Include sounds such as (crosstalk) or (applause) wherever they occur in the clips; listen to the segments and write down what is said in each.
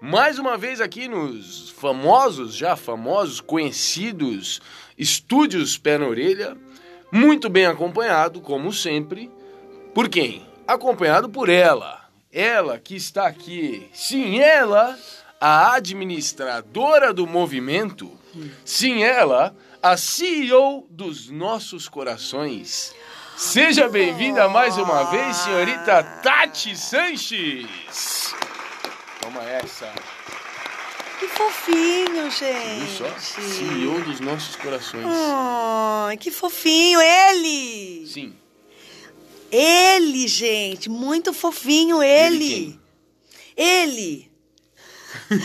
Mais uma vez aqui nos famosos, já famosos, conhecidos estúdios Pé na Orelha, muito bem acompanhado, como sempre, por quem? Acompanhado por ela. Ela que está aqui. Sim, ela, a administradora do movimento. Sim, ela, a CEO dos nossos corações. Seja bem-vinda mais uma vez, senhorita Tati Sanches. Toma essa. Que fofinho, gente. Viu só? CEO dos nossos corações. Ai, que fofinho. Ele. Sim. Ele, gente. Muito fofinho, ele. Ele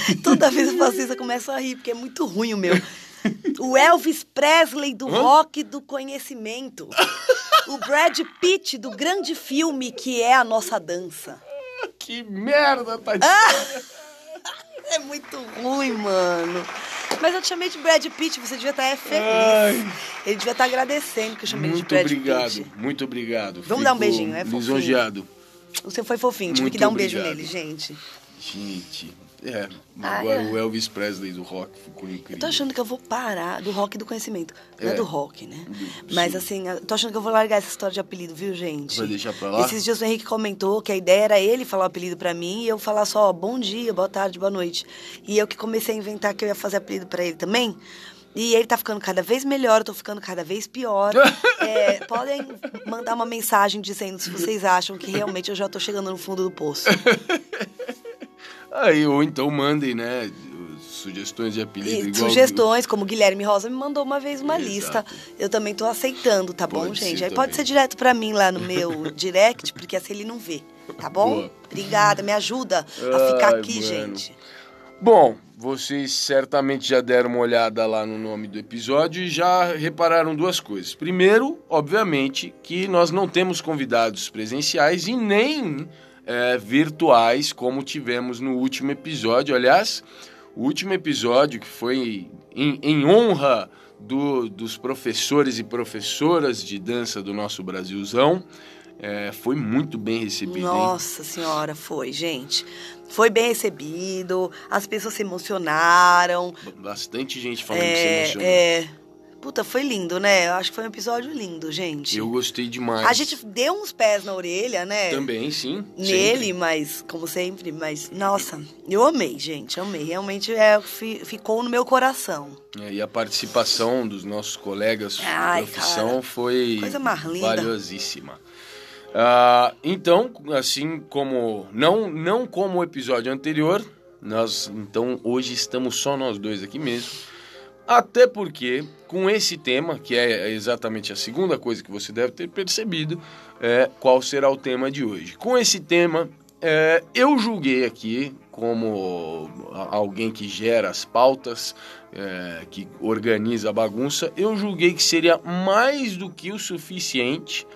Ele. (laughs) Toda vez eu faço isso, eu começo a rir, porque é muito ruim o meu. O Elvis Presley do Hã? rock do conhecimento. O Brad Pitt do grande filme que é a nossa dança. (laughs) Que merda, Tati. (laughs) É muito ruim, mano. Mas eu te chamei de Brad Pitt, você devia estar é feliz. Ai. Ele devia estar agradecendo que eu chamei ele de Muito Brad obrigado, Pitt. muito obrigado. Vamos dar um beijinho, é fofinho. Lisonjeado. Você foi fofinho, tive Muito que dar um beijo obrigado. nele, gente. Gente, é. Ah, Agora é. o Elvis Presley do rock ficou incrível. Eu tô achando que eu vou parar do rock do conhecimento. Não é, É. do rock, né? Do- Mas sim. assim, eu tô achando que eu vou largar essa história de apelido, viu, gente? Vai deixar pra lá? Esses dias o Henrique comentou que a ideia era ele falar o apelido pra mim e eu falar só bom dia, boa tarde, boa noite. E eu que comecei a inventar que eu ia fazer apelido pra ele também. E ele tá ficando cada vez melhor, eu tô ficando cada vez pior. (laughs) É, podem mandar uma mensagem dizendo se vocês acham que realmente eu já tô chegando no fundo do poço. (laughs) Aí, ou então mandem, né? Sugestões de apelido. E sugestões, como Guilherme Rosa me mandou uma vez uma Exato. lista. Eu também tô aceitando, tá bom, Pode gente? ser Aí pode ser direto pra mim lá no meu (laughs) direct, porque assim ele não vê, tá bom? Boa. Obrigada, me ajuda a ficar Ai, aqui, mano. gente. Bom, vocês certamente já deram uma olhada lá no nome do episódio e já repararam duas coisas. Primeiro, obviamente, que nós não temos convidados presenciais e nem é, virtuais como tivemos no último episódio. Aliás, o último episódio que foi em, em honra do- dos professores e professoras de dança do nosso Brasilzão. é, foi muito bem recebido, hein? Nossa senhora, foi, gente. Foi bem recebido, as pessoas se emocionaram. Bastante gente falando que se É, emocionou. é... Puta, foi lindo, né? Eu acho que foi um episódio lindo, gente. Eu gostei demais. A gente deu uns pés na orelha, né? Também, sim. nele, sempre. mas como sempre, mas nossa, eu amei, gente, amei. Realmente é, fi- ficou no meu coração. É, e a participação dos nossos colegas Ai, de profissão cara, foi coisa mais linda. valiosíssima. Ah, então, assim como não não como o episódio anterior, nós então hoje estamos só nós dois aqui mesmo. Até porque com esse tema, que é exatamente a segunda coisa que você deve ter percebido, é qual será o tema de hoje. Com esse tema, é, eu julguei aqui como alguém que gera as pautas, é, que organiza a bagunça, eu julguei que seria mais do que o suficiente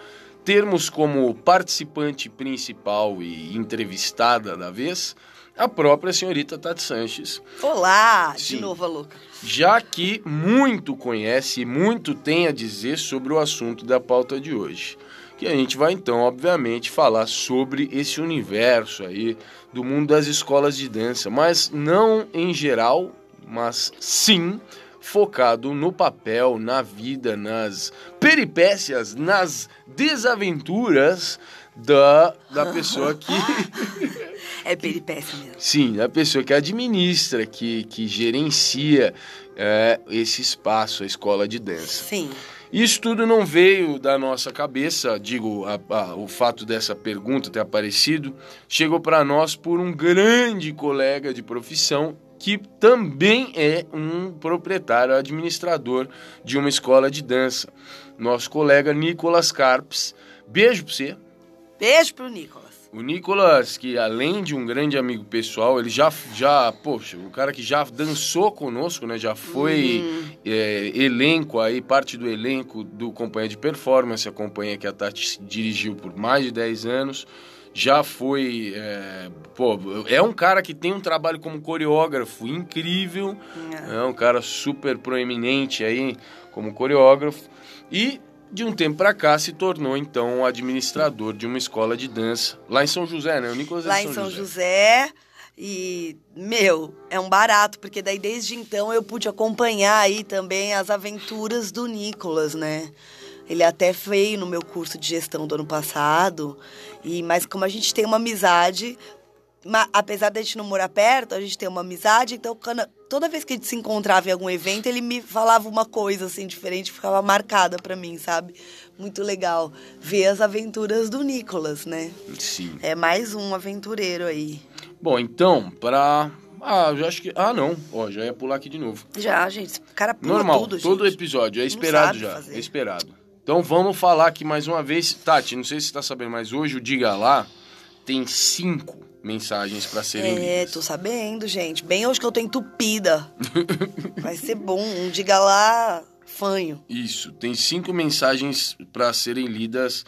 termos como participante principal e entrevistada da vez a própria senhorita Tati Sanches, Olá, Sim. de novo a louca. já que muito conhece e muito tem a dizer sobre o assunto da pauta de hoje. Que a gente vai então, obviamente, falar sobre esse universo aí do mundo das escolas de dança, mas não em geral, mas sim focado no papel, na vida, nas peripécias, nas desaventuras da, da pessoa que (laughs) É peripécia mesmo. Sim, a pessoa que administra, que, que gerencia é, esse espaço, a escola de dança. Sim. Isso tudo não veio da nossa cabeça, digo, a- a- o fato dessa pergunta ter aparecido, chegou para nós por um grande colega de profissão que também é um proprietário, administrador de uma escola de dança. Nosso colega Nicolas Carpes. Beijo pra você. Beijo pro Nicolas. O Nicolas, que além de um grande amigo pessoal, ele já, já poxa, o cara que já dançou conosco, né? Já foi uhum. é, elenco aí, parte do elenco do Companhia de Performance, a companhia que a Tati dirigiu por mais de 10 anos. Já foi. É, pô, é um cara que tem um trabalho como coreógrafo incrível. É, é um cara super proeminente aí como coreógrafo. E de um tempo para cá se tornou então administrador de uma escola de dança lá em São José, né? O Nicolas lá é São em São José. José. E, meu, é um barato, porque daí desde então eu pude acompanhar aí também as aventuras do Nicolas, né? Ele até veio no meu curso de gestão do ano passado, e mas como a gente tem uma amizade, apesar de a gente não morar perto, a gente tem uma amizade, então toda vez que a gente se encontrava em algum evento, ele me falava uma coisa assim diferente, ficava marcada para mim, sabe? Muito legal ver as aventuras do Nicolas, né? Sim. É mais um aventureiro aí. Bom, então, para ah, eu acho que. Ah, não. Ó, já ia pular aqui de novo. Já, gente. O cara pula Normal, tudo, todo episódio. É esperado já. Fazer. É esperado. Então vamos falar aqui mais uma vez. Tati, não sei se você tá sabendo, mas hoje o Diga Lá tem cinco mensagens para serem é, lidas. É, tô sabendo, gente. Bem hoje que eu tô entupida. (laughs) Vai ser bom. Um diga lá, fanho. Isso. Tem cinco mensagens para serem lidas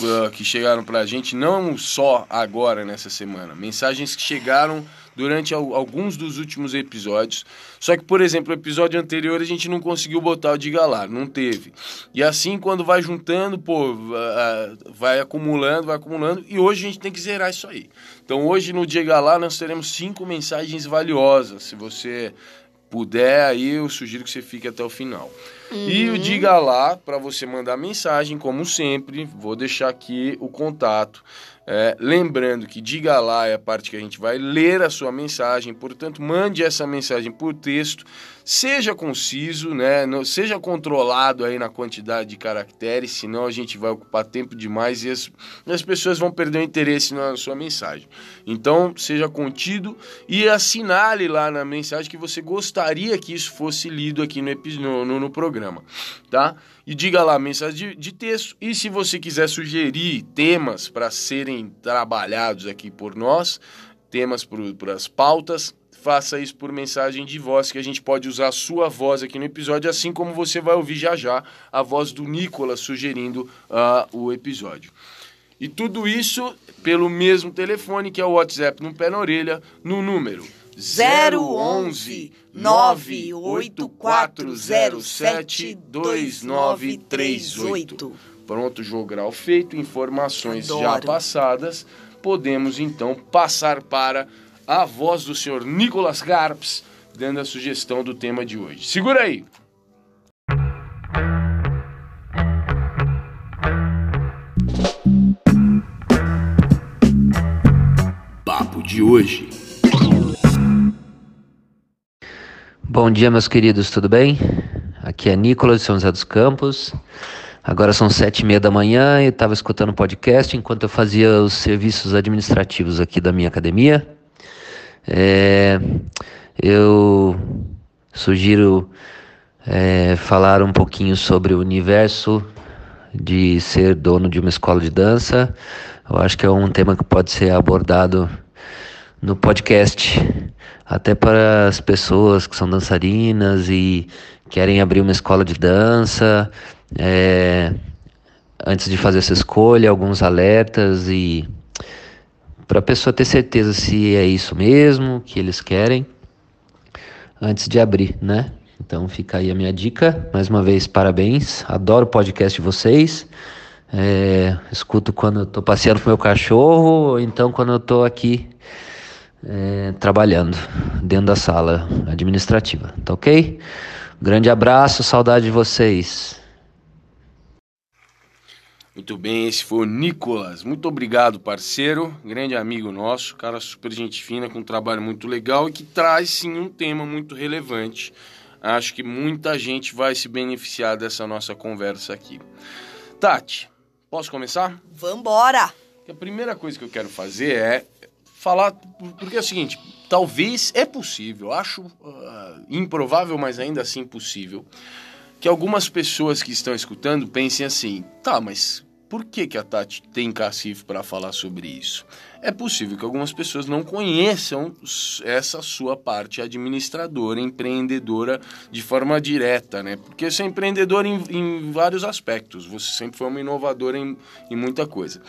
uh, que chegaram pra gente, não só agora nessa semana. Mensagens que chegaram durante alguns dos últimos episódios. Só que, por exemplo, o episódio anterior a gente não conseguiu botar o de galar, não teve. E assim, quando vai juntando, pô, vai acumulando, vai acumulando, e hoje a gente tem que zerar isso aí. Então, hoje no Dia Galar nós teremos cinco mensagens valiosas. Se você puder, aí eu sugiro que você fique até o final. Uhum. E o uhum. Diga Lá, para você mandar mensagem, como sempre, vou deixar aqui o contato. É, lembrando que diga lá é a parte que a gente vai ler a sua mensagem, portanto, mande essa mensagem por texto, seja conciso, né? Seja controlado aí na quantidade de caracteres, senão a gente vai ocupar tempo demais e as, as pessoas vão perder o interesse na sua mensagem. Então, seja contido e assinale lá na mensagem que você gostaria que isso fosse lido aqui no, no, no, no programa, tá? e diga lá mensagem de, de texto. E se você quiser sugerir temas para serem trabalhados aqui por nós, temas para as pautas, faça isso por mensagem de voz, que a gente pode usar a sua voz aqui no episódio, assim como você vai ouvir já já a voz do Nicolas sugerindo uh, o episódio. E tudo isso pelo mesmo telefone, que é o WhatsApp no pé na orelha, no número 011 98407 2938. Pronto, jogral feito, informações Adoro. já passadas. Podemos então passar para a voz do senhor Nicolas Garps, dando a sugestão do tema de hoje. Segura aí! Papo de hoje. Bom dia, meus queridos, tudo bem? Aqui é Nicolas de São José dos Campos. Agora são sete e meia da manhã e estava escutando o podcast enquanto eu fazia os serviços administrativos aqui da minha academia. É, eu sugiro é, falar um pouquinho sobre o universo de ser dono de uma escola de dança. Eu acho que é um tema que pode ser abordado no podcast, até para as pessoas que são dançarinas e querem abrir uma escola de dança. É, antes de fazer essa escolha, alguns alertas e para a pessoa ter certeza se é isso mesmo que eles querem antes de abrir, né? Então fica aí a minha dica. Mais uma vez, parabéns. Adoro o podcast de vocês. É, escuto quando eu tô passeando com meu cachorro, ou então quando eu tô aqui é, trabalhando dentro da sala administrativa, tá ok? Grande abraço, saudade de vocês. Muito bem, esse foi o Nicolas. Muito obrigado, parceiro, grande amigo nosso, cara super gente fina, com um trabalho muito legal e que traz sim um tema muito relevante. Acho que muita gente vai se beneficiar dessa nossa conversa aqui. Tati, posso começar? Vambora! A primeira coisa que eu quero fazer é falar, porque é o seguinte, talvez é possível, acho uh, improvável, mas ainda assim possível, que algumas pessoas que estão escutando pensem assim, tá, mas por que, que a Tati tem cacife para falar sobre isso? É possível que algumas pessoas não conheçam essa sua parte administradora, empreendedora de forma direta, né? Porque você é empreendedor em, em vários aspectos, você sempre foi uma inovadora em, em muita coisa.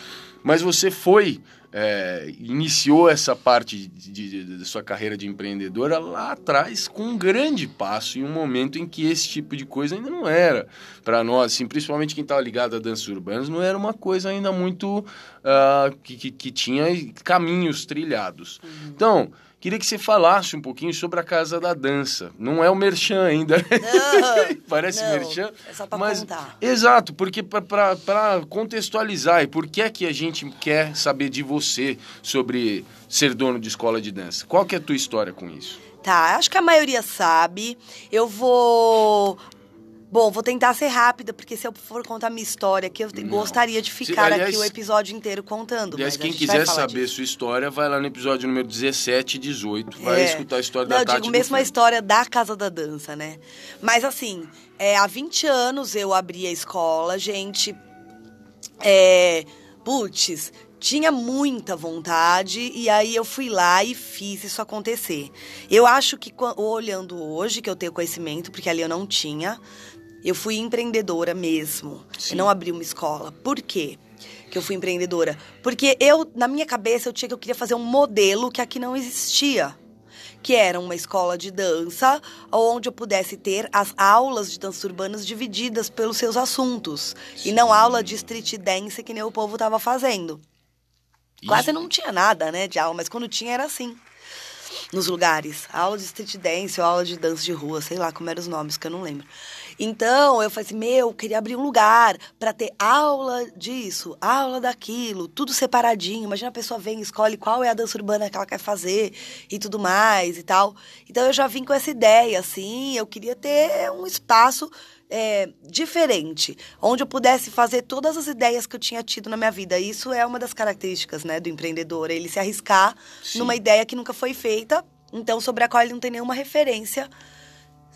Mas você foi é, iniciou essa parte de, sua carreira de empreendedora lá atrás com um grande passo em um momento em que esse tipo de coisa ainda não era para nós, assim, principalmente quem estava ligado a danças urbanas, não era uma coisa ainda muito uh, que, que, que, tinha caminhos trilhados. Uhum. Então Queria que você falasse um pouquinho sobre a Casa da Dança. Não é o Merchan ainda. Não, (laughs) Parece não, Merchan. É só para mas contar. Exato, porque para contextualizar e por que é que a gente quer saber de você sobre ser dono de escola de dança. Qual que é a tua história com isso? Tá, acho que a maioria sabe. Eu vou Bom, vou tentar ser rápida, porque se eu for contar minha história aqui, eu não. gostaria de ficar se, aliás, aqui o episódio inteiro contando. Aliás, quem quiser saber disso. sua história, vai lá no episódio número 17 e 18. Vai é. escutar a história não, da Tati. Eu digo mesmo a história da Casa da Dança, né? Mas assim, é, há 20 anos eu abri a escola, gente. É, putz, tinha muita vontade e aí eu fui lá e fiz isso acontecer. Eu acho que olhando hoje que eu tenho conhecimento, porque ali eu não tinha, eu fui empreendedora mesmo. Sim. Eu não abri uma escola. Por quê? Que eu fui empreendedora? Porque eu, na minha cabeça, eu tinha que eu queria fazer um modelo que aqui não existia. Que era uma escola de dança, onde eu pudesse ter as aulas de dança urbanas divididas pelos seus assuntos. Sim. E não aula de street dance que nem o povo estava fazendo. Isso. Quase não tinha nada, né, de aula, mas quando tinha era assim nos lugares. Aula de street dance ou aula de dança de rua, sei lá como eram os nomes, que eu não lembro. Então, eu falei assim, meu, queria abrir um lugar para ter aula disso, aula daquilo, tudo separadinho. Imagina a pessoa vem, escolhe qual é a dança urbana que ela quer fazer e tudo mais e tal. Então, eu já vim com essa ideia, assim, eu queria ter um espaço é, diferente, onde eu pudesse fazer todas as ideias que eu tinha tido na minha vida. Isso é uma das características né, do empreendedor, ele se arriscar Sim. numa ideia que nunca foi feita, então sobre a qual ele não tem nenhuma referência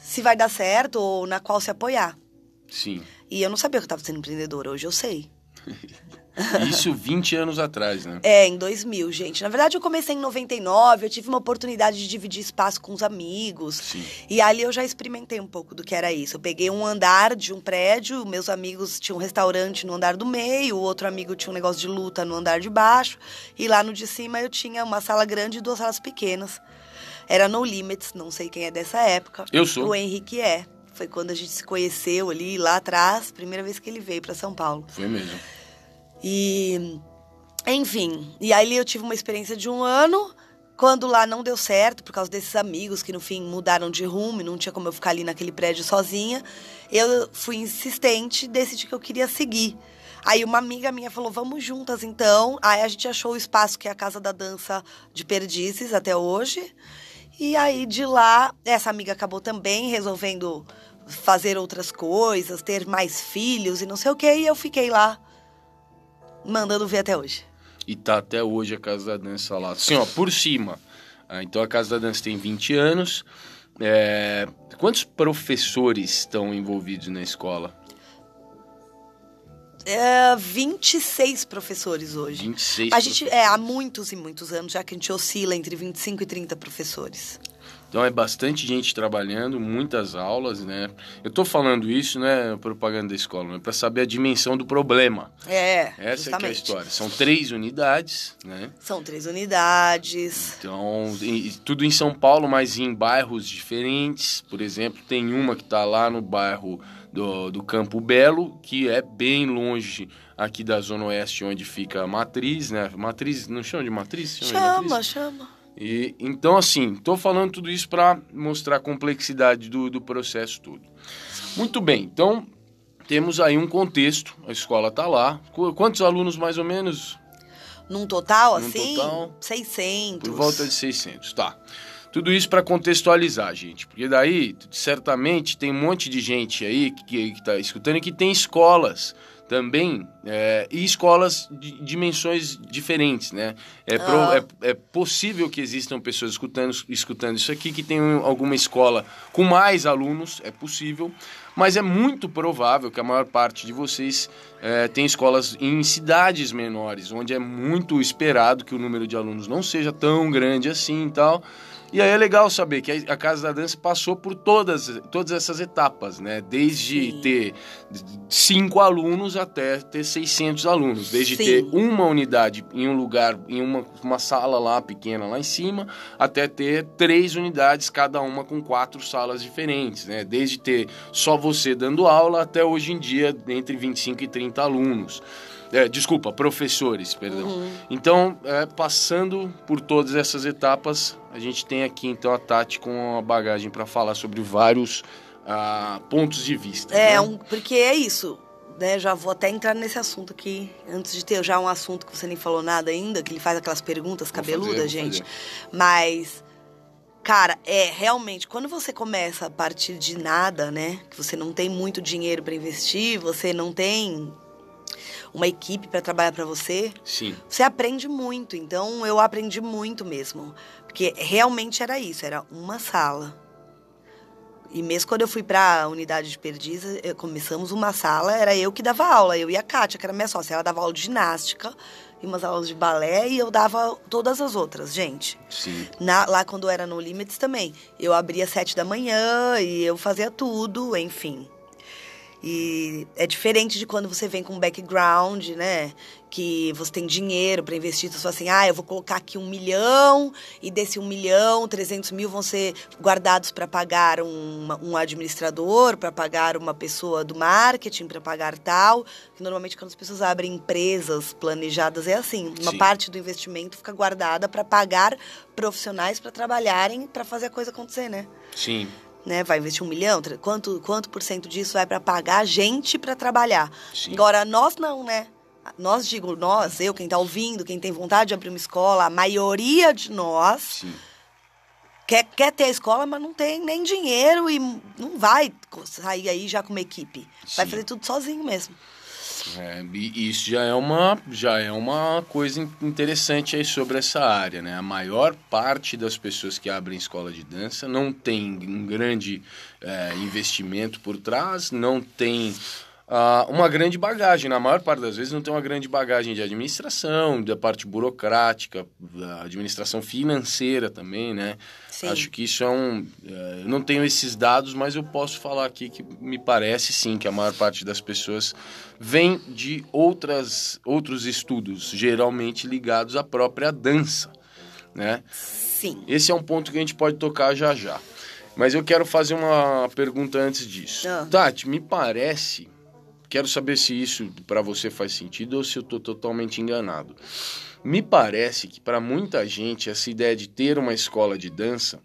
se vai dar certo ou na qual se apoiar. Sim. E eu não sabia que eu estava sendo empreendedora, hoje eu sei. (laughs) Isso 20 anos atrás, né? É, em 2000, gente. Na verdade, eu comecei em 99, eu tive uma oportunidade de dividir espaço com os amigos. Sim. E ali eu já experimentei um pouco do que era isso. Eu peguei um andar de um prédio, meus amigos tinham um restaurante no andar do meio, o outro amigo tinha um negócio de luta no andar de baixo, e lá no de cima eu tinha uma sala grande e duas salas pequenas. Era No Limits, não sei quem é dessa época. Eu sou. O Henrique é. Foi quando a gente se conheceu ali, lá atrás, primeira vez que ele veio para São Paulo. Foi mesmo. E. Enfim. E aí eu tive uma experiência de um ano. Quando lá não deu certo, por causa desses amigos que no fim mudaram de rumo e não tinha como eu ficar ali naquele prédio sozinha, eu fui insistente e decidi que eu queria seguir. Aí uma amiga minha falou: vamos juntas então. Aí a gente achou o espaço que é a Casa da Dança de Perdizes até hoje. E aí de lá, essa amiga acabou também resolvendo fazer outras coisas, ter mais filhos e não sei o que, e eu fiquei lá mandando ver até hoje. E tá até hoje a Casa da Dança lá. Assim, ó, por cima. Ah, então a Casa da Dança tem 20 anos. É... Quantos professores estão envolvidos na escola? É, 26 professores hoje. 26 A gente, é, há muitos e muitos anos, já que a gente oscila entre 25 e 30 professores. Então é bastante gente trabalhando, muitas aulas, né? Eu estou falando isso, né, propaganda da escola, né, para saber a dimensão do problema. É, Essa justamente. é, é a história. São três unidades, né? São três unidades. Então, e, tudo em São Paulo, mas em bairros diferentes. Por exemplo, tem uma que está lá no bairro do, do Campo Belo, que é bem longe aqui da Zona Oeste, onde fica a Matriz, né? Matriz, não chama de Matriz? Chama, chama. Matriz? chama. E, então, assim, estou falando tudo isso para mostrar a complexidade do, do processo todo. Muito bem, então temos aí um contexto, a escola está lá. Quantos alunos mais ou menos? Num total, Num assim? Total, 600. Por volta de 600, tá. Tudo isso para contextualizar, gente, porque daí certamente tem um monte de gente aí que está escutando e que tem escolas também é, e escolas de dimensões diferentes, né? É, pro, Ah. é, é possível que existam pessoas escutando, escutando isso aqui que tenham alguma escola com mais alunos, é possível, mas é muito provável que a maior parte de vocês é, tenha escolas em cidades menores, onde é muito esperado que o número de alunos não seja tão grande assim e tal. E aí é legal saber que a Casa da Dança passou por todas, todas essas etapas, né? Desde Sim. ter cinco alunos até ter 600 alunos. Desde Sim. ter uma unidade em um lugar, em uma, uma sala lá pequena lá em cima, até ter três unidades, cada uma com quatro salas diferentes, né? Desde ter só você dando aula até hoje em dia entre 25 e 30 alunos. É, desculpa, professores, perdão. Uhum. Então, é, passando por todas essas etapas, a gente tem aqui então a Tati com a bagagem para falar sobre vários ah, pontos de vista. É, né? um, porque é isso. Né, já vou até entrar nesse assunto aqui, antes de ter já um assunto que você nem falou nada ainda, que ele faz aquelas perguntas Vou cabeludas, fazer, gente. fazer. Mas, cara, é realmente, quando você começa a partir de nada, né? Que você não tem muito dinheiro para investir, você não tem uma equipe para trabalhar para você, Sim, você aprende muito. Então, eu aprendi muito mesmo. Porque realmente era isso, era uma sala. E mesmo quando eu fui pra unidade de perdiz, eh, começamos uma sala, era eu que dava aula, eu e a Kátia, que era minha sócia. Ela dava aula de ginástica e umas aulas de balé e eu dava todas as outras, gente. sim. Na- lá quando era no Limits também. Eu abria às sete da manhã e eu fazia tudo, enfim. E é diferente de quando você vem com um background, né? Que você tem dinheiro para investir. Você fala assim, ah, eu vou colocar aqui um milhão e desse um milhão, 300 mil vão ser guardados para pagar um, um administrador, para pagar uma pessoa do marketing, para pagar tal. Que normalmente quando as pessoas abrem empresas planejadas é assim. Uma Sim. parte do investimento fica guardada para pagar profissionais para trabalharem para fazer a coisa acontecer, né? Sim, né, vai investir um milhão, quanto, quanto por cento disso vai para pagar gente para trabalhar? Sim. Agora, nós não, né? Nós, digo nós, eu, quem tá ouvindo, quem tem vontade de abrir uma escola, a maioria de nós sim. quer, quer ter a escola, mas não tem nem dinheiro e não vai sair aí já com uma equipe. Vai Sim. fazer tudo sozinho mesmo. É, e isso já é uma já é uma coisa in- interessante aí sobre essa área, né? A maior parte das pessoas que abrem escola de dança não tem um grande é, investimento por trás, não tem ah, uma grande bagagem. Na maior parte das vezes não tem uma grande bagagem de administração, da parte burocrática, da administração financeira também, né? Sim. Acho que isso é um. eh, Eu não tenho esses dados, mas eu posso falar aqui que me parece sim que a maior parte das pessoas vem de outras, outros estudos, geralmente ligados à própria dança. Né? Sim. Esse é um ponto que a gente pode tocar já já. Mas eu quero fazer uma pergunta antes disso. Ah. Tati, me parece. Quero saber se isso para você faz sentido ou se eu estou totalmente enganado. Me parece que para muita gente essa ideia de ter uma escola de dança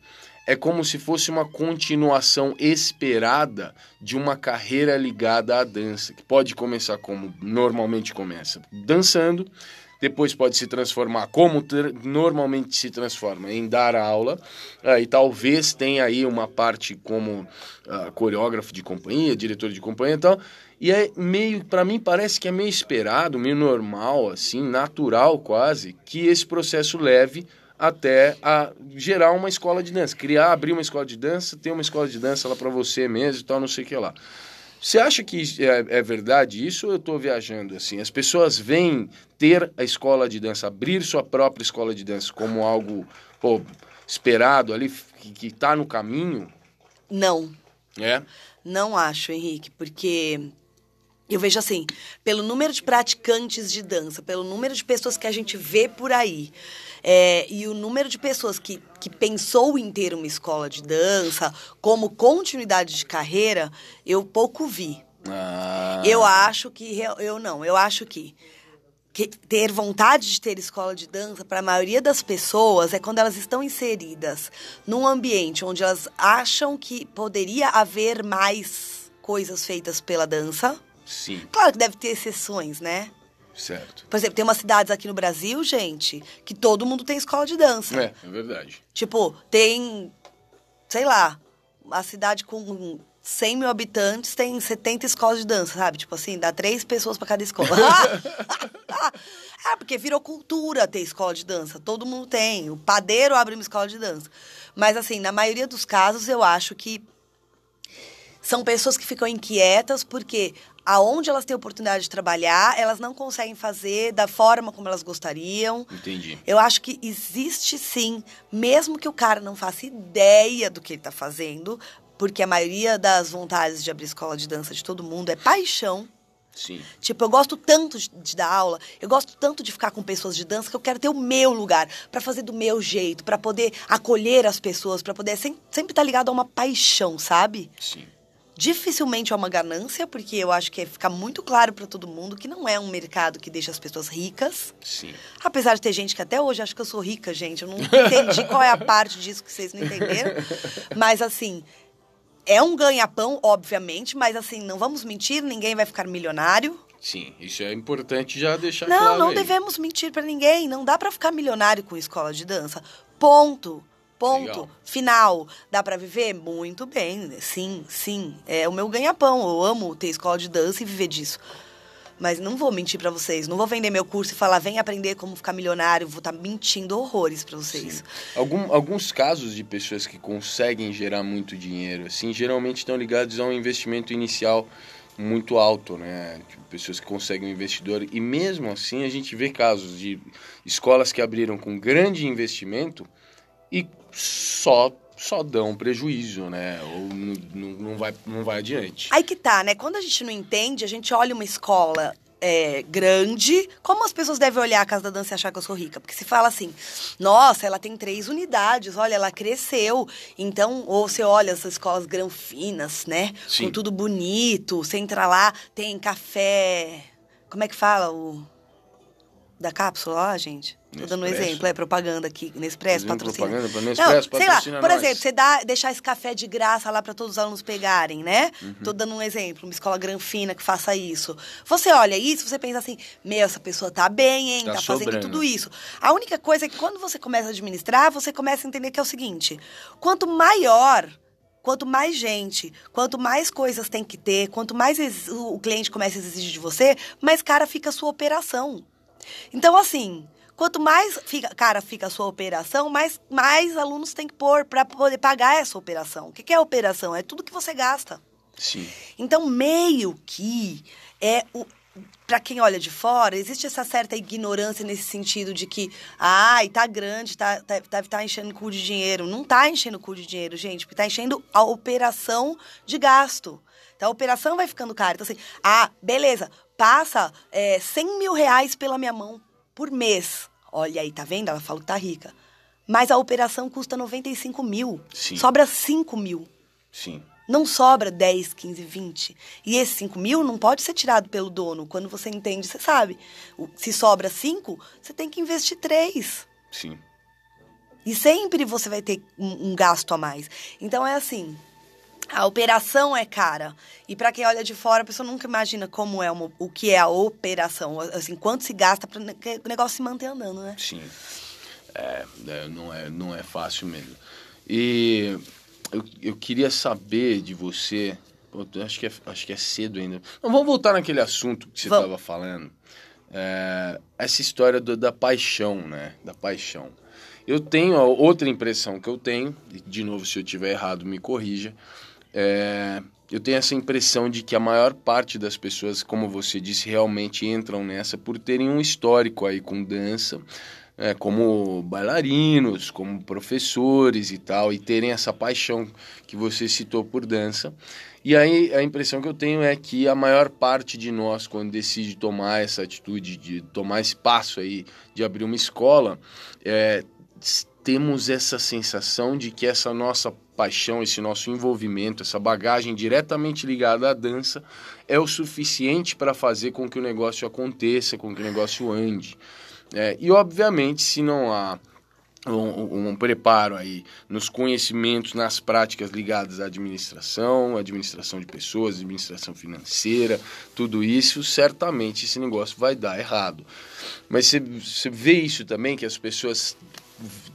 é como se fosse uma continuação esperada de uma carreira ligada à dança, que pode começar como normalmente começa, dançando, depois pode se transformar como tr- normalmente se transforma em dar aula, ah, e talvez tenha aí uma parte como ah, coreógrafo de companhia, diretor de companhia e tal, e é meio, para mim parece que é meio esperado, meio normal, assim, natural quase, que esse processo leve até a gerar uma escola de dança, criar, abrir uma escola de dança, ter uma escola de dança lá para você mesmo e tal, não sei o que lá. Você acha que é, é verdade isso ou eu estou viajando assim? As pessoas veem ter a escola de dança, abrir sua própria escola de dança como algo pô, esperado ali, que está no caminho, Não. é? Não acho, Henrique, porque eu vejo assim, pelo número de praticantes de dança, pelo número de pessoas que a gente vê por aí, é, e o número de pessoas que, que pensou em ter uma escola de dança como continuidade de carreira, eu pouco vi. Ah, Eu acho que. Eu não, eu acho que. que ter vontade de ter escola de dança, para a maioria das pessoas, é quando elas estão inseridas num ambiente onde elas acham que poderia haver mais coisas feitas pela dança. Sim, Claro que deve ter exceções, né? certo. Por exemplo, tem umas cidades aqui no Brasil, gente, que todo mundo tem escola de dança. É, é verdade. Tipo, tem, sei lá, uma cidade com 100 mil habitantes, tem 70 escolas de dança, sabe? Tipo assim, dá três pessoas para cada escola. é, (laughs) (laughs) porque virou cultura ter escola de dança. Todo mundo tem. O padeiro abre uma escola de dança. Mas, assim, na maioria dos casos, eu acho que são pessoas que ficam inquietas porque aonde elas têm oportunidade de trabalhar, elas não conseguem fazer da forma como elas gostariam. Entendi. Eu acho que existe sim, mesmo que o cara não faça ideia do que ele está fazendo, porque a maioria das vontades de abrir escola de dança de todo mundo é paixão. Sim. Tipo, eu gosto tanto de, dar aula, eu gosto tanto de ficar com pessoas de dança que eu quero ter o meu lugar, para fazer do meu jeito, para poder acolher as pessoas, para poder sem, sempre estar tá ligado a uma paixão, sabe? Sim. Dificilmente é uma ganância, porque eu acho que fica muito claro para todo mundo que não é um mercado que deixa as pessoas ricas. Sim. Apesar de ter gente que até hoje acha que eu sou rica, gente. Eu não entendi qual é a parte disso que vocês não entenderam. Mas, assim, é um ganha-pão, obviamente, mas, assim, não vamos mentir, ninguém vai ficar milionário. Sim, isso é importante já deixar não, claro. Não, não devemos mentir para ninguém. Não dá para ficar milionário com escola de dança. Ponto. Ponto. Legal. Final. Dá para viver? Muito bem. Sim, sim. É o meu ganha-pão. Eu amo ter escola de dança e viver disso. Mas não vou mentir para vocês. Não vou vender meu curso e falar, vem aprender como ficar milionário. Vou estar tá mentindo horrores para vocês. Algum, alguns casos de pessoas que conseguem gerar muito dinheiro, assim, geralmente estão ligados a um investimento inicial muito alto, né? Tipo, pessoas que conseguem um investidor. E mesmo assim, a gente vê casos de escolas que abriram com grande investimento e só só dão prejuízo, né? Ou não, vai, não vai adiante. Aí que tá, né? Quando a gente não entende, a gente olha uma escola é, grande, como as pessoas devem olhar a Casa da Dança e achar que eu sou rica? Porque se fala assim, nossa, ela tem três unidades, olha, ela cresceu. Então, ou você olha as escolas granfinas, né? Sim. Com tudo bonito, você entra lá, tem café. Como é que fala o. Da cápsula lá, gente? Tô dando um exemplo, é propaganda aqui, Nespresso, Fazendo patrocina. propaganda pra Não, Nespresso, sei lá, por nós. exemplo, você dá, deixar esse café de graça lá para todos os alunos pegarem, né? Uhum. Tô dando um exemplo, uma escola granfina que faça isso. Você olha isso, você pensa assim, meu, essa pessoa tá bem, hein? Tá Tá, fazendo sobrando. tudo isso. A única coisa é que quando você começa a administrar, você começa a entender que é o seguinte, quanto maior... Quanto mais gente, quanto mais coisas tem que ter, quanto mais o cliente começa a exigir de você, mais cara fica a sua operação. Então, assim, quanto mais fica, cara fica a sua operação, mais, mais alunos tem que pôr para poder pagar essa operação. O que, que é operação? É tudo que você gasta. Sim. Então, meio que é o. Para quem olha de fora, existe essa certa ignorância nesse sentido de que, ai, tá grande, tá, tá, deve estar enchendo o cu de dinheiro. Não tá enchendo o cu de dinheiro, gente, porque tá enchendo a operação de gasto. Então, a operação vai ficando cara. Então, assim, ah, beleza, passa é, 100 mil reais pela minha mão por mês. Olha aí, tá vendo? Ela falou que tá rica. Mas a operação custa 95 mil. Sim. Sobra 5 mil. Sim. Não sobra 10, 15, 20. E esses 5 mil não pode ser tirado pelo dono. Quando você entende, você sabe. Se sobra 5, você tem que investir 3. Sim. E sempre você vai ter um, um gasto a mais. Então é assim. A operação é cara. E para quem olha de fora, a pessoa nunca imagina como é uma- o que é a operação. Assim, quanto se gasta para o negócio se manter andando, né? Sim. É, é, não, é, não é fácil mesmo. E eu, eu queria saber de você. pô, acho, que é, acho que é cedo ainda. Não, vamos voltar naquele assunto que você estava falando. É, essa história do- da paixão, né? Da paixão. Eu tenho outra impressão que eu tenho, de novo, se eu tiver errado, me corrija. É, eu tenho essa impressão de que a maior parte das pessoas, como você disse, realmente entram nessa por terem um histórico aí com dança, é, como bailarinos, como professores e tal, e terem essa paixão que você citou por dança. E aí a impressão que eu tenho é que a maior parte de nós, quando decide tomar essa atitude de tomar esse passo aí de abrir uma escola, é, temos essa sensação de que essa nossa paixão, esse nosso envolvimento, essa bagagem diretamente ligada à dança é o suficiente para fazer com que o negócio aconteça, com que o negócio ande. É, e obviamente, se não há um, um preparo aí nos conhecimentos, nas práticas ligadas à administração, administração de pessoas, administração financeira, tudo isso, certamente esse negócio vai dar errado. Mas você, vê isso também, que as pessoas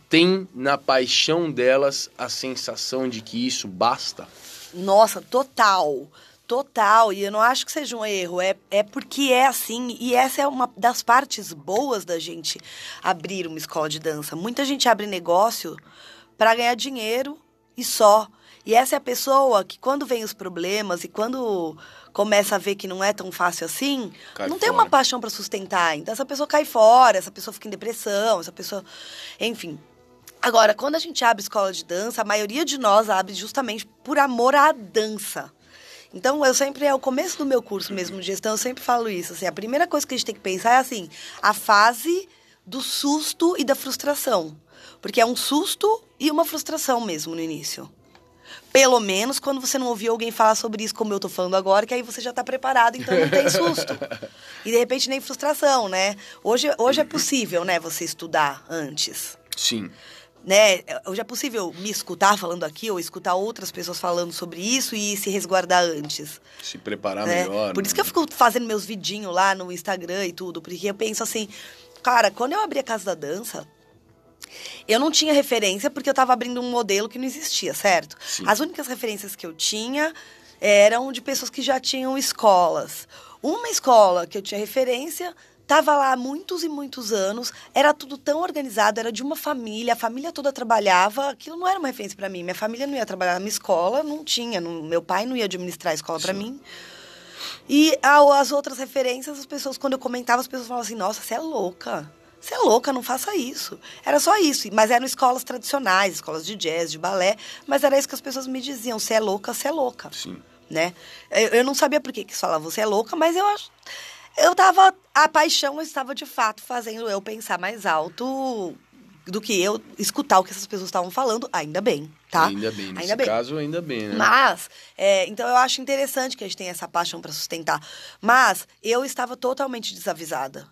têm na paixão delas a sensação de que isso basta? Nossa, total. Total, e eu não acho que seja um erro, é, é porque é assim, e essa é uma das partes boas da gente abrir uma escola de dança. Muita gente abre negócio para ganhar dinheiro e só. E essa é a pessoa que, quando vem os problemas e quando começa a ver que não é tão fácil assim, Cai não tem fora. uma paixão para sustentar. Então, essa pessoa cai fora, essa pessoa fica em depressão, essa pessoa. Enfim. Agora, quando a gente abre escola de dança, a maioria de nós abre justamente por amor à dança. Então, eu sempre, é o começo do meu curso mesmo de gestão, eu sempre falo isso. Assim, a primeira coisa que a gente tem que pensar é assim, a fase do susto e da frustração. Porque é um susto e uma frustração mesmo no início. Pelo menos quando você não ouviu alguém falar sobre isso, como eu tô falando agora, que aí você já tá preparado, então não tem susto. E de repente nem frustração, né? Hoje, hoje é possível, né, você estudar antes Sim. né? Hoje é possível me escutar falando aqui ou escutar outras pessoas falando sobre isso e se resguardar antes. Se preparar né? melhor. Por isso né? que eu fico fazendo meus vidinhos lá no Instagram e tudo, porque eu penso assim, cara, quando eu abri a Casa da Dança, eu não tinha referência porque eu tava abrindo um modelo que não existia, certo? Sim. As únicas referências que eu tinha eram de pessoas que já tinham escolas. Uma escola que eu tinha referência Tava lá há muitos e muitos anos, era tudo tão organizado, era de uma família, a família toda trabalhava, aquilo não era uma referência para mim. Minha família não ia trabalhar na minha escola, não tinha, não- meu pai não ia administrar a escola para mim. E as outras referências, as pessoas, quando eu comentava, as pessoas falavam assim: nossa, você é louca. Você é louca, não faça isso. Era só isso. Mas eram escolas tradicionais, escolas de jazz, de balé. Mas era isso que as pessoas me diziam: você é louca, você é louca. Sim. Né? Eu, eu não sabia por que, que você é louca, mas eu acho. Eu tava. A paixão estava de fato fazendo eu pensar mais alto do que eu escutar o que essas pessoas estavam falando. Ainda bem, tá? Ainda bem. Nesse Ainda bem. caso, ainda bem, né? Mas, é, então eu acho interessante que a gente tenha essa paixão para sustentar. Mas eu estava totalmente desavisada,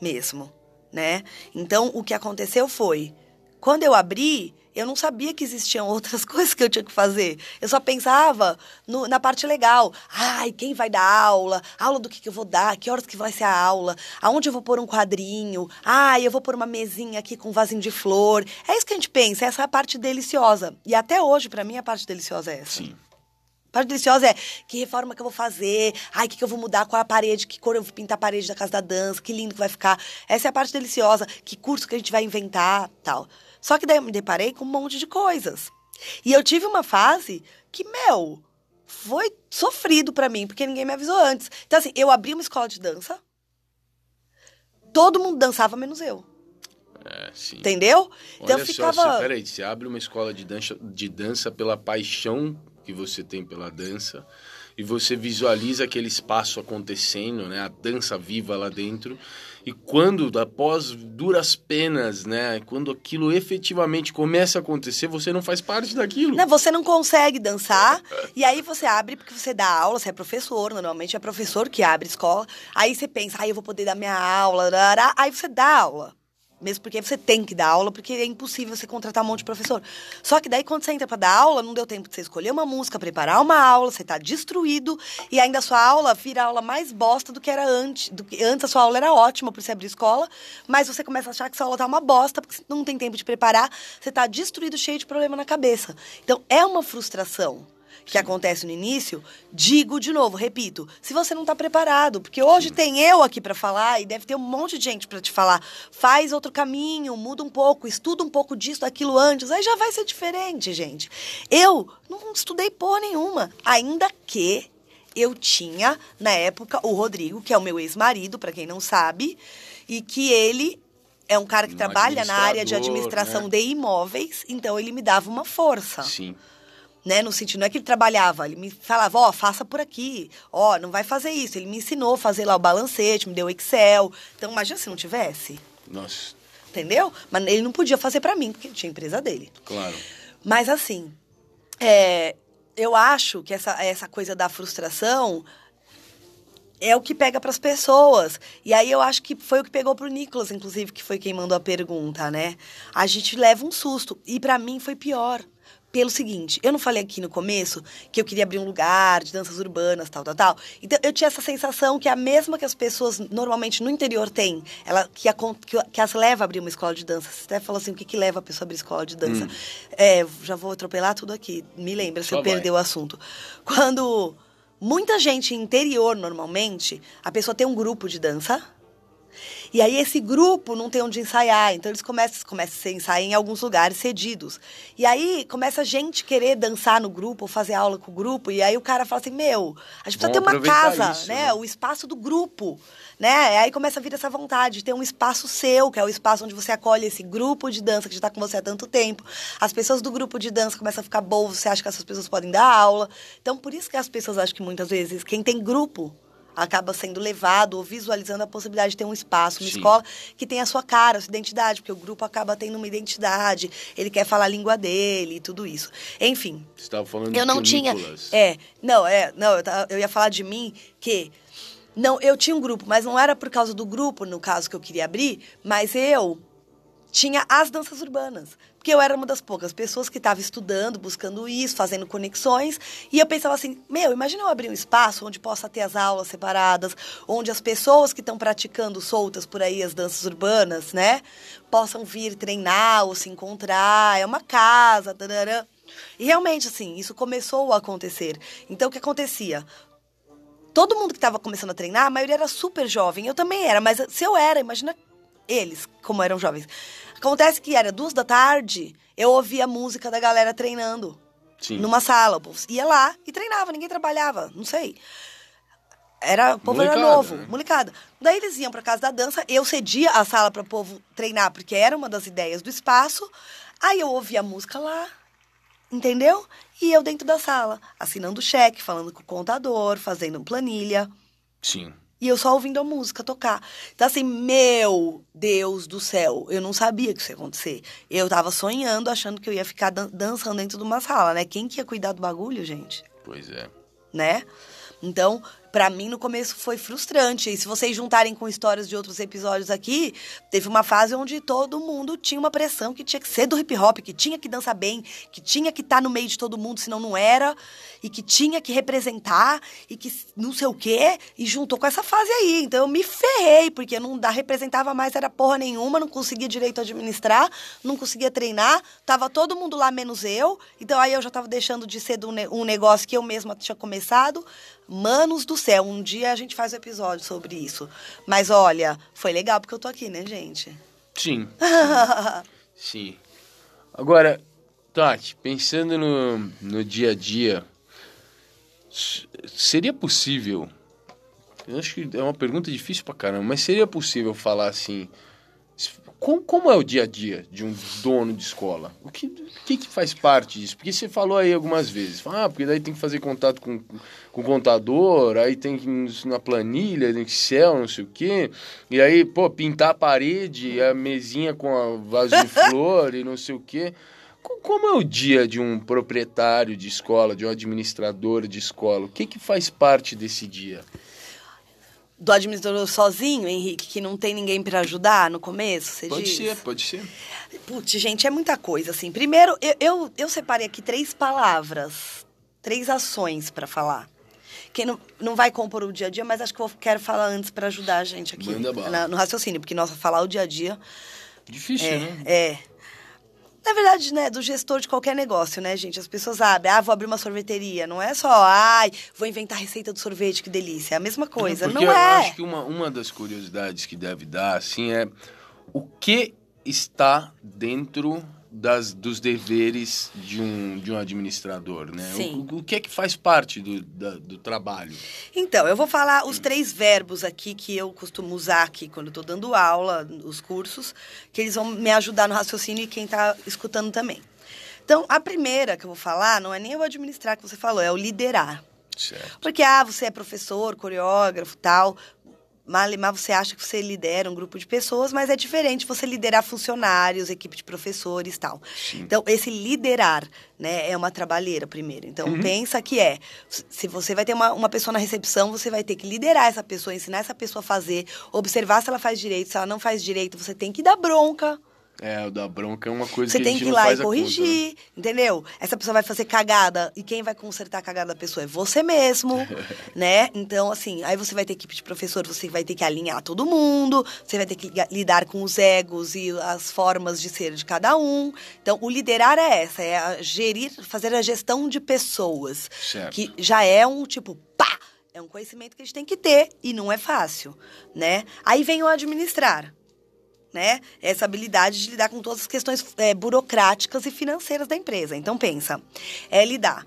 mesmo, né? Então o que aconteceu foi, quando eu abri, eu não sabia que existiam (laughs) outras coisas que eu tinha que fazer. Eu só pensava no- na parte legal. Ai, quem vai dar aula? Aula do que, que eu vou dar? Que horas que vai ser a aula? Aonde eu vou pôr um quadrinho? Ai, eu vou pôr uma mesinha aqui com um vasinho de flor. É isso que a gente pensa, essa é a parte deliciosa. E até hoje, para mim, a parte deliciosa é essa. Sim. A parte deliciosa é que reforma que eu vou fazer, ai, o que, que eu vou mudar, qual é a parede, que cor eu vou pintar a parede da casa da dança, que lindo que vai ficar. Essa é a parte deliciosa, que curso que a gente vai inventar, tal. Só que daí eu me deparei com um monte de coisas. E eu tive uma fase que, meu, foi sofrido pra mim, porque ninguém me avisou antes. Então, assim, eu abri uma escola de dança, todo mundo dançava, menos eu. É, sim. Entendeu? Então Olha eu só, ficava. você, peraí, você abre uma escola de dança, de dança pela paixão que você tem pela dança e você visualiza aquele espaço acontecendo, né, a dança viva lá dentro. E quando, após duras penas, né, quando aquilo efetivamente começa a acontecer, você não faz parte daquilo. Não, você não consegue dançar, e aí você abre porque você dá aula, você é professor, normalmente é professor que abre escola. Aí você pensa, aí eu vou poder dar minha aula, aí você dá aula. Mesmo porque você tem que dar aula, porque é impossível você contratar um monte de professor. Só que daí, quando você entra pra dar aula, não deu tempo de você escolher uma música, preparar uma aula, você tá destruído, e ainda a sua aula vira aula mais bosta do que era antes. Do que, antes a sua aula era ótima por você abrir escola, mas você começa a achar que sua aula tá uma bosta, porque você não tem tempo de preparar, você tá destruído, cheio de problema na cabeça. Então, é uma frustração que acontece no início, digo de novo, repito, se você não está preparado, porque hoje tem eu aqui para falar e deve ter um monte de gente para te falar, faz outro caminho, muda um pouco, estuda um pouco disso, daquilo antes, aí já vai ser diferente, gente. Eu não estudei porra nenhuma, ainda que eu tinha na época o Rodrigo, que é o meu ex-marido, para quem não sabe, e que ele é um cara que Um trabalha na área de administração né? de imóveis, então ele me dava uma força Sim. Né? No sentido, não é que ele trabalhava, ele me falava, ó, faça por aqui, ó, não vai fazer isso. Ele me ensinou a fazer lá o balancete, me deu o Excel. Então, imagina se não tivesse, Nossa, entendeu? Mas ele não podia fazer pra mim, porque tinha empresa dele. claro. Mas assim, é, eu acho que essa, essa coisa da frustração é o que pega pras pessoas. E aí eu acho que foi o que pegou pro Nicolas, inclusive, que foi quem mandou a pergunta, né? A gente leva um susto. E pra mim foi pior. Pelo seguinte, eu não falei aqui no começo que eu queria abrir um lugar de danças urbanas, tal, tal, tal. Então eu tinha essa sensação que a mesma que as pessoas normalmente no interior têm, ela que, a, que, que as leva a abrir uma escola de dança. Você até falou assim, o que, que leva a pessoa a abrir escola de dança? Hum. É, já vou atropelar tudo aqui. Me lembra se eu perder o assunto. Quando muita gente interior normalmente, a pessoa tem um grupo de dança e aí esse grupo não tem onde ensaiar, então eles começam, começam a ensaiar em alguns lugares cedidos. E aí começa a gente querer dançar no grupo, ou fazer aula com o grupo, e aí o cara fala assim, meu, a gente precisa ter uma casa, isso, né? né? O espaço do grupo. Né? E aí começa a vir essa vontade de ter um espaço seu, que é o espaço onde você acolhe esse grupo de dança que já está com você há tanto tempo. As pessoas do grupo de dança começam a ficar boas, você acha que essas pessoas podem dar aula. Então, por isso que as pessoas acham que muitas vezes quem tem grupo acaba sendo levado ou visualizando a possibilidade de ter um espaço, uma Sim. escola que tem a sua cara, a sua identidade, porque o grupo acaba tendo uma identidade, ele quer falar a língua dele e tudo isso. Enfim. Você estava falando eu de não tinha, é, não, é, não, eu, eu ia falar de mim que não, eu tinha um grupo, mas não era por causa do grupo, no caso que eu queria abrir, mas eu tinha as danças urbanas. Porque eu era uma das poucas pessoas que estava estudando, buscando isso, fazendo conexões. E eu pensava assim: meu, imagina eu abrir um espaço onde possa ter as aulas separadas, onde as pessoas que estão praticando soltas por aí as danças urbanas, né, possam vir treinar ou se encontrar. É uma casa, tarará. E realmente, assim, isso começou a acontecer. Então, o que acontecia? Todo mundo que estava começando a treinar, a maioria era super jovem. Eu também era, mas se eu era, imagina eles, como eram jovens. Acontece que era duas da tarde, eu ouvia a música da galera treinando. Sim. Numa sala. Ia lá e treinava, ninguém trabalhava, não sei. Era, o povo molecada, era novo, né? molecada. Daí eles iam para casa da dança, eu cedia a sala para o povo treinar, porque era uma das ideias do espaço. Aí eu ouvia a música lá, entendeu? E eu dentro da sala, assinando cheque, falando com o contador, fazendo planilha. Sim. E eu só ouvindo a música tocar. Então, assim, meu Deus do céu, eu não sabia que isso ia acontecer. Eu tava sonhando, achando que eu ia ficar dan dançando dentro de uma sala, né? Quem que ia cuidar do bagulho, gente? Pois é. Né? Então, para mim no começo foi frustrante. E se vocês juntarem com histórias de outros episódios aqui, teve uma fase onde todo mundo tinha uma pressão que tinha que ser do hip hop, que tinha que dançar bem, que tinha que estar tá no meio de todo mundo, senão não era, e que tinha que representar, e que não sei o quê, e juntou com essa fase aí. Então eu me ferrei, porque não da, representava mais, era porra nenhuma, não conseguia direito administrar, não conseguia treinar, tava todo mundo lá menos eu. Então aí eu já tava deixando de ser um negócio que eu mesma tinha começado. Manos do céu, um dia a gente faz um episódio sobre isso. Mas olha, foi legal porque eu tô aqui, né, gente? Sim. (laughs) Sim. Agora, Tati, pensando no, no dia a dia, seria possível. Eu acho que é uma pergunta difícil pra caramba, mas seria possível falar assim como, como, é o dia a dia de um dono de escola? O que, que, que, faz parte disso? Porque você falou aí algumas vezes, ah, porque daí tem que fazer contato com, com o contador, aí tem que na planilha, no Excel, não sei o quê, e aí, pô, pintar a parede, a mesinha com a vaso de flor e não sei o quê. Como é o dia de um proprietário de escola, de um administrador de escola? O que, que faz parte desse dia? Do administrador sozinho, Henrique, que não tem ninguém para ajudar no começo, você pode diz? ser, pode ser. Putz, gente, é muita coisa, assim. Primeiro, eu, eu, eu separei aqui três palavras, três ações para falar. Que não, não vai compor o dia a dia, mas acho que eu quero falar antes para ajudar a gente aqui na, no raciocínio, porque, nossa, falar o dia a dia... Difícil, é, né? É, na verdade, né, do gestor de qualquer negócio, né, gente? As pessoas abrem, ah, vou abrir uma sorveteria. Não é só, ai, vou inventar a receita do sorvete, que delícia. É a mesma coisa. Não, não é. Eu acho que uma, uma das curiosidades que deve dar, assim, é o que está dentro das, dos deveres de um, de um administrador, né? Sim. O, o que é que faz parte do, da, do trabalho? Então, eu vou falar os três verbos aqui que eu costumo usar aqui quando estou dando aula, os cursos, que eles vão me ajudar no raciocínio e quem está escutando também. Então, a primeira que eu vou falar não é nem o administrar que você falou, é o liderar. Certo. Porque, ah, você é professor, coreógrafo, tal, Malemar, você acha que você lidera um grupo de pessoas, mas é diferente você liderar funcionários, equipe de professores tal. Sim. Então, esse liderar né, é uma trabalheira primeiro. Então, uhum. pensa que é. Se você vai ter uma, uma pessoa na recepção, você vai ter que liderar essa pessoa, ensinar essa pessoa a fazer, observar se ela faz direito, se ela não faz direito, você tem que dar bronca. É, o da bronca é uma coisa Você que a tem que ir lá e a conta, né? corrigir, entendeu? Essa pessoa vai fazer cagada e quem vai consertar a cagada da pessoa é você mesmo, (laughs) né? Então, assim, aí você vai ter equipe de professor, você vai ter que alinhar todo mundo, você vai ter que lidar com os egos e as formas de ser de cada um. Então, o liderar é essa, é gerir, fazer a gestão de pessoas. Certo. Que já é um tipo, pá! É um conhecimento que a gente tem que ter e não é fácil, né? Aí vem o administrar né? Essa habilidade de lidar com todas as questões é, burocráticas e financeiras da empresa. Então pensa, é lidar.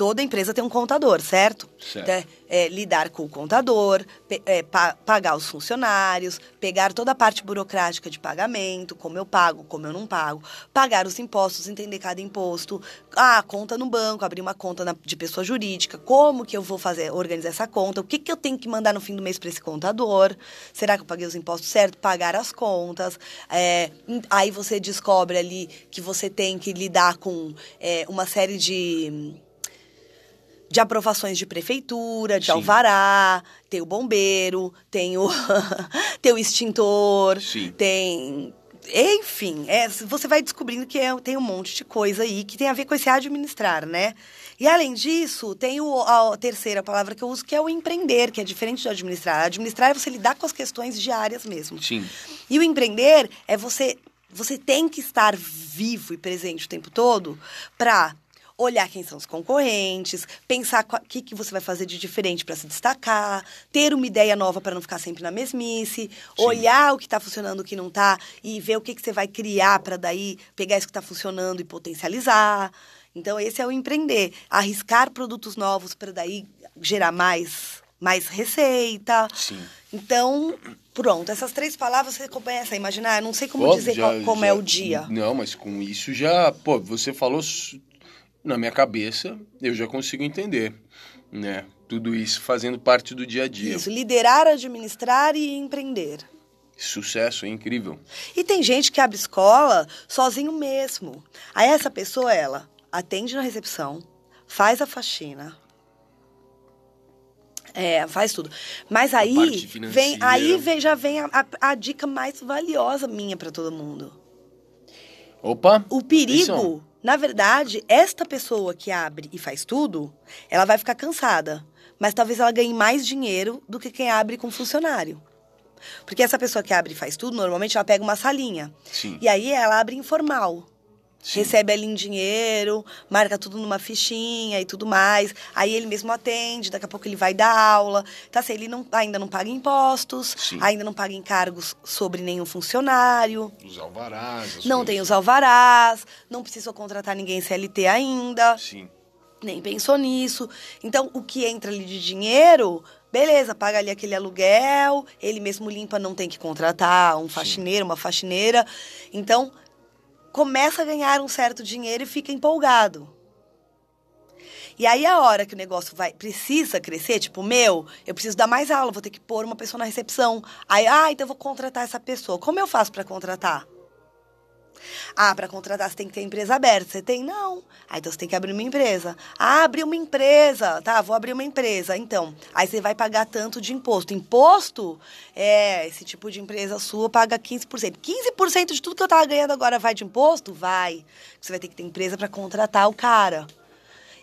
Toda empresa tem um contador, certo? Certo. Então, é, é lidar com o contador, é, pa- pagar os funcionários, pegar toda a parte burocrática de pagamento, como eu pago, como eu não pago, pagar os impostos, entender cada imposto, ah, conta no banco, abrir uma conta na- de pessoa jurídica, como que eu vou fazer, organizar essa conta, o que, que eu tenho que mandar no fim do mês para esse contador, será que eu paguei os impostos certo, pagar as contas, é, aí você descobre ali que você tem que lidar com é, uma série de de aprovações de prefeitura, de Sim. alvará, tem o bombeiro, tem o, (laughs) tem o extintor, Sim. tem. Enfim, é, você vai descobrindo que é- tem um monte de coisa aí que tem a ver com esse administrar, né? E além disso, tem o, a terceira palavra que eu uso, que é o empreender, que é diferente do administrar. Administrar é você lidar com as questões diárias mesmo. Sim. E o empreender é você. Você tem que estar vivo e presente o tempo todo para olhar quem são os concorrentes, pensar o que, que você vai fazer de diferente para se destacar, ter uma ideia nova para não ficar sempre na mesmice, olhar o que está funcionando, o que não está e ver o que, que você vai criar para daí pegar isso que está funcionando e potencializar. Então esse é o empreender, arriscar produtos novos para daí gerar mais mais receita. Sim. Então, pronto, essas três palavras você começa a imaginar. Eu não sei como Pô, dizer já- como já- é o dia. Não, mas com isso já, pô, você falou na minha cabeça, eu já consigo entender, né? Tudo isso fazendo parte do dia a dia. Isso, liderar, administrar e empreender. Sucesso, é incrível. E tem gente que abre escola sozinho mesmo. Aí essa pessoa, ela atende na recepção, faz a faxina. É, faz tudo. Mas aí vem, aí vem, já vem a, a- a dica mais valiosa minha para todo mundo. Opa! O perigo. Na verdade, esta pessoa que abre e faz tudo, ela vai ficar cansada. Mas talvez ela ganhe mais dinheiro do que quem abre com funcionário. Porque essa pessoa que abre e faz tudo, normalmente ela pega uma salinha. Sim. E aí ela abre informal. Sim. Recebe ali em dinheiro, marca tudo numa fichinha e tudo mais. Aí ele mesmo atende, daqui a pouco ele vai dar aula. Tá assim, ele não, ainda não paga impostos, Sim. ainda não paga encargos sobre nenhum funcionário Os alvarás. não coisas. tem os alvarás, não precisou contratar ninguém CLT ainda, Sim. nem pensou nisso. Então, o que entra ali de dinheiro, beleza, paga ali aquele aluguel, ele mesmo limpa, não tem que contratar um faxineiro, uma faxineira. Então, começa a ganhar um certo dinheiro e fica empolgado. E aí a hora que o negócio vai precisa crescer, tipo, meu, eu preciso dar mais aula, vou ter que pôr uma pessoa na recepção. Aí, ah, então eu vou contratar essa pessoa. Como eu faço para contratar? Ah, para contratar você tem que ter empresa aberta. Você tem? Não. Ah, então você tem que abrir uma empresa. Ah, abrir uma empresa. Tá, vou abrir uma empresa. Então, aí você vai pagar tanto de imposto. Imposto, é, esse tipo de empresa sua paga 15%. 15% de tudo que eu tava ganhando agora vai de imposto? Vai. Você vai ter que ter empresa para contratar o cara.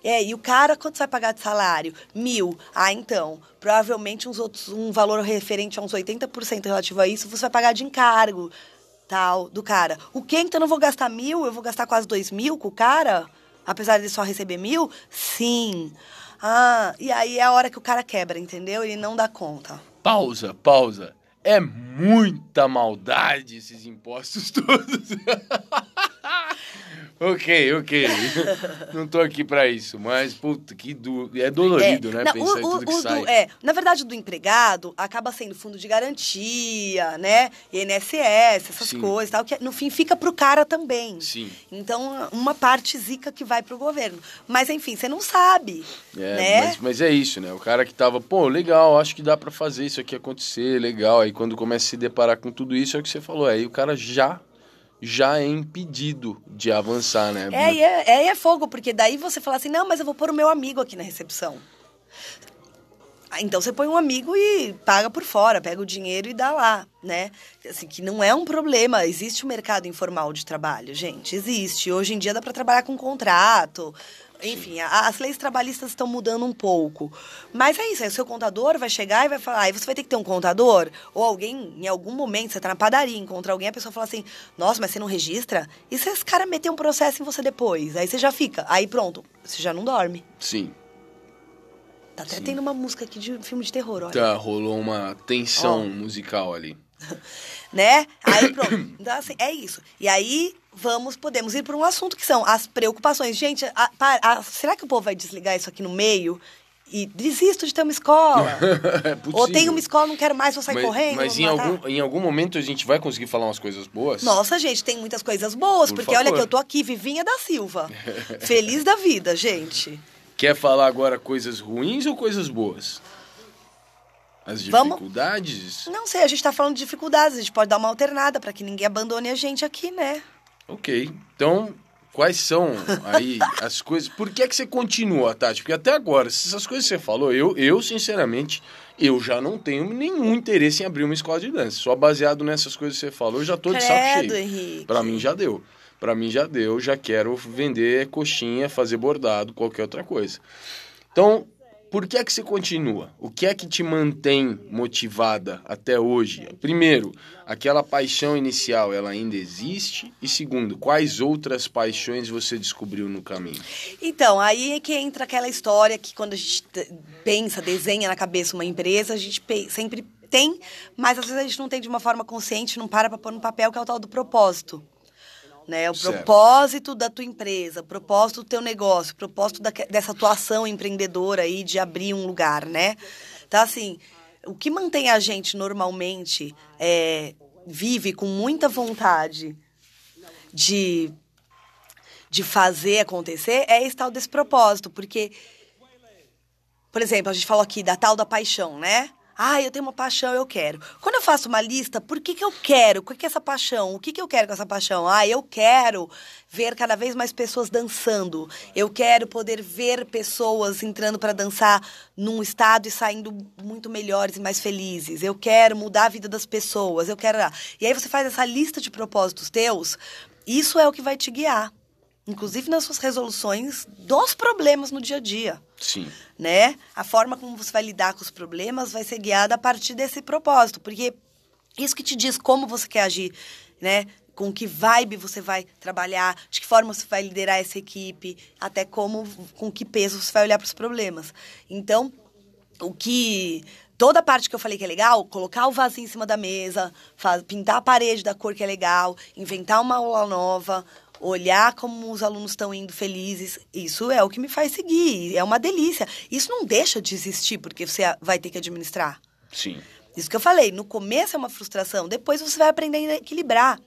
É, e o cara, quanto você vai pagar de salário? Mil. Ah, então, provavelmente uns outros, um valor referente a uns 80% relativo a isso, você vai pagar de encargo, tal, do cara. O que, então, eu não vou gastar mil? Eu vou gastar quase dois mil com o cara? Apesar de só receber mil? Sim. Ah, e aí é a hora que o cara quebra, entendeu? Ele não dá conta. Pausa, pausa. É muita maldade esses impostos (laughs) todos. Ok, ok. (laughs) Não tô aqui pra isso, mas, puta, que do... é dolorido, né? Não, Pensar o- em tudo que o sai. do- é, na verdade, do empregado acaba sendo fundo de garantia, né? INSS, essas Sim. coisas, tal, que no fim fica pro cara também. Sim. Então, uma parte zica que vai pro governo. Mas, enfim, você não sabe, É, né? mas, mas é isso, né? O cara que tava, pô, legal, acho que dá pra fazer isso aqui acontecer, legal. Aí quando começa a se deparar com tudo isso, é o que você falou. Aí o cara já, já é impedido de avançar, né? É, e é, é, é fogo, porque daí você fala assim, não, mas eu vou pôr o meu amigo aqui na recepção. Ah, Então você põe um amigo e paga por fora, pega o dinheiro e dá lá, né? Assim, que não é um problema. Existe o mercado informal de trabalho, gente. Existe. Hoje em dia dá para trabalhar com contrato. Enfim, a- as leis trabalhistas estão mudando um pouco. Mas é isso, aí o seu contador vai chegar e vai falar, aí você vai ter que ter um contador, ou alguém, em algum momento, você tá na padaria, encontra alguém, a pessoa fala assim, nossa, mas você não registra? E se esse cara meter um processo em você depois? Aí você já fica, aí pronto, você já não dorme. Sim. Tá até Sim. tendo uma música aqui de filme de terror, olha. Tá, rolou uma tensão Ó. musical ali. (laughs) né? Aí pronto. Então, assim, é isso. E aí vamos, podemos ir para um assunto que são as preocupações. Gente, a- a- será que o povo vai desligar isso aqui no meio? E desisto de ter uma escola? (laughs) é. Ou tenho uma escola, não quero mais, vou sair mas, correndo? Mas em algum, em algum momento a gente vai conseguir falar umas coisas boas? Nossa, gente, tem muitas coisas boas, Por porque olha favor. que eu tô aqui, Vivinha da Silva. (laughs) Feliz da vida, gente. Quer falar agora coisas ruins ou coisas boas? As Vamos- dificuldades? Não sei, a gente tá falando de dificuldades, a gente pode dar uma alternada para que ninguém abandone a gente aqui, né? Ok. Então, quais são aí (laughs) as coisas... Por que é que você continua, Tati? Porque até agora, essas coisas que você falou, eu, eu sinceramente, eu já não tenho nenhum interesse em abrir uma escola de dança. Só baseado nessas coisas que você falou, eu já tô de saco Credo, cheio. Henrique. Pra mim já deu. Pra mim já deu, já quero vender coxinha, fazer bordado, qualquer outra coisa. Então, por que é que você continua? O que é que te mantém motivada até hoje? Primeiro, aquela paixão inicial, ela ainda existe? E segundo, quais outras paixões você descobriu no caminho? Então, aí é que entra aquela história que quando a gente pensa, desenha na cabeça uma empresa, a gente sempre tem, mas às vezes a gente não tem de uma forma consciente, não para para pôr no papel, que é o tal do propósito. Né? O Certo. propósito da tua empresa, o propósito do teu negócio, o propósito daque- dessa atuação empreendedora aí de abrir um lugar, né? Então, assim, o que mantém a gente normalmente é, vive com muita vontade de de fazer acontecer é esse tal desse propósito, porque, por exemplo, a gente falou aqui da tal da paixão, né? Ah, eu tenho uma paixão, eu quero. Quando eu faço uma lista, por que, que eu quero? O que, que é essa paixão? O que, que eu quero com essa paixão? Ah, eu quero ver cada vez mais pessoas dançando. Eu quero poder ver pessoas entrando para dançar num estado e saindo muito melhores e mais felizes. Eu quero mudar a vida das pessoas. Eu quero. E aí você faz essa lista de propósitos teus. Isso é o que vai te guiar inclusive nas suas resoluções dos problemas no dia a dia, Sim. né? A forma como você vai lidar com os problemas vai ser guiada a partir desse propósito, porque isso que te diz como você quer agir, né? Com que vibe você vai trabalhar, de que forma você vai liderar essa equipe, até como, com que peso você vai olhar para os problemas. Então, o que toda a parte que eu falei que é legal, colocar o vasinho em cima da mesa, faz- pintar a parede da cor que é legal, inventar uma aula nova, olhar como os alunos estão indo felizes, isso é o que me faz seguir, é uma delícia. Isso não deixa de existir porque você vai ter que administrar. Sim. Isso que eu falei, no começo é uma frustração, depois você vai aprendendo a equilibrar.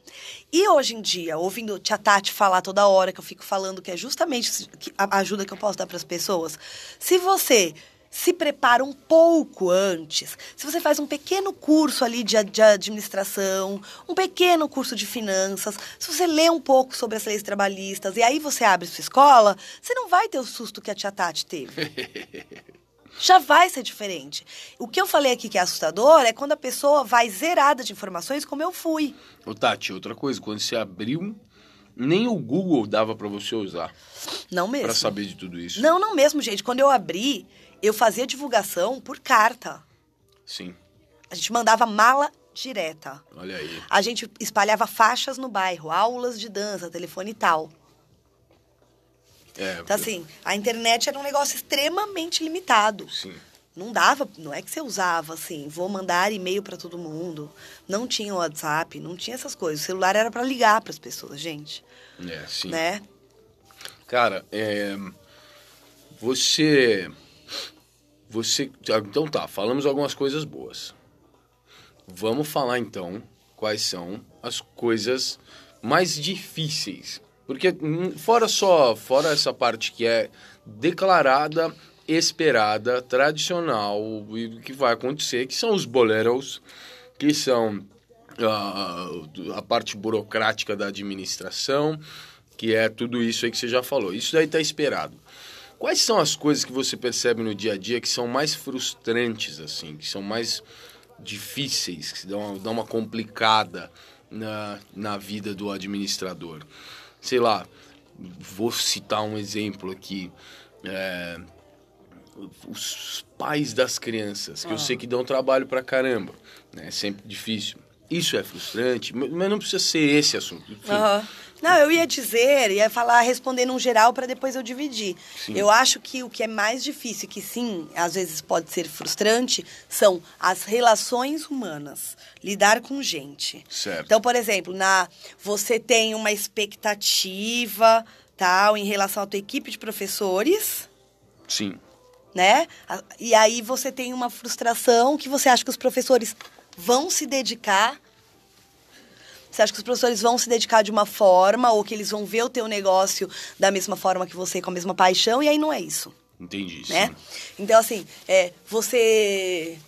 E hoje em dia, ouvindo Tia Tati falar toda hora, que eu fico falando que é justamente a ajuda que eu posso dar para as pessoas, se você se prepara um pouco antes, se você faz um pequeno curso ali de, de administração, um pequeno curso de finanças, se você lê um pouco sobre as leis trabalhistas e aí você abre sua escola, você não vai ter o susto que a Tia Tati teve (laughs) já vai ser diferente. O que eu falei aqui que é assustador é quando a pessoa vai zerada de informações, como eu fui. Ô, Tati, outra coisa, quando você abriu, nem o Google dava pra você usar Não mesmo. pra saber de tudo isso. Não, não mesmo, gente. Quando eu abri, eu fazia divulgação por carta. Sim. A gente mandava mala direta. Olha aí. A gente espalhava faixas no bairro, aulas de dança, telefone e tal. É, Então, assim, a internet era um negócio extremamente limitado. Sim. Não dava, não é que você usava assim, vou mandar e-mail para todo mundo. Não tinha WhatsApp, não tinha essas coisas. O celular era para ligar para as pessoas, gente, É, sim. né? Cara, é, você, você, então tá, falamos algumas coisas boas. Vamos falar então quais são as coisas mais difíceis, porque hum, fora só, fora essa parte que é declarada, esperada, tradicional e que vai acontecer, que são os boleros, que são ah, a parte burocrática da administração, que é tudo isso aí que você já falou. Isso daí tá esperado. Quais são as coisas que você percebe no dia a dia que são mais frustrantes, assim, que são mais difíceis, que dão, dão uma complicada na, na vida do administrador? Sei lá, vou citar um exemplo aqui. É, os pais das crianças, que ah. eu sei que dão trabalho pra caramba, né? É sempre difícil. Isso é frustrante, mas não precisa ser esse assunto. Uhum. Não, eu ia dizer, ia falar, responder num geral para depois eu dividir. Sim. Eu acho que o que é mais difícil, que sim, às vezes pode ser frustrante, são as relações humanas. Lidar com gente. Certo. Então, por exemplo, na, você tem uma expectativa tal em relação à tua equipe de professores. Sim. Né? E aí você tem uma frustração que você acha que os professores vão se dedicar? Você acha que os professores vão se dedicar de uma forma ou que eles vão ver o teu negócio da mesma forma que você, com a mesma paixão? E aí não é isso. Entendi. Né? Então, assim, é, você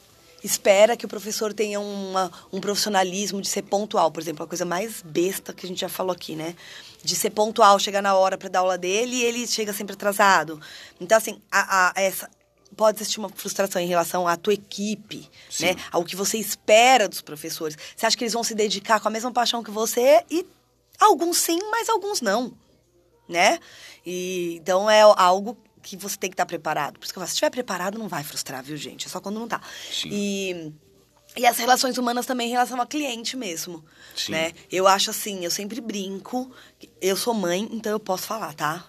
espera que o professor tenha uma, um profissionalismo de ser pontual. Por exemplo, a coisa mais besta que a gente já falou aqui, né? De ser pontual, chegar na hora para dar aula dele e ele chega sempre atrasado. Então, assim, a, a, essa, pode existir uma frustração em relação à tua equipe, Sim. né? Ao que você espera dos professores. Você acha que eles vão se dedicar com a mesma paixão que você e alguns sim, mas alguns não, né? E então é algo que você tem que estar preparado. Por isso que eu falo, se estiver preparado, não vai frustrar, viu, gente? É só quando não tá. Sim. E e as relações humanas também em relação ao cliente mesmo, Sim. né? Eu acho assim, eu sempre brinco, eu sou mãe, então eu posso falar, tá?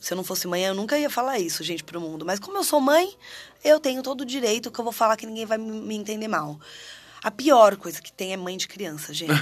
Se eu não fosse mãe, eu nunca ia falar isso, gente, pro mundo. Mas como eu sou mãe, eu tenho todo o direito que eu vou falar que ninguém vai me entender mal. A pior coisa que tem é mãe de criança, gente. (laughs)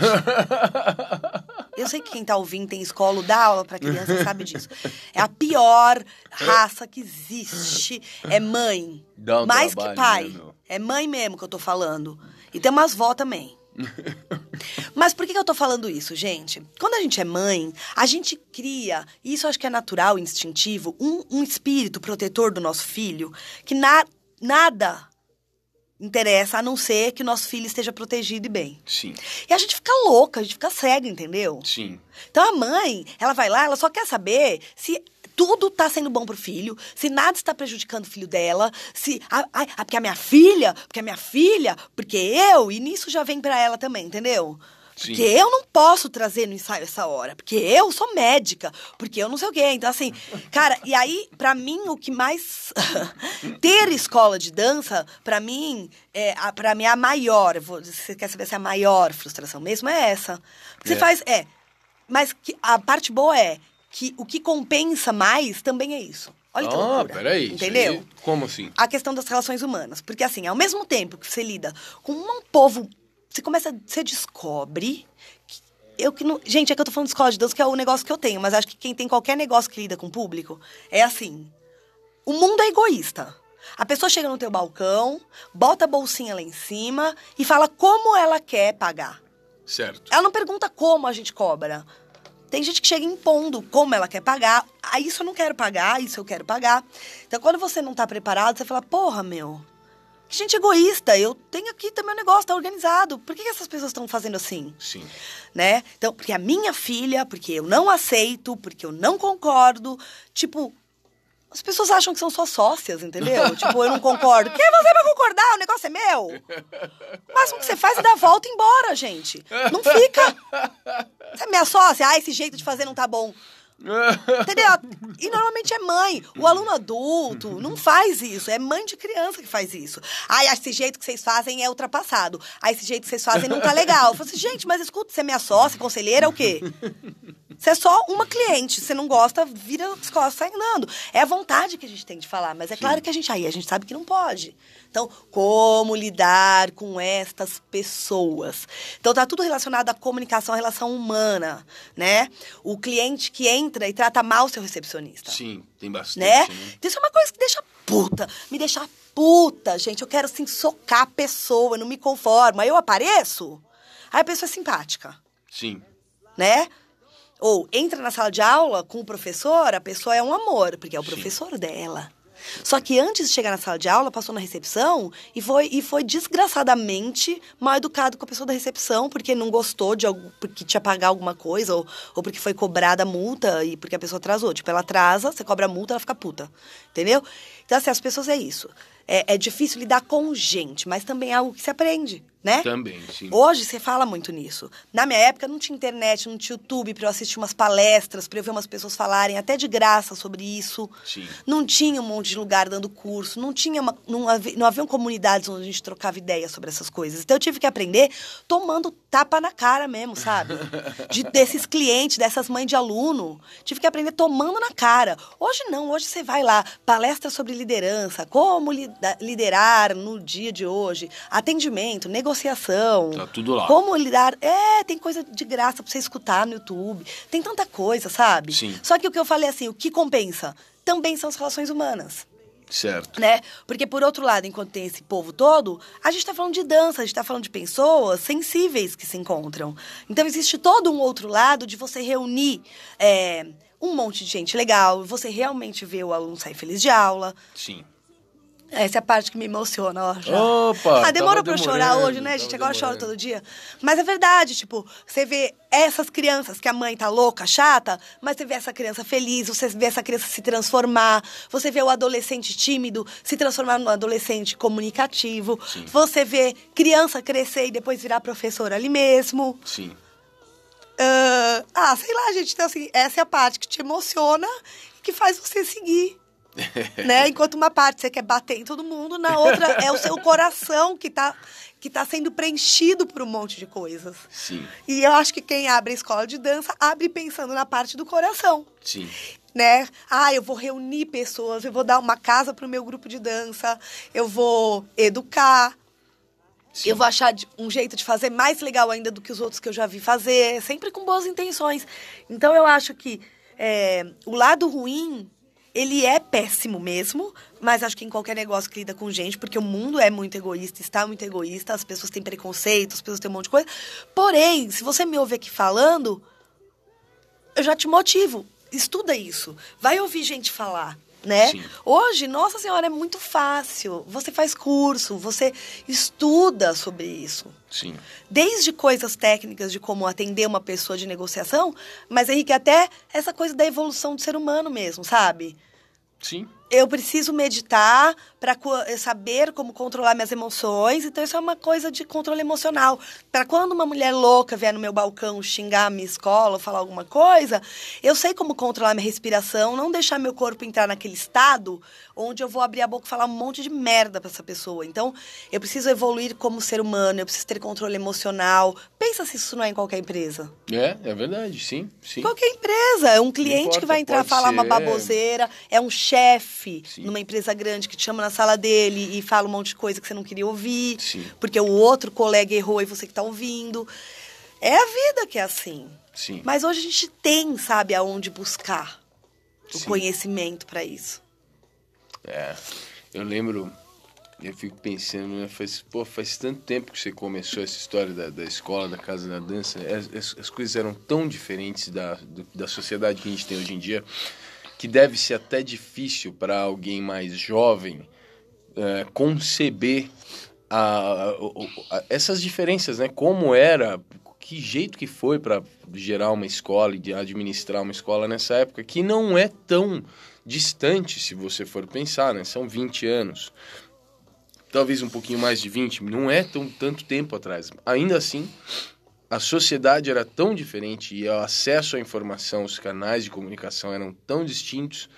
Eu sei que quem tá ouvindo tem escola, dá aula para criança, sabe disso. É a pior raça que existe. É mãe. Um Mais que pai. Né, é mãe mesmo que eu tô falando. E tem umas vó também. (laughs) Mas por que eu tô falando isso, gente? Quando a gente é mãe, a gente cria, e isso acho que é natural, instintivo, um, um espírito protetor do nosso filho que na, nada interessa a não ser que o nosso filho esteja protegido e bem. Sim. E a gente fica louca, a gente fica cega, entendeu? Sim. Então a mãe, ela vai lá, ela só quer saber se tudo está sendo bom pro filho, se nada está prejudicando o filho dela, se. Ai, porque a minha filha, porque a minha filha, porque eu, e nisso já vem para ela também, entendeu? Porque Sim. eu não posso trazer no ensaio essa hora. Porque eu sou médica. Porque eu não sei o quê. Então, assim, cara, e aí, para mim, o que mais. (laughs) ter escola de dança, para mim, é, para mim, é a maior. Vou, você quer saber se é a maior frustração mesmo? É essa. Porque é. você faz. É. Mas que, a parte boa é que o que compensa mais também é isso. Olha que ah, loucura. peraí. Entendeu? Aí, como assim? A questão das relações humanas. Porque, assim, ao mesmo tempo que você lida com um povo. Você começa. Você descobre. Que eu que não. Gente, é que eu tô falando de escola de dança, que é o negócio que eu tenho, mas acho que quem tem qualquer negócio que lida com o público é assim. O mundo é egoísta. A pessoa chega no teu balcão, bota a bolsinha lá em cima e fala como ela quer pagar. Certo. Ela não pergunta como a gente cobra. Tem gente que chega impondo como ela quer pagar. Ah, isso eu não quero pagar, isso eu quero pagar. Então, quando você não está preparado, você fala, porra, meu, que gente egoísta. Eu tenho aqui também o negócio, tá organizado. Por que, que essas pessoas estão fazendo assim? Sim. Né? Então, porque a minha filha, porque eu não aceito, porque eu não concordo. Tipo, as pessoas acham que são só sócias, entendeu? (laughs) tipo, eu não concordo. Quem é você pra concordar? O negócio é meu. O máximo que você faz é dar a volta e ir embora, gente. Não fica. Você é minha sócia? Ah, esse jeito de fazer não tá bom. Entendeu? E normalmente é mãe. O aluno adulto não faz isso. É mãe de criança que faz isso. Ah, esse jeito que vocês fazem é ultrapassado. Ah, esse jeito que vocês fazem não tá legal. Eu falo assim, gente, mas escuta, você é minha sócia, conselheira, é o quê? Você é só uma cliente. Se não gosta, vira as costas sai andando. É a vontade que a gente tem de falar. Mas é Sim. claro que a gente aí, a gente sabe que não pode. Então, como lidar com estas pessoas? Então, tá tudo relacionado à comunicação, à relação humana, né? O cliente que entra e trata mal o seu recepcionista. Sim, tem bastante. Né? né? Isso é uma coisa que deixa puta. Me deixa puta, gente. Eu quero, assim, socar a pessoa, eu não me conformo. Aí eu apareço, aí a pessoa é simpática. Sim. Né? Ou entra na sala de aula com o professor, a pessoa é um amor, porque é o Sim. professor dela. Só que antes de chegar na sala de aula, passou na recepção e foi, e foi desgraçadamente mal educado com a pessoa da recepção, porque não gostou de algo, porque tinha pagar alguma coisa, ou, ou porque foi cobrada a multa e porque a pessoa atrasou. Tipo, ela atrasa, você cobra a multa, ela fica puta. Entendeu? Então, assim, as pessoas é isso. É, é difícil lidar com gente, mas também é algo que se aprende né? Também, sim. Hoje você fala muito nisso. Na minha época não tinha internet, não tinha YouTube para eu assistir umas palestras, para eu ver umas pessoas falarem até de graça sobre isso. Sim. Não tinha um monte de lugar dando curso, não tinha uma, não, havia, não haviam comunidades onde a gente trocava ideias sobre essas coisas. Então eu tive que aprender tomando tapa na cara mesmo, sabe? (laughs) De, desses clientes, dessas mães de aluno. Tive que aprender tomando na cara. Hoje não, hoje você vai lá, palestra sobre liderança, como liderar no dia de hoje, atendimento, negociação negociação. Tá tudo lá. Como lidar. É, tem coisa de graça pra você escutar no YouTube. Tem tanta coisa, sabe? Sim. Só que o que eu falei assim, o que compensa? Também são as relações humanas. Certo. Né? Porque, por outro lado, enquanto tem esse povo todo, a gente está falando de dança, a gente está falando de pessoas sensíveis que se encontram. Então, existe todo um outro lado de você reunir é, um monte de gente legal, você realmente ver o aluno sair feliz de aula. Sim. Essa é a parte que me emociona, ó. Já. Opa! Ah, demorou pra eu chorar hoje, né, gente? Agora eu choro todo dia. Mas é verdade, tipo, você vê essas crianças que a mãe tá louca, chata, mas você vê essa criança feliz, você vê essa criança se transformar, você vê o adolescente tímido se transformar num adolescente comunicativo, Sim. você vê criança crescer e depois virar professor ali mesmo. Sim. Uh, ah, sei lá, gente. Então, assim, essa é a parte que te emociona e que faz você seguir (laughs) né? Enquanto uma parte você quer bater em todo mundo, na outra é o seu coração que está que tá sendo preenchido por um monte de coisas. Sim. E eu acho que quem abre a escola de dança abre pensando na parte do coração. Sim. Né? Ah, eu vou reunir pessoas, eu vou dar uma casa para o meu grupo de dança, eu vou educar, Sim. eu vou achar um jeito de fazer mais legal ainda do que os outros que eu já vi fazer, sempre com boas intenções. Então eu acho que é, o lado ruim ele é péssimo mesmo, mas acho que em qualquer negócio que lida com gente, porque o mundo é muito egoísta, está muito egoísta, as pessoas têm preconceito, as pessoas têm um monte de coisa. Porém, se você me ouve aqui falando, eu já te motivo. Estuda isso. Vai ouvir gente falar né? Hoje, nossa senhora, é muito fácil. Você faz curso, você estuda sobre isso. Sim. Desde coisas técnicas de como atender uma pessoa de negociação, mas Henrique, até essa coisa da evolução do ser humano mesmo, sabe? Sim. Eu preciso meditar para saber como controlar minhas emoções. Então, isso é uma coisa de controle emocional. Para quando uma mulher louca vier no meu balcão xingar a minha escola, falar alguma coisa, eu sei como controlar minha respiração, não deixar meu corpo entrar naquele estado onde eu vou abrir a boca e falar um monte de merda para essa pessoa. Então, eu preciso evoluir como ser humano, eu preciso ter controle emocional. Pensa se isso não é em qualquer empresa. É, é verdade, sim, sim. Qualquer empresa. É um cliente importa, que vai entrar falar uma ser- baboseira, é um chefe Sim. numa empresa grande que te chama na sala dele e fala um monte de coisa que você não queria ouvir, Sim. porque o outro colega errou e você que tá ouvindo. É a vida que é assim. Sim. Mas hoje a gente tem, sabe, aonde buscar o conhecimento para isso. É, eu lembro, eu fico pensando, né, faz, pô, faz tanto tempo que você começou essa história da, da escola, da casa da dança, as, as- as coisas eram tão diferentes da, do- da sociedade que a gente tem hoje em dia, que deve ser até difícil para alguém mais jovem é, conceber a- a- a- essas diferenças, né? Como era, que jeito que foi para gerar uma escola e administrar uma escola nessa época, que não é tão distante se você for pensar, né? São 20 anos. Talvez um pouquinho mais de 20, não é tão tanto tempo atrás. Ainda assim, a sociedade era tão diferente e o acesso à informação, os canais de comunicação eram tão distintos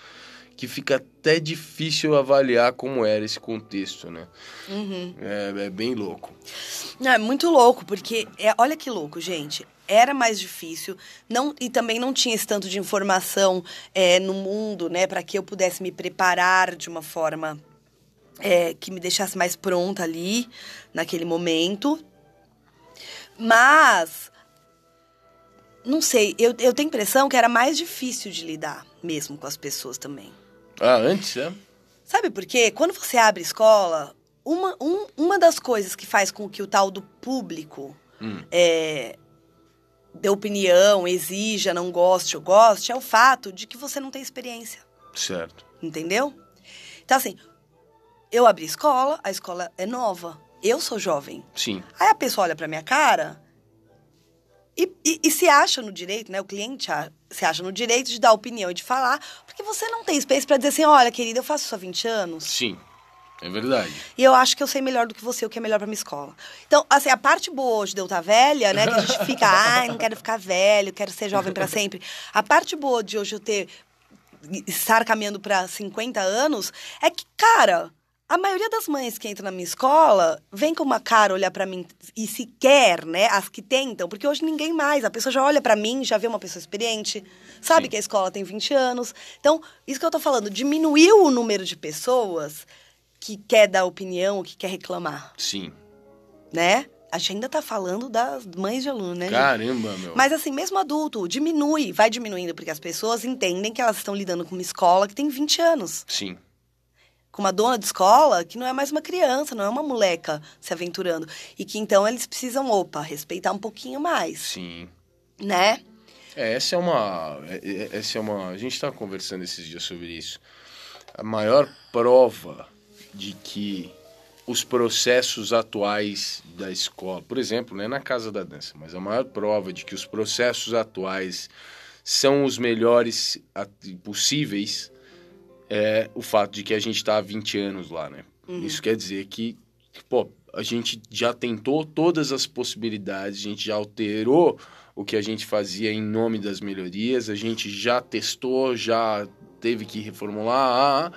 que fica até difícil avaliar como era esse contexto, né? Uhum. É, é bem louco. Não, é muito louco, porque é, olha que louco, gente. Era mais difícil, não e também não tinha esse tanto de informação é, no mundo, né, para que eu pudesse me preparar de uma forma é, que me deixasse mais pronta ali naquele momento. Mas não sei, eu, eu tenho a impressão que era mais difícil de lidar mesmo com as pessoas também. Ah, antes, é? Sabe por quê? Quando você abre escola, uma, um- uma das coisas que faz com que o tal do público Hum. é, dê opinião, exija, não goste ou goste, é o fato de que você não tem experiência, Certo. entendeu? Então, assim, eu abri escola, a escola é nova. Eu sou jovem. Sim. Aí a pessoa olha pra minha cara e, e- e se acha no direito, né? O cliente a- se acha no direito de dar opinião e de falar, porque você não tem space pra dizer assim, olha, querida, eu faço isso há 20 anos. Sim. É verdade. E eu acho que eu sei melhor do que você o que é melhor pra minha escola. Então, assim, a parte boa hoje de eu estar velha, né? Que a gente fica, (laughs) ai, não quero ficar velho, quero ser jovem pra sempre. A parte boa de hoje eu ter estar caminhando pra 50 anos é que, cara, a maioria das mães que entram na minha escola vem com uma cara olhar pra mim e se quer, né? As que tentam, porque hoje ninguém mais. A pessoa já olha pra mim, já vê uma pessoa experiente, sabe Sim. que a escola tem 20 anos. Então, isso que eu tô falando, diminuiu o número de pessoas que quer dar opinião, que quer reclamar, Sim. né? A gente ainda tá falando das mães de aluno, né? gente? Caramba, meu. Mas assim, mesmo adulto, diminui, vai diminuindo, porque as pessoas entendem que elas estão lidando com uma escola que tem 20 anos. Sim. Com uma dona de escola que não é mais uma criança, não é uma moleca se aventurando. E que então eles precisam, opa, respeitar um pouquinho mais, Sim. né? É, essa é uma. é- é- Essa é uma. A gente estava conversando esses dias sobre isso. A maior prova de que os processos atuais da escola, por exemplo, não é na Casa da Dança, mas a maior prova de que os processos atuais são os melhores possíveis é o fato de que a gente está há 20 anos lá, né? Isso quer dizer que, pô, a gente já tentou todas as possibilidades, a gente já alterou o que a gente fazia em nome das melhorias, a gente já testou, já teve que reformular. Ah,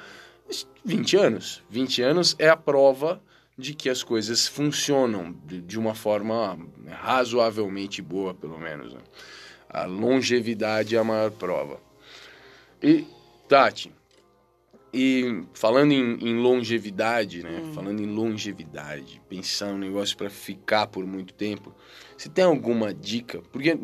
mas 20 anos. 20 anos é a prova de que as coisas funcionam de, de uma forma razoavelmente boa, pelo menos. né? A longevidade é a maior prova. E, Tati, e falando em, em longevidade, né? Falando em longevidade, pensar um negócio para ficar por muito tempo, você tem alguma dica? Porque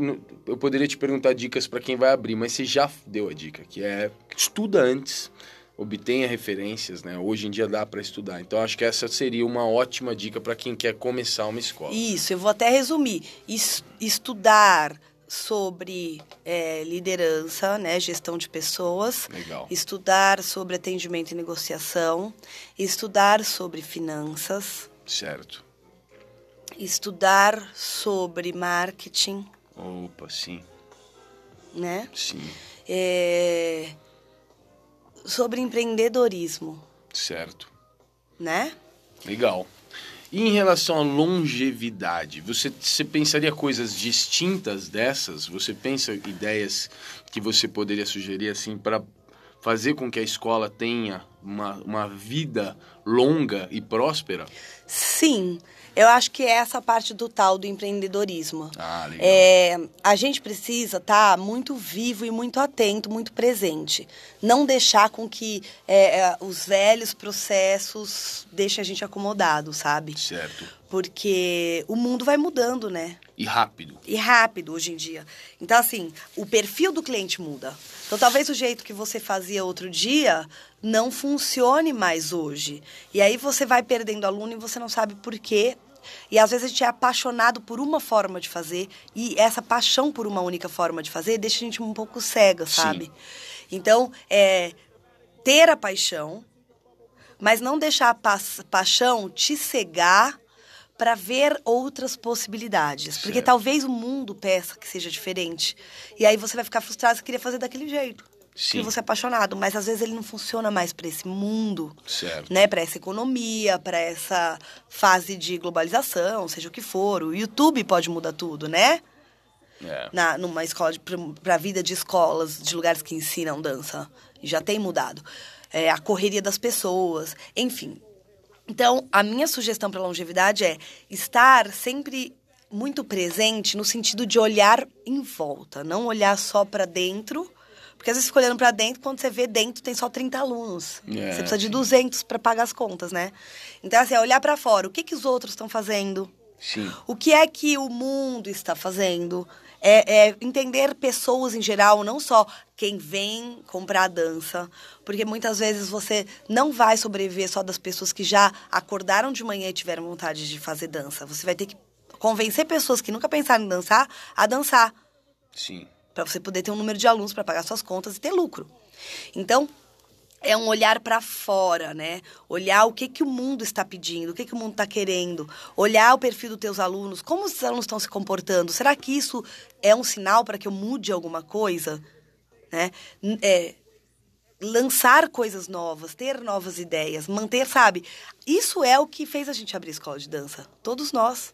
eu poderia te perguntar dicas para quem vai abrir, mas você já deu a dica, que é estuda antes, obtenha referências, né? Hoje em dia dá para estudar. Então acho que essa seria uma ótima dica para quem quer começar uma escola. Isso, eu vou até resumir. Es- estudar sobre é, liderança, né, gestão de pessoas. Legal. Estudar sobre atendimento e negociação. Estudar sobre finanças. Certo. Estudar sobre marketing, Opa, sim, né? sim, É, sobre empreendedorismo, certo. né? Legal. E em relação à longevidade, você, você pensaria coisas distintas dessas? Você pensa ideias que você poderia sugerir assim para fazer com que a escola tenha uma, uma vida longa e próspera? Sim, eu acho que é essa parte do tal do empreendedorismo. Ah, legal. É, a gente precisa estar muito vivo e muito atento, muito presente. Não deixar com que é, é, os velhos processos deixem a gente acomodado, sabe? Certo. Porque o mundo vai mudando, né? E rápido. E rápido hoje em dia. Então, assim, o perfil do cliente muda. Então, talvez o jeito que você fazia outro dia não funcione mais hoje. E aí você vai perdendo aluno e você não sabe por quê. E às vezes a gente é apaixonado por uma forma de fazer e essa paixão por uma única forma de fazer deixa a gente um pouco cega, Sim. sabe? Então, é ter a paixão, mas não deixar a pa paixão te cegar para ver outras possibilidades. Porque Certo. talvez o mundo peça que seja diferente. E aí você vai ficar frustrado, você queria fazer daquele jeito. Sim. Que você é apaixonado, mas às vezes ele não funciona mais para esse mundo, Certo. né, para essa economia, para essa fase de globalização, seja o que for. O YouTube pode mudar tudo, né? É. na, numa escola para a vida de escolas, de lugares que ensinam dança. Já tem mudado. É, a correria das pessoas, enfim. Então, a minha sugestão para longevidade é estar sempre muito presente no sentido de olhar em volta, não olhar só para dentro. Porque às vezes fica olhando para dentro, quando você vê dentro tem só 30 alunos. É, você precisa de sim. 200 para pagar as contas, né? Então, assim, é olhar para fora. O que, que os outros estão fazendo? Sim. O que é que o mundo está fazendo? É, é entender pessoas em geral, não só quem vem comprar dança. Porque muitas vezes você não vai sobreviver só das pessoas que já acordaram de manhã e tiveram vontade de fazer dança. Você vai ter que convencer pessoas que nunca pensaram em dançar a dançar. Sim. Para você poder ter um número de alunos para pagar suas contas e ter lucro. Então, é um olhar para fora, né? Olhar o que, que o mundo está pedindo, o que, que o mundo está querendo, olhar o perfil dos teus alunos, como os alunos estão se comportando. Será que isso é um sinal para que eu mude alguma coisa? Né? É, lançar coisas novas, ter novas ideias, manter, sabe? Isso é o que fez a gente abrir a escola de dança. Todos nós.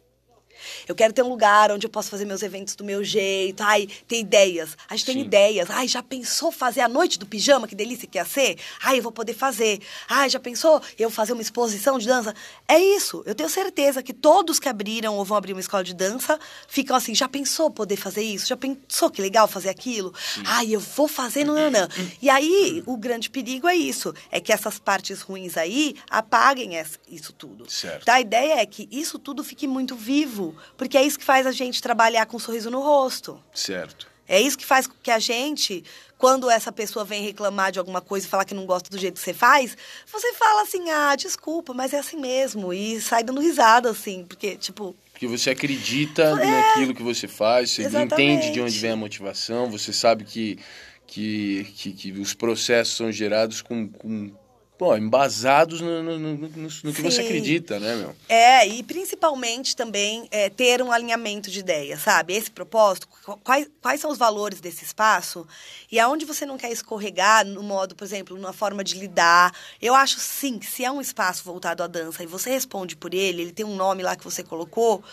Eu quero ter um lugar onde eu posso fazer meus eventos do meu jeito. Ai, ter ideias. A gente Sim. tem ideias. Ai, já pensou fazer a noite do pijama? Que delícia que ia ser? Ai, eu vou poder fazer. Ai, já pensou eu fazer uma exposição de dança? É isso. Eu tenho certeza que todos que abriram ou vão abrir uma escola de dança ficam assim, já pensou poder fazer isso? Já pensou que legal fazer aquilo? Sim. Ai, eu vou fazer no nanã. (laughs) E aí, o grande perigo é isso. É que essas partes ruins aí apaguem isso tudo. Certo. Então, a ideia é que isso tudo fique muito vivo porque é isso que faz a gente trabalhar com um sorriso no rosto. Certo. É isso que faz que a gente, quando essa pessoa vem reclamar de alguma coisa e falar que não gosta do jeito que você faz, você fala assim, ah, desculpa, mas é assim mesmo. E sai dando risada, assim, porque, tipo. Porque você acredita é, naquilo que você faz, você exatamente. entende de onde vem a motivação, você sabe que, que, que, que os processos são gerados com, com pô, embasados no, no, no, no que você acredita, né, meu? É, e principalmente também é, ter um alinhamento de ideias, sabe? Esse propósito, quais, quais são os valores desse espaço e aonde você não quer escorregar no modo, por exemplo, numa forma de lidar. Eu acho sim que se é um espaço voltado à dança e você responde por ele, ele tem um nome lá que você colocou,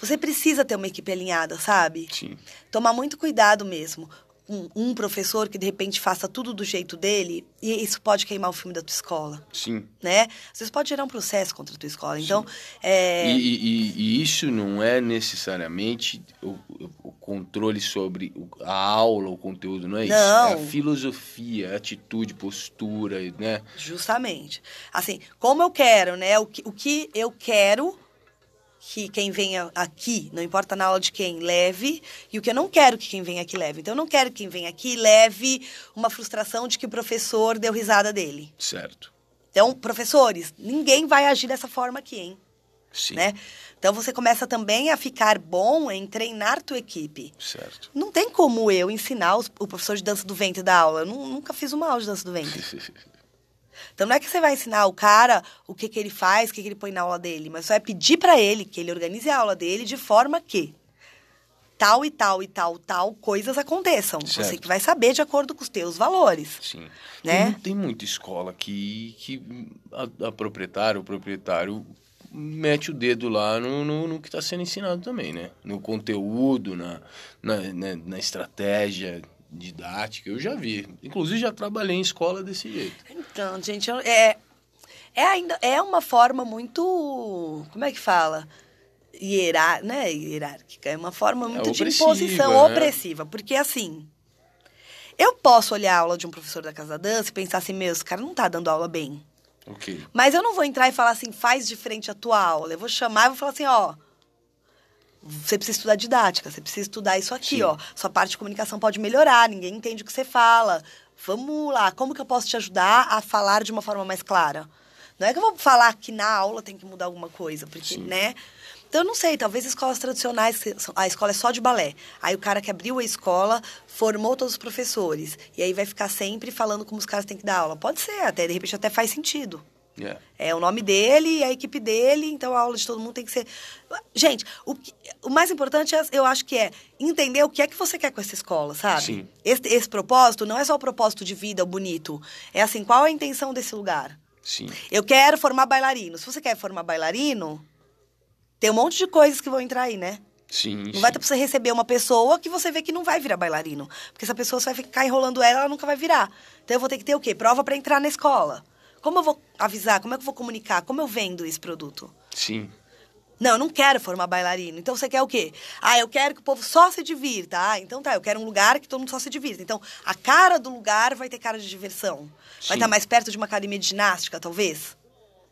você precisa ter uma equipe alinhada, sabe? Sim. Tomar muito cuidado mesmo um, um, professor que de repente faça tudo do jeito dele, e isso pode queimar o filme da tua escola. Sim. Né? Às vezes pode gerar um processo contra a tua escola. Então, é... e, e, e, isso não é necessariamente o, o controle sobre a aula, o conteúdo, não é isso? Não. É a filosofia, a atitude, postura, né? Justamente. Assim, como eu quero, né? O que, o que eu quero que quem venha aqui, não importa na aula de quem, leve, e o que eu não quero que quem venha aqui leve. Então, eu não quero que quem venha aqui leve uma frustração de que o professor deu risada dele. Certo. Então, professores, ninguém vai agir dessa forma aqui, hein? Sim. Né? Então, você começa também a ficar bom em treinar tua equipe. Certo. Não tem como eu ensinar o professor de dança do ventre da aula. Eu nunca fiz uma aula de dança do ventre. (laughs) Então não é que você vai ensinar o cara o que, que ele faz, o que, que ele põe na aula dele, mas você vai pedir para ele que ele organize a aula dele de forma que tal e tal e tal, tal coisas aconteçam. Certo. Você que vai saber de acordo com os teus valores. Sim. Né? Tem, tem muita escola que, que a, a proprietária, o proprietário mete o dedo lá no, no, no que está sendo ensinado também, né? No conteúdo, na, na, na, na estratégia didática, eu já vi. Inclusive já trabalhei em escola desse jeito. Então, gente, é, é ainda é uma forma muito, como é que fala? Hierá, né, hierárquica, é uma forma é muito é de imposição né? opressiva, porque assim, eu posso olhar a aula de um professor da Casa da Dança e pensar assim, meu, esse cara não tá dando aula bem. Okay. Mas eu não vou entrar e falar assim, faz de frente a tua aula. Eu vou chamar e vou falar assim, ó, você precisa estudar didática, você precisa estudar isso aqui, Sim. ó. Sua parte de comunicação pode melhorar, ninguém entende o que você fala. Vamos lá, como que eu posso te ajudar a falar de uma forma mais clara? Não é que eu vou falar que na aula tem que mudar alguma coisa, porque, Sim. né? Então, eu não sei, talvez escolas tradicionais, a escola é só de balé. Aí o cara que abriu a escola formou todos os professores. E aí vai ficar sempre falando como os caras têm que dar aula. Pode ser, até, de repente até faz sentido. Yeah. É o nome dele, a equipe dele, então a aula de todo mundo tem que ser. Gente, o, o mais importante, é, eu acho que é entender o que é que você quer com essa escola, sabe? Sim. Esse, esse propósito não é só o propósito de vida bonito. É assim, qual é a intenção desse lugar? Sim. Eu quero formar bailarino. Se você quer formar bailarino, tem um monte de coisas que vão entrar aí, né? Sim. Não sim. vai ter pra você receber uma pessoa que você vê que não vai virar bailarino. Porque essa pessoa você vai ficar enrolando ela, ela nunca vai virar. Então eu vou ter que ter o quê? Prova para entrar na escola. Como eu vou avisar? Como é que eu vou comunicar? Como eu vendo esse produto? Sim. Não, eu não quero formar bailarino. Então você quer o quê? Ah, eu quero que o povo só se divirta. Ah, então tá, eu quero um lugar que todo mundo só se divirta. Então, a cara do lugar vai ter cara de diversão. Sim. Vai estar mais perto de uma academia de ginástica, talvez.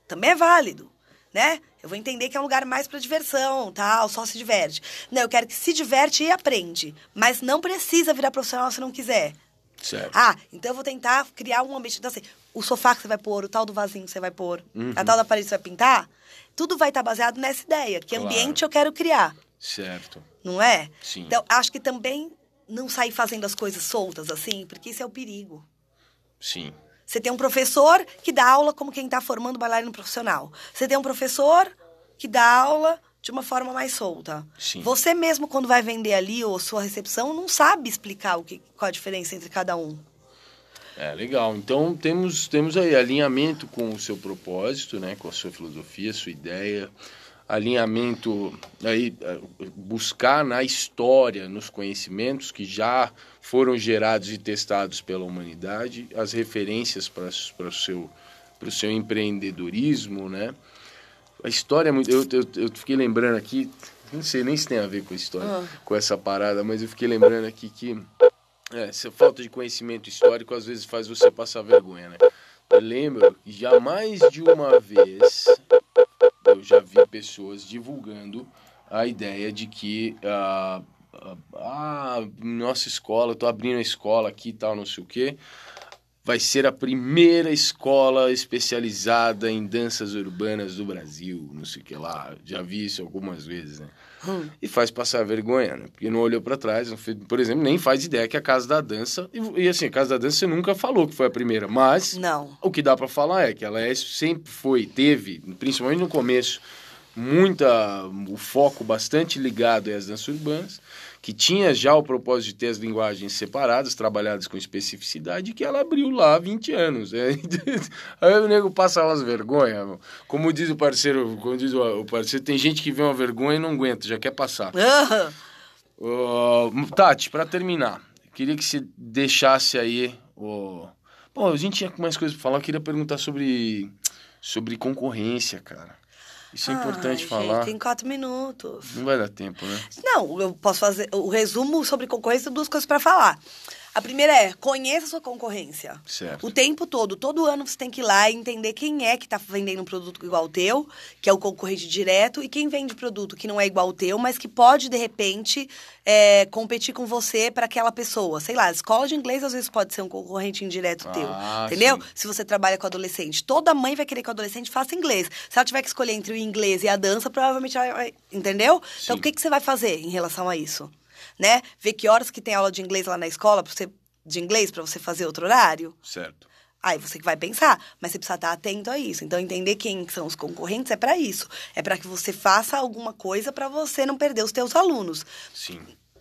Também é válido, né? Eu vou entender que é um lugar mais para diversão, tal, só se diverte. Não, eu quero que se diverte e aprende. Mas não precisa virar profissional se não quiser. Certo. Ah, então eu vou tentar criar um ambiente. Então, assim, o sofá que você vai pôr, o tal do vasinho que você vai pôr, uhum. a tal da parede que você vai pintar, tudo vai estar baseado nessa ideia. Que claro. ambiente eu quero criar. Certo. Não é? Sim. Então, acho que também não sair fazendo as coisas soltas assim, porque isso é o perigo. Sim. Você tem um professor que dá aula como quem está formando bailarino profissional. Você tem um professor que dá aula de uma forma mais solta. Sim. Você mesmo, quando vai vender ali, ou sua recepção, não sabe explicar o que, qual a diferença entre cada um. É, legal. Então temos, temos aí alinhamento com o seu propósito, né? Com a sua filosofia, sua ideia. Alinhamento aí, é, buscar na história, nos conhecimentos que já foram gerados e testados pela humanidade, as referências para o seu, seu empreendedorismo, né? A história é muito. Eu, eu, eu fiquei lembrando aqui, não sei nem se tem a ver com a história, Ah. com essa parada, mas eu fiquei lembrando aqui que é, essa falta de conhecimento histórico às vezes faz você passar vergonha, né? Eu lembro já mais de uma vez eu já vi pessoas divulgando a ideia de que ah, ah, nossa escola, tô abrindo a escola aqui e tal, não sei o quê, vai ser a primeira escola especializada em danças urbanas do Brasil, não sei o que lá. Já vi isso algumas vezes, né? Hum. E faz passar vergonha, né? Porque não olhou para trás, fez- por exemplo, nem faz ideia que a Casa da Dança. E, e, assim, a Casa da Dança você nunca falou que foi a primeira, mas Não. o que dá para falar é que ela é, sempre foi, teve, principalmente no começo, muita o foco bastante ligado às danças urbanas, que tinha já o propósito de ter as linguagens separadas, trabalhadas com especificidade, que ela abriu lá há 20 anos. né? (laughs) Aí o nego passa umas vergonhas. Como diz o parceiro, como diz o parceiro, tem gente que vê uma vergonha e não aguenta, já quer passar. Ô, Tati, para terminar, queria que você deixasse aí o. Pô, a gente tinha mais coisas pra falar, eu queria perguntar sobre, sobre concorrência, cara. Isso é ai, importante gente, falar. Tem quatro minutos. Não vai dar tempo, né? Não, eu posso fazer o resumo sobre concorrência, duas coisas para falar. A primeira é, conheça a sua concorrência. Certo. O tempo todo, todo ano você tem que ir lá e entender quem é que está vendendo um produto igual ao teu, que é o concorrente direto, e quem vende produto que não é igual ao teu, mas que pode, de repente, é, competir com você para aquela pessoa. Sei lá, a escola de inglês às vezes pode ser um concorrente indireto teu. Ah, Entendeu? sim. Se você trabalha com adolescente. Toda mãe vai querer que o adolescente faça inglês. Se ela tiver que escolher entre o inglês e a dança, provavelmente ela vai. Entendeu? Então, Sim. o que, que você vai fazer em relação a isso? Né? Ver que horas que tem aula de inglês lá na escola pra você, de inglês para você fazer outro horário? Certo. Aí você que vai pensar, mas você precisa estar atento a isso. Então, entender quem são os concorrentes é para isso. É para que você faça alguma coisa para você não perder os teus alunos. Sim.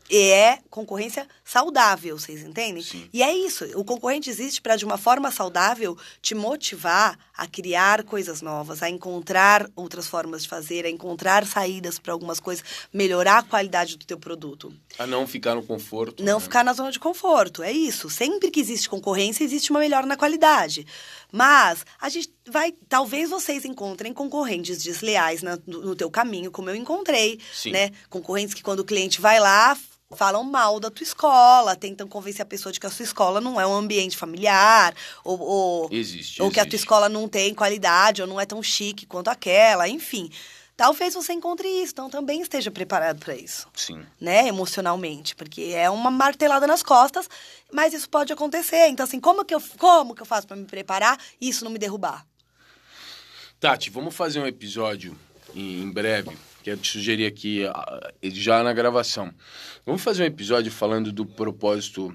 E é concorrência saudável, vocês entendem? Sim. E é isso. O concorrente existe para, de uma forma saudável, te motivar a criar coisas novas, a encontrar outras formas de fazer, a encontrar saídas para algumas coisas, melhorar a qualidade do teu produto. A não ficar no conforto. Não né? ficar na zona de conforto, é isso. Sempre que existe concorrência, existe uma melhora na qualidade. Mas a gente vai, talvez vocês encontrem concorrentes desleais na- no, no teu caminho, como eu encontrei, Sim. né? Concorrentes que quando o cliente vai lá falam mal da tua escola, tentam convencer a pessoa de que a sua escola não é um ambiente familiar, ou, ou, Existe. ou que a tua existe. escola não tem qualidade, ou não é tão chique quanto aquela, enfim. Talvez você encontre isso, então também esteja preparado para isso Sim. né, emocionalmente, porque é uma martelada nas costas, mas isso pode acontecer. Então, assim, como que eu, como que eu faço para me preparar e isso não me derrubar? Tati, vamos fazer um episódio em, em breve. Quero te sugerir aqui, ah, já na gravação. Vamos fazer um episódio falando do propósito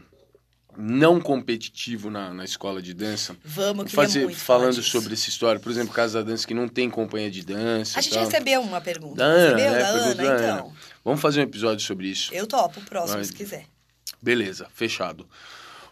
não competitivo na, na escola de dança. Vamos, fazer muito falando sobre essa história. Por exemplo, Casa da Dança que não tem companhia de dança. A gente tal. recebeu uma pergunta, Da Ana, recebeu? né? Da Ana, da Ana. então. Vamos fazer um episódio sobre isso. Eu topo o próximo, Vai. se quiser. Beleza, fechado.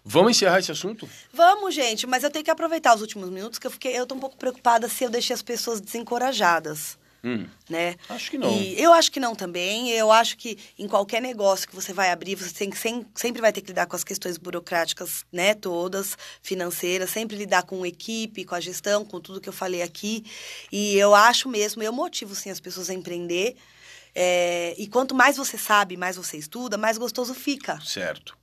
Vamos encerrar esse assunto? Vamos, gente, mas eu tenho que aproveitar os últimos minutos, que eu fiquei, eu tô um pouco preocupada se eu deixei as pessoas desencorajadas. Hum, né? acho que não. E eu acho que não também. Eu acho que em qualquer negócio que você vai abrir, você tem que sem- sempre vai ter que lidar com as questões burocráticas, né, todas, financeiras, sempre lidar com equipe, com a gestão, com tudo que eu falei aqui. E eu acho mesmo, eu motivo sim as pessoas a empreender. É, e quanto mais você sabe, mais você estuda, mais gostoso fica. Certo.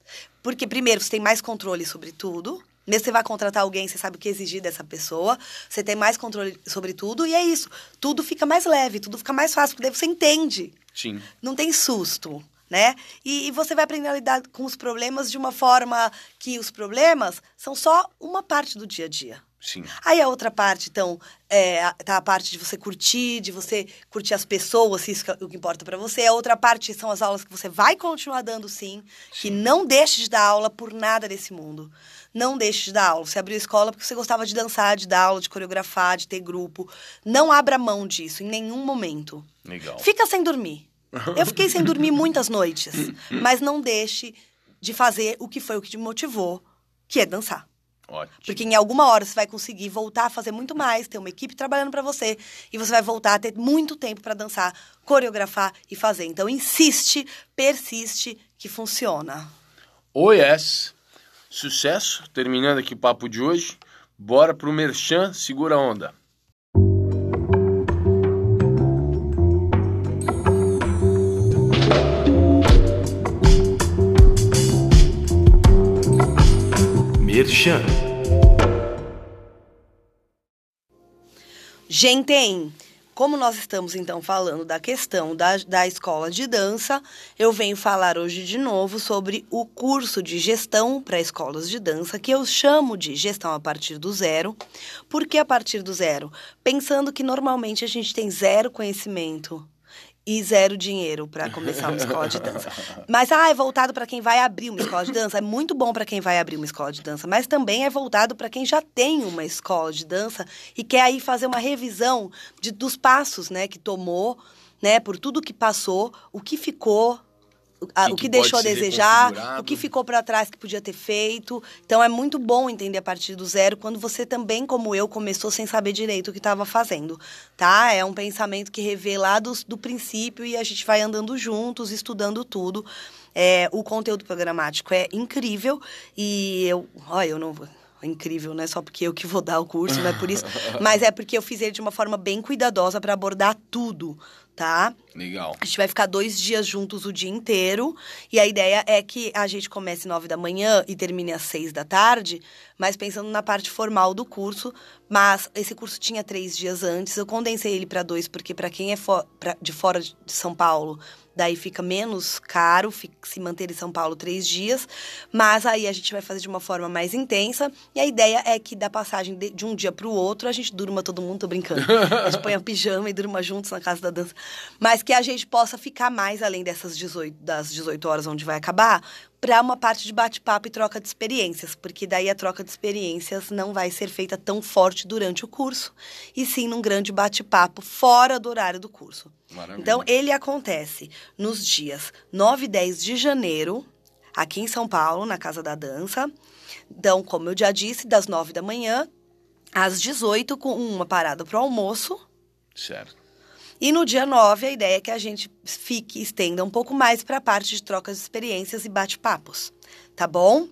Porque, primeiro, você tem mais controle sobre tudo. Mesmo você vai contratar alguém, você sabe o que exigir dessa pessoa. Você tem mais controle sobre tudo. E é isso. Tudo fica mais leve, tudo fica mais fácil, porque daí você entende. Sim. Não tem susto. né? E, e, você vai aprender a lidar com os problemas de uma forma que os problemas são só uma parte do dia a dia. Sim. Aí a outra parte, então, é, tá a parte de você curtir, de você curtir as pessoas, se isso é o que importa para você. A outra parte são as aulas que você vai continuar dando sim, sim, que não deixe de dar aula por nada desse mundo. Não deixe de dar aula. Você abriu escola porque você gostava de dançar, de dar aula, de coreografar, de ter grupo. Não abra mão disso em nenhum momento. Legal. Fica sem dormir. Eu fiquei sem dormir muitas noites, (laughs) mas não deixe de fazer o que foi o que te motivou, que é dançar. Ótimo. Porque em alguma hora você vai conseguir voltar a fazer muito mais, ter uma equipe trabalhando para você e você vai voltar a ter muito tempo para dançar, coreografar e fazer. Então insiste, persiste que funciona. Oh yes. Sucesso. Terminando aqui o papo de hoje. Bora pro Merchan, segura a onda. Merchan. Gente, como nós estamos então falando da questão da, da escola de dança, eu venho falar hoje de novo sobre o curso de gestão para escolas de dança, que eu chamo de gestão a partir do zero. Por que a partir do zero? Pensando que normalmente a gente tem zero conhecimento e zero dinheiro para começar uma escola de dança. Mas ah, é voltado para quem vai abrir uma escola de dança. É muito bom para quem vai abrir uma escola de dança, mas também é voltado para quem já tem uma escola de dança e quer aí fazer uma revisão de, dos passos, né, que tomou, né, por tudo que passou, o que ficou, a, o que, que deixou a desejar, o que ficou para trás que podia ter feito. Então é muito bom entender a partir do zero quando você também, como eu, começou sem saber direito o que estava fazendo, tá? É um pensamento que revê lá do, do princípio e a gente vai andando juntos, estudando tudo. É, o conteúdo programático é incrível e eu, olha, eu não incrível, não é só porque eu que vou dar o curso, não é por isso, (laughs) mas é porque eu fiz ele de uma forma bem cuidadosa para abordar tudo, tá? Legal. A gente vai ficar dois dias juntos o dia inteiro. E a ideia é que a gente comece nove da manhã e termine às seis da tarde, mas pensando na parte formal do curso. Mas esse curso tinha três dias antes. Eu condensei ele para dois, porque para quem é fo pra, de fora de São Paulo, daí fica menos caro se manter em São Paulo três dias, mas aí a gente vai fazer de uma forma mais intensa, e a ideia é que da passagem de, um dia para o outro, a gente durma todo mundo, tô brincando, a gente põe a pijama e durma juntos na casa da dança, mas que a gente possa ficar mais além dessas 18, das 18 horas onde vai acabar, para uma parte de bate-papo e troca de experiências, porque daí a troca de experiências não vai ser feita tão forte durante o curso, e sim num grande bate-papo fora do horário do curso. Maravilha. Então, ele acontece nos dias 9 e 10 de janeiro, aqui em São Paulo, na Casa da Dança. Então, como eu já disse, das 9 da manhã às 18, com uma parada para o almoço. Certo. E no dia 9, a ideia é que a gente fique, estenda um pouco mais para a parte de trocas de experiências e bate-papos. Tá bom?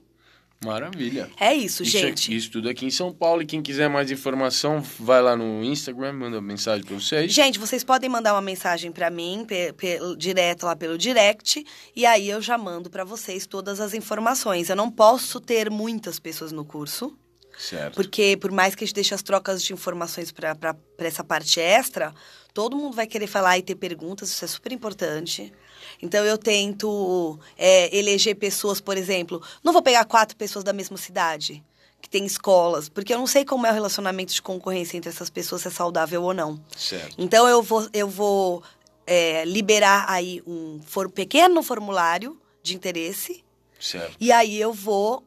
Maravilha. É isso, isso gente. Aqui, isso tudo aqui em São Paulo. E quem quiser mais informação, vai lá no Instagram, manda mensagem para vocês. Gente, vocês podem mandar uma mensagem para mim, pe, pe, direto lá pelo direct, e aí eu já mando para vocês todas as informações. Eu não posso ter muitas pessoas no curso. Certo. Porque por mais que a gente deixe as trocas de informações para essa parte extra, todo mundo vai querer falar e ter perguntas, isso é super importante. Então eu tento é, eleger pessoas, por exemplo, não vou pegar quatro pessoas da mesma cidade que tem escolas, porque eu não sei como é o relacionamento de concorrência entre essas pessoas, se é saudável ou não. Certo. Então eu vou, eu vou é, liberar aí um for, pequeno formulário de interesse. Certo. E aí eu vou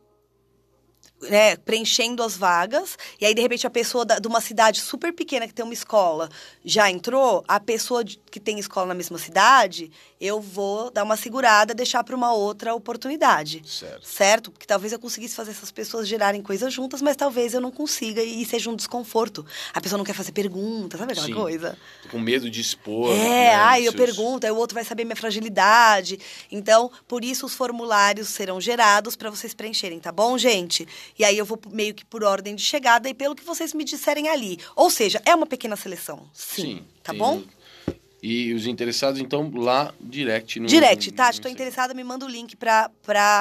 né, preenchendo as vagas, e aí, de repente, a pessoa da, de uma cidade super pequena que tem uma escola já entrou, a pessoa de, que tem escola na mesma cidade, eu vou dar uma segurada, deixar para uma outra oportunidade. Certo. Certo? Porque talvez eu conseguisse fazer essas pessoas gerarem coisas juntas, mas talvez eu não consiga e, seja um desconforto. A pessoa não quer fazer pergunta, sabe aquela Sim. coisa? Tô com medo de expor. É, né, ai, eu seus... pergunto, aí o outro vai saber minha fragilidade. Então, por isso os formulários serão gerados para vocês preencherem, tá bom, gente? E aí eu vou meio que por ordem de chegada e pelo que vocês me disserem ali. Ou seja, é uma pequena seleção. Sim. Sim tá bom? E os interessados, então, lá direct no. Direct, tá? Estou interessada, me manda o link para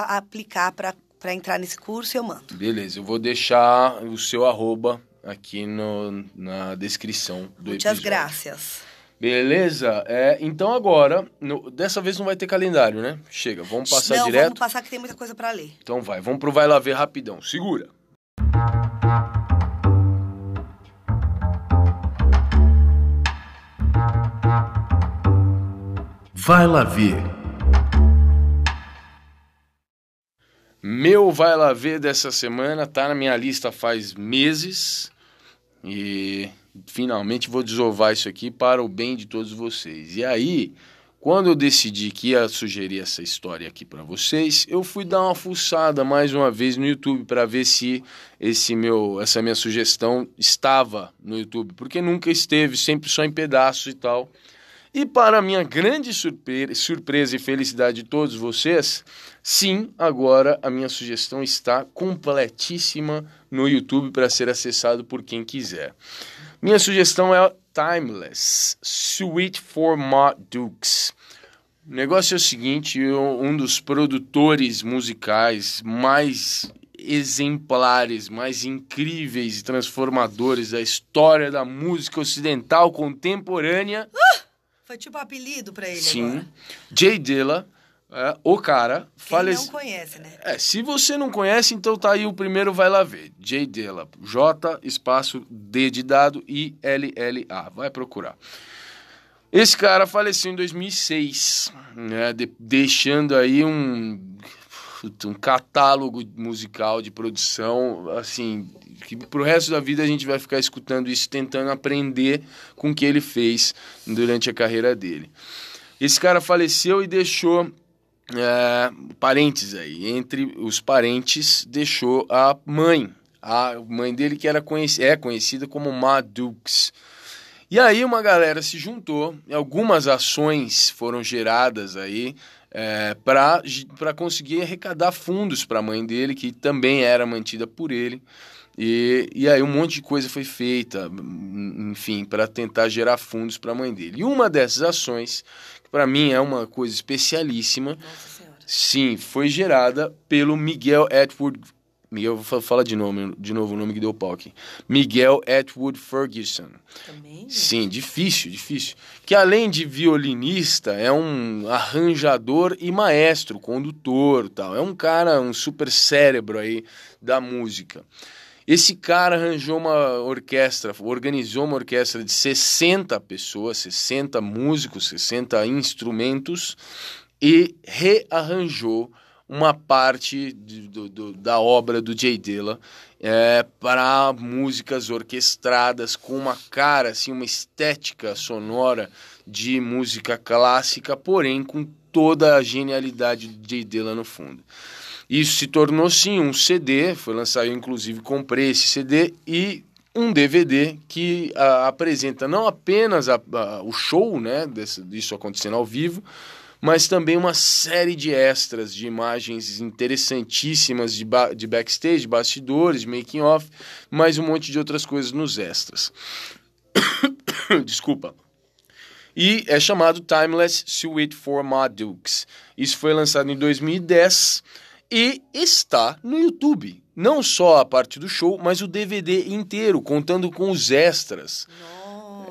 aplicar, para entrar nesse curso e eu mando. Beleza, eu vou deixar o seu arroba aqui no, na descrição do Muitas episódio. graças. Beleza? É, então agora, no- dessa vez não vai ter calendário, né? Chega, vamos passar Não, direto. vamos passar que tem muita coisa pra ler. Então vai, vamos pro Vai Lá Ver rapidão. Segura. Vai lá ver. Meu Vai Lá Ver dessa semana tá na minha lista faz meses e finalmente vou desovar isso aqui para o bem de todos vocês. E aí, quando eu decidi que ia sugerir essa história aqui para vocês, eu fui dar uma fuçada mais uma vez no YouTube para ver se esse meu, essa minha sugestão estava no YouTube, porque nunca esteve, sempre só em pedaços e tal. E para minha grande surpre- surpresa e felicidade de todos vocês, sim, agora a minha sugestão está completíssima no YouTube para ser acessado por quem quiser. Minha sugestão é Timeless, Sweet for Dukes. O negócio é o seguinte, eu- um dos produtores musicais mais exemplares, mais incríveis e transformadores da história da música ocidental contemporânea, Foi tipo um apelido pra ele Sim. agora. Jay Dilla, é, o cara, Quem falece... não conhece, né? É, se você não conhece, então tá aí o primeiro vai lá ver. Jay Dilla, J, espaço, D de dado, I, L, L, A. Vai procurar. Esse cara faleceu em 2006, né, de- deixando aí um, um catálogo musical de produção, assim, que pro resto da vida a gente vai ficar escutando isso, tentando aprender com o que ele fez durante a carreira dele. Esse cara faleceu e deixou é, parentes aí. Entre os parentes, deixou a mãe. A mãe dele que era conhec é conhecida como Ma Dukes. E aí uma galera se juntou, algumas ações foram geradas aí é, para conseguir arrecadar fundos para a mãe dele, que também era mantida por ele. E, e aí um monte de coisa foi feita, enfim, para tentar gerar fundos para a mãe dele. E uma dessas ações, para mim é uma coisa especialíssima, Nossa Senhora. sim, foi gerada pelo Miguel Atwood. Miguel, vou fa- falar de, nome, de novo o nome que deu pau aqui. Miguel Atwood Ferguson. Também? Sim, difícil, difícil. Que além de violinista, é um arranjador e maestro, condutor, tal. É um cara, um super cérebro aí da música. Esse cara arranjou uma orquestra, organizou uma orquestra de 60 pessoas, 60 músicos, 60 instrumentos e rearranjou uma parte de- do- do- da obra do Jay Dilla é, para músicas orquestradas com uma cara, assim, uma estética sonora de música clássica, porém com toda a genialidade do Jay Dilla no fundo. Isso se tornou sim um CD, foi lançado, eu inclusive comprei esse CD e um DVD que ah, apresenta não apenas a- a- o show, né, desse, disso acontecendo ao vivo, mas também uma série de extras, de imagens interessantíssimas de, ba- de backstage, bastidores, making off, mais um monte de outras coisas nos extras. (coughs) Desculpa. E é chamado Timeless Sweet for Ma Dukes. Isso foi lançado em 2010 e está no YouTube. Não só a parte do show, mas o DVD inteiro, contando com os extras.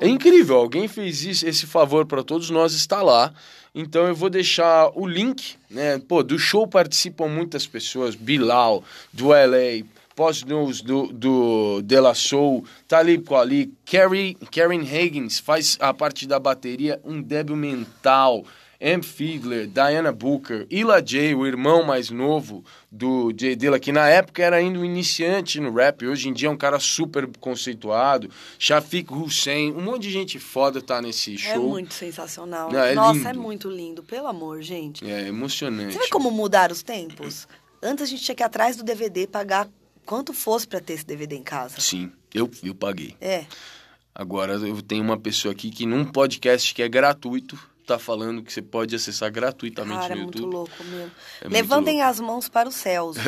É incrível, alguém fez isso, esse favor para todos nós, está lá. Então eu vou deixar o link, né? Pô, do show participam muitas pessoas, Bilal, do LA, Post News, do, do De La Soul, Talib Kweli, Carrie, Karen Higgins faz a parte da bateria, um débil mental, Am Fiedler, Diana Booker, Ila J, o irmão mais novo do Jay Dilla, que na época era ainda um iniciante no rap, hoje em dia é um cara super conceituado, Shafiq Hussein, um monte de gente foda tá nesse show. É muito sensacional. Não, é Nossa, lindo. é muito lindo, pelo amor, gente. É emocionante. Você vê como mudaram os tempos? Antes a gente tinha que ir atrás do DVD pagar quanto fosse pra ter esse DVD em casa. Sim, eu, eu paguei. É. Agora eu tenho uma pessoa aqui que num podcast que é gratuito, tá falando que você pode acessar gratuitamente Cara, é no muito YouTube. louco, meu. É muito Levantem louco. as mãos para os céus. (laughs)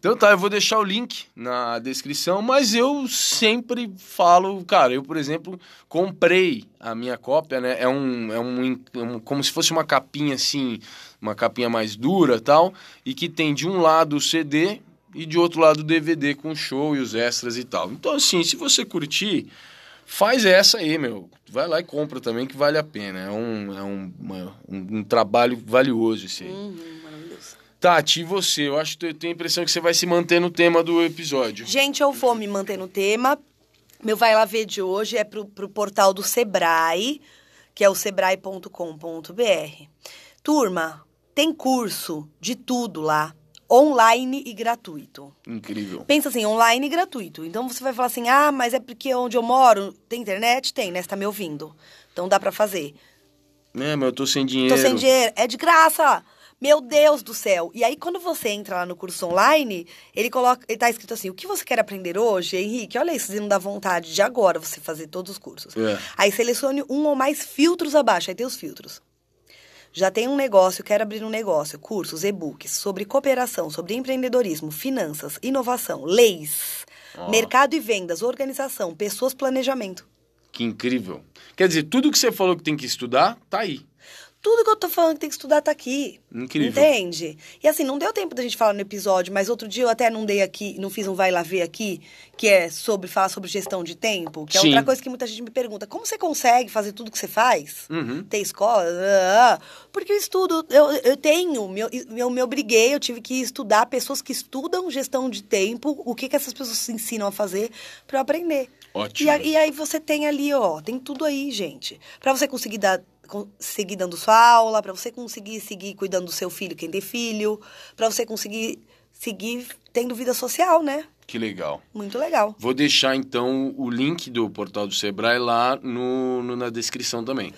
Então tá, eu vou deixar o link na descrição, mas eu sempre falo, cara, eu, por exemplo, comprei a minha cópia, né? É um, é um, é um- como se fosse uma capinha assim, uma capinha mais dura tal, e que tem de um lado o CD e de outro lado o DVD com o show e os extras e tal. Então, assim, se você curtir, Faz essa aí, meu. Vai lá e compra também, que vale a pena. É um, é um, uma- um, um trabalho valioso esse aí. Uhum, maravilhoso. Tati, e você? Eu acho que eu tenho a impressão que você vai se manter no tema do episódio. Gente, eu vou me manter no tema. Meu Vai Lá Ver de hoje é pro, pro portal do Sebrae, que é o sebrae.com.br. Turma, tem curso de tudo lá, online e gratuito. Incrível. Pensa assim, online e gratuito. Então você vai falar assim: ah, mas é porque onde eu moro tem internet? Tem, né? Você tá me ouvindo. Então dá pra fazer. É, mas eu tô sem dinheiro. Tô sem dinheiro. É de graça. Meu Deus do céu. E aí, quando você entra lá no curso online, ele coloca. Ele tá escrito assim: o que você quer aprender hoje, Henrique? Olha isso, não dá vontade de agora você fazer todos os cursos. É. Aí selecione um ou mais filtros abaixo. Aí tem os filtros. Já tem um negócio, quero abrir um negócio, cursos, e-books sobre cooperação, sobre empreendedorismo, finanças, inovação, leis, Ó. mercado e vendas, organização, pessoas, planejamento. Que incrível. Quer dizer, tudo que você falou que tem que estudar, tá aí. Tudo que eu tô falando que tem que estudar tá aqui. Incrível. Entende? E assim, não deu tempo da gente falar no episódio, mas outro dia eu até não dei aqui, não fiz um vai lá ver aqui, que é sobre falar sobre gestão de tempo, que é Sim. outra coisa que muita gente me pergunta. Como você consegue fazer tudo que você faz? Uhum. Ter escola? Porque eu estudo, eu, eu tenho, meu, eu me obriguei, eu tive que estudar pessoas que estudam gestão de tempo, o que, que essas pessoas se ensinam a fazer para eu aprender. Ótimo. E, e aí você tem ali, ó, tem tudo aí, gente. Pra você conseguir dar conseguir dando sua aula, pra você conseguir seguir cuidando do seu filho, quem tem filho, pra você conseguir seguir tendo vida social, né? Que legal. Muito legal. Vou deixar então o link do portal do Sebrae lá no, no- na descrição também.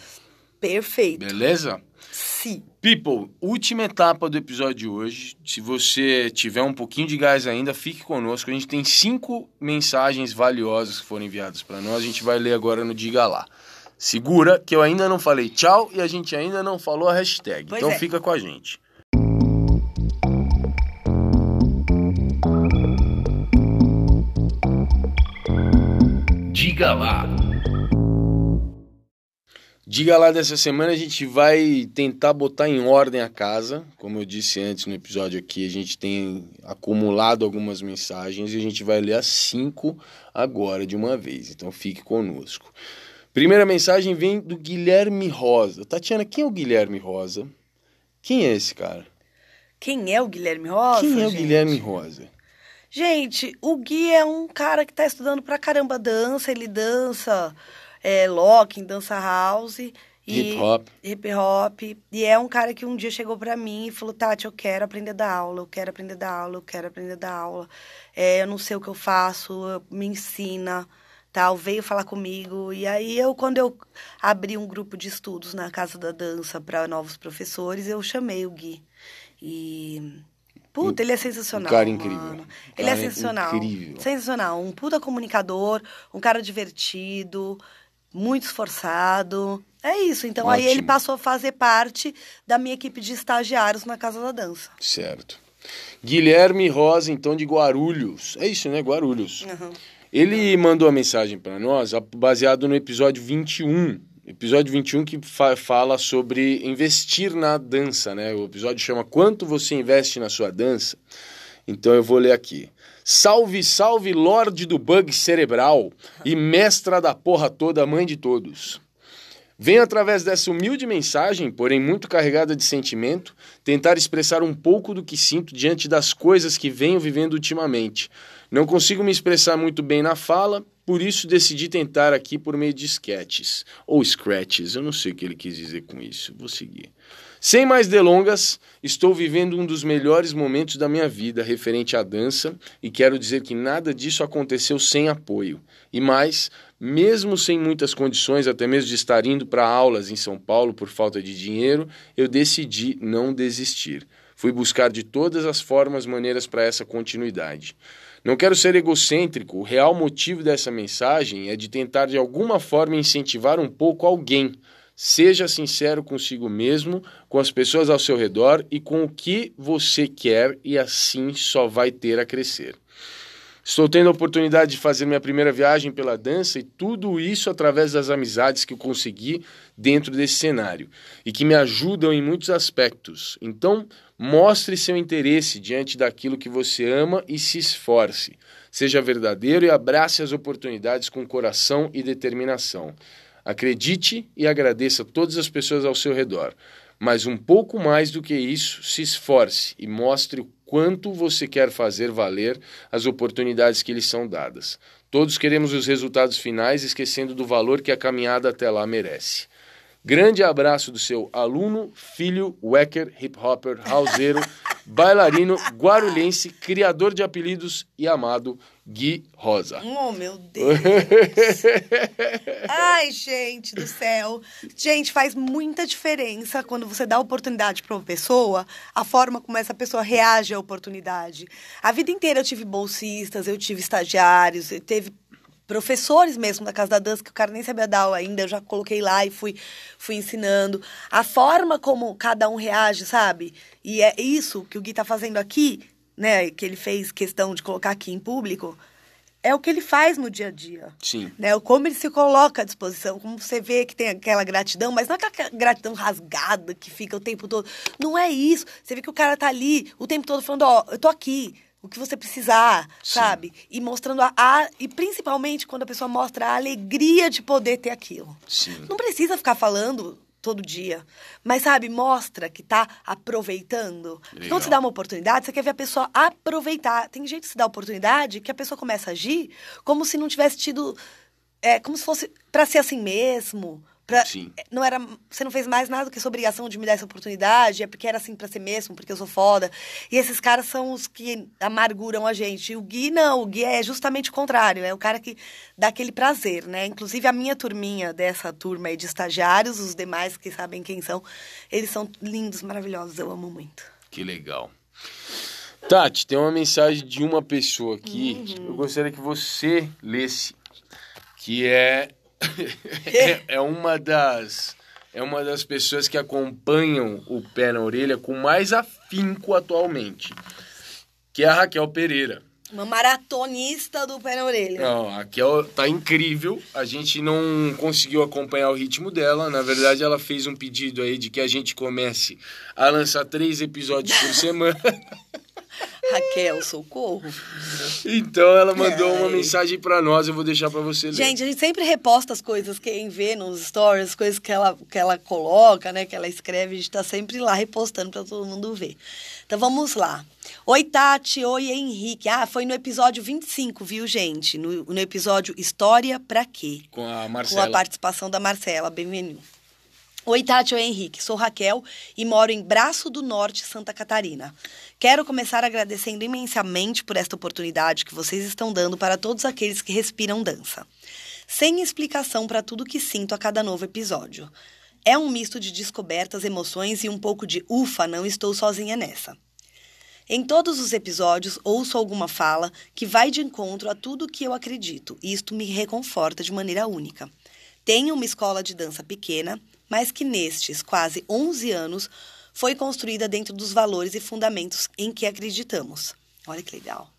Perfeito. Beleza? Sim. People, última etapa do episódio de hoje. Se você tiver um pouquinho de gás ainda, fique conosco. A gente tem cinco mensagens valiosas que foram enviadas para nós. A gente vai ler agora no Diga Lá. Segura, que eu ainda não falei tchau e a gente ainda não falou a hashtag. Pois então é. fica com a gente. Diga lá. Diga lá dessa semana a gente vai tentar botar em ordem a casa. Como eu disse antes no episódio aqui, a gente tem acumulado algumas mensagens e a gente vai ler as cinco agora de uma vez. Então fique conosco. Primeira mensagem vem do Guilherme Rosa. Tatiana, quem é o Guilherme Rosa? Quem é esse cara? Quem é o Guilherme Rosa? quem é o gente? Guilherme Rosa? Gente, o Gui é um cara que tá estudando pra caramba dança, ele dança é, locking, dança house. E Hip hop. Hip hop. E é um cara que um dia chegou pra mim e falou: Tati, eu quero aprender a dar aula, eu quero aprender a dar aula, eu quero aprender a dar aula. É, eu não sei o que eu faço, me ensina. Tal, veio falar comigo. E aí, eu, quando eu abri um grupo de estudos na Casa da Dança para novos professores, eu chamei o Gui. E. Puta, ele é sensacional. um cara incrível. mano. Ele é cara sensacional. incrível. Sensacional. Um puta comunicador, um cara divertido, muito esforçado. É isso. Então aí ele Ótimo. passou a fazer parte da minha equipe de estagiários na Casa da Dança. Certo. Guilherme Rosa, então, de Guarulhos. É isso, né? Guarulhos. Ele mandou a mensagem para nós baseado no episódio 21. Episódio 21 que fa- fala sobre investir na dança, né? O episódio chama Quanto você investe na sua dança? Então eu vou ler aqui. Salve, salve, Lorde do Bug Cerebral e mestra da porra toda, mãe de todos. Venho através dessa humilde mensagem, porém muito carregada de sentimento, tentar expressar um pouco do que sinto diante das coisas que venho vivendo ultimamente. Não consigo me expressar muito bem na fala, por isso decidi tentar aqui por meio de sketches ou scratches, eu não sei o que ele quis dizer com isso. Vou seguir. Sem mais delongas, estou vivendo um dos melhores momentos da minha vida referente à dança e quero dizer que nada disso aconteceu sem apoio. E mais, mesmo sem muitas condições, até mesmo de estar indo para aulas em São Paulo por falta de dinheiro, eu decidi não desistir. Fui buscar de todas as formas maneiras para essa continuidade. Não quero ser egocêntrico, o real motivo dessa mensagem é de tentar de alguma forma incentivar um pouco alguém. Seja sincero consigo mesmo, com as pessoas ao seu redor e com o que você quer, e assim só vai ter a crescer. Estou tendo a oportunidade de fazer minha primeira viagem pela dança e tudo isso através das amizades que eu consegui dentro desse cenário e que me ajudam em muitos aspectos. Então, Mostre seu interesse diante daquilo que você ama e se esforce. Seja verdadeiro e abrace as oportunidades com coração e determinação. Acredite e agradeça todas as pessoas ao seu redor. Mas um pouco mais do que isso, se esforce e mostre o quanto você quer fazer valer as oportunidades que lhe são dadas. Todos queremos os resultados finais, esquecendo do valor que a caminhada até lá merece. Grande abraço do seu aluno, filho, Wecker, hip hopper, houseiro, (laughs) bailarino, guarulhense, criador de apelidos e amado Gui Rosa. Oh, meu Deus! (laughs) Ai, gente do céu! Gente, faz muita diferença quando você dá oportunidade para uma pessoa, a forma como essa pessoa reage à oportunidade. A vida inteira eu tive bolsistas, eu tive estagiários, eu teve professores mesmo da Casa da Dança, que o cara nem sabia dar aula ainda, eu já coloquei lá e fui, fui ensinando. A forma como cada um reage, sabe? E é isso que o Gui tá fazendo aqui, né? Que ele fez questão de colocar aqui em público. É o que ele faz no dia a dia. Sim. Né? Como ele se coloca à disposição, como você vê que tem aquela gratidão, mas não é aquela gratidão rasgada que fica o tempo todo. Não é isso. Você vê que o cara tá ali o tempo todo falando, ó, oh, eu tô aqui, o que você precisar, Sim. sabe? E mostrando a, a, E principalmente quando a pessoa mostra a alegria de poder ter aquilo. Sim. Não precisa ficar falando todo dia. Mas, sabe, mostra que tá aproveitando. Legal. Quando você dá uma oportunidade, você quer ver a pessoa aproveitar. Tem gente que se dá oportunidade que a pessoa começa a agir como se não tivesse tido. É, como se fosse para ser assim mesmo. Pra, Sim. Não era, você não fez mais nada do que sua obrigação de me dar essa oportunidade, é porque era assim para ser mesmo, porque eu sou foda. E esses caras são os que amarguram a gente. E o Gui não, o Gui é justamente o contrário, é o cara que dá aquele prazer, né? Inclusive a minha turminha dessa turma aí de estagiários, os demais que sabem quem são, eles são lindos, maravilhosos, eu amo muito. Que legal. Tati, tem uma mensagem de uma pessoa aqui, uhum. eu gostaria que você lesse, que é é, é uma das é uma das pessoas que acompanham o pé na orelha com mais afinco atualmente, que é a Raquel Pereira. Uma maratonista do pé na orelha. Não, a Raquel tá incrível. A gente não conseguiu acompanhar o ritmo dela. Na verdade, ela fez um pedido aí de que a gente comece a lançar três episódios por (laughs) semana. Raquel, socorro. Então ela mandou é. uma mensagem para nós, eu vou deixar para você ler. Gente, a gente sempre reposta as coisas, quem vê nos stories, as coisas que ela, que ela coloca, né, que ela escreve, a gente tá sempre lá repostando para todo mundo ver. Então vamos lá. Oi, Tati. Oi, Henrique. Ah, foi no episódio 25, viu, gente? No, no episódio História pra quê? Com a Marcela. Com a participação da Marcela. Bem-vindo. Oi, Tati, oi, Henrique. Sou Raquel e moro em Braço do Norte, Santa Catarina. Quero começar agradecendo imensamente por esta oportunidade que vocês estão dando para todos aqueles que respiram dança. Sem explicação para tudo que sinto a cada novo episódio. É um misto de descobertas, emoções e um pouco de ufa, não estou sozinha nessa. Em todos os episódios, ouço alguma fala que vai de encontro a tudo que eu acredito, e isto me reconforta de maneira única. Tenho uma escola de dança pequena mas que nestes quase 11 anos foi construída dentro dos valores e fundamentos em que acreditamos. Olha que legal.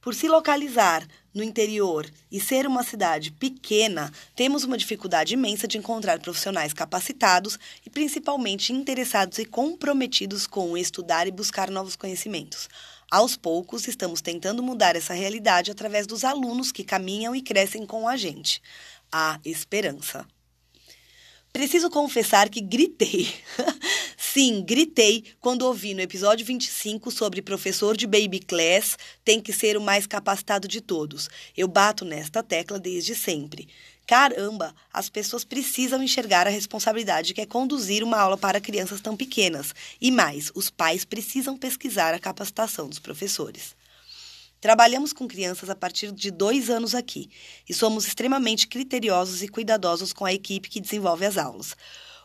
Por se localizar no interior e ser uma cidade pequena, temos uma dificuldade imensa de encontrar profissionais capacitados e principalmente interessados e comprometidos com estudar e buscar novos conhecimentos. Aos poucos, estamos tentando mudar essa realidade através dos alunos que caminham e crescem com a gente. Há esperança. Preciso confessar que gritei. (laughs) Sim, gritei quando ouvi no episódio 25 sobre professor de baby class tem que ser o mais capacitado de todos. Eu bato nesta tecla desde sempre. Caramba, as pessoas precisam enxergar a responsabilidade que é conduzir uma aula para crianças tão pequenas. E mais, os pais precisam pesquisar a capacitação dos professores. Trabalhamos com crianças a partir de dois anos aqui e somos extremamente criteriosos e cuidadosos com a equipe que desenvolve as aulas.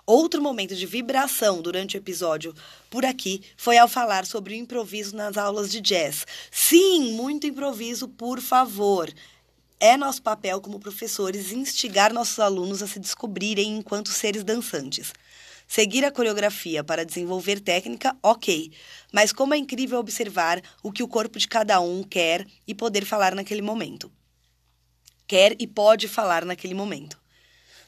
Outro momento de vibração durante o episódio por aqui foi ao falar sobre o improviso nas aulas de jazz. Sim, muito improviso, por favor. É nosso papel como professores instigar nossos alunos a se descobrirem enquanto seres dançantes. Seguir a coreografia para desenvolver técnica, ok. Mas como é incrível observar o que o corpo de cada um quer e poder falar naquele momento. Quer e pode falar naquele momento.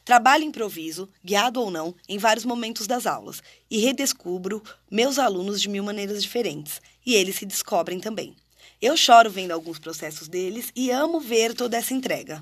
Trabalho improviso, guiado ou não, em vários momentos das aulas e redescubro meus alunos de mil maneiras diferentes. E eles se descobrem também. Eu choro vendo alguns processos deles e amo ver toda essa entrega.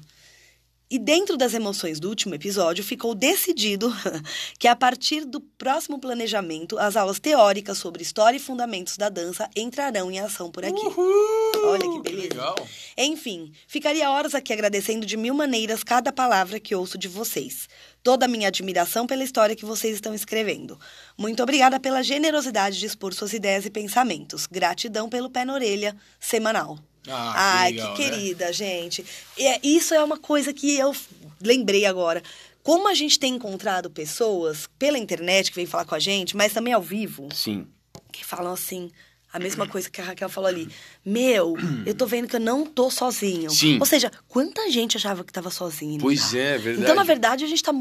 E dentro das emoções do último episódio, ficou decidido (laughs) que a partir do próximo planejamento, as aulas teóricas sobre história e fundamentos da dança entrarão em ação por aqui. Uhul, Olha que beleza. legal. Enfim, ficaria horas aqui agradecendo de mil maneiras cada palavra que ouço de vocês. Toda a minha admiração pela história que vocês estão escrevendo. Muito obrigada pela generosidade de expor suas ideias e pensamentos. Gratidão pelo pé na orelha semanal. Ah, Ai, legal, que né? querida, gente. É, isso é uma coisa que eu lembrei agora. Como a gente tem encontrado pessoas pela internet que vêm falar com a gente, mas também ao vivo, Sim. que falam assim, a mesma coisa que a Raquel falou ali. Meu, eu tô vendo que eu não tô sozinho. Sim. Ou seja, quanta gente achava que tava sozinho. Pois tá? é, verdade. Então, na verdade, a gente tá,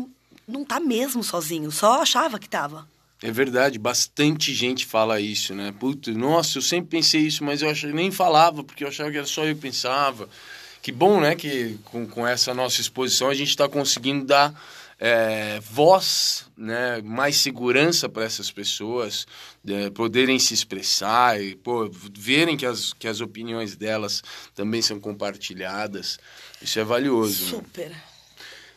não tá mesmo sozinho, só achava que tava. É verdade, bastante gente fala isso, né? Puta, nossa, eu sempre pensei isso, mas eu achava, nem falava, porque eu achava que era só eu que pensava. Que bom, né, que com, com essa nossa exposição a gente está conseguindo dar é, voz, né, mais segurança para essas pessoas, é, poderem se expressar e pô, verem que as, que as opiniões delas também são compartilhadas. Isso é valioso. né?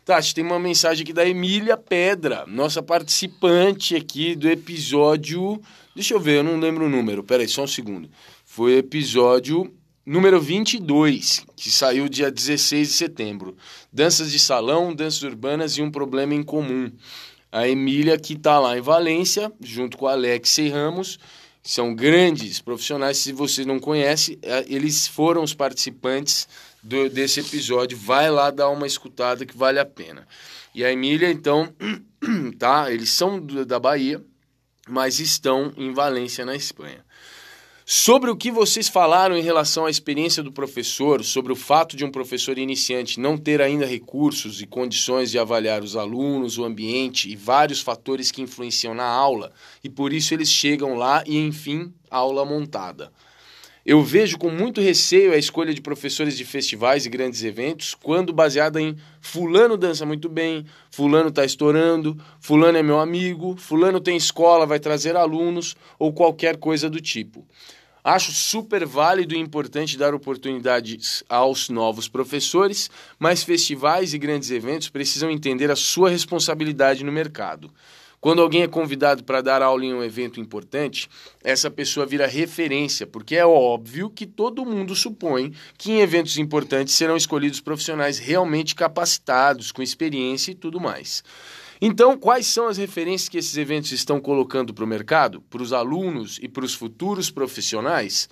Tati, tem uma mensagem aqui da Emília Pedra, nossa participante aqui do episódio. Deixa eu ver, eu não lembro o número, peraí, só um segundo. Foi episódio número 22, que saiu dia 16 de setembro. Danças de salão, danças urbanas e um problema em comum. A Emília, que está lá em Valência, junto com a Alex e Ramos, são grandes profissionais. Se você não conhece, eh, eles foram os participantes do- desse episódio. Vai lá dar uma escutada que vale a pena. E a Emília, então, (clears throat) tá? Eles são da Bahia, mas estão em Valência, na Espanha. Sobre o que vocês falaram em relação à experiência do professor, sobre o fato de um professor iniciante não ter ainda recursos e condições de avaliar os alunos, o ambiente e vários fatores que influenciam na aula, e por isso eles chegam lá e, enfim, aula montada. Eu vejo com muito receio a escolha de professores de festivais e grandes eventos quando baseada em fulano dança muito bem, fulano está estourando, fulano é meu amigo, fulano tem escola, vai trazer alunos ou qualquer coisa do tipo. Acho super válido e importante dar oportunidades aos novos professores, mas festivais e grandes eventos precisam entender a sua responsabilidade no mercado. Quando alguém é convidado para dar aula em um evento importante, essa pessoa vira referência, porque é óbvio que todo mundo supõe que em eventos importantes serão escolhidos profissionais realmente capacitados, com experiência e tudo mais. Então, quais são as referências que esses eventos estão colocando para o mercado, para os alunos e para os futuros profissionais?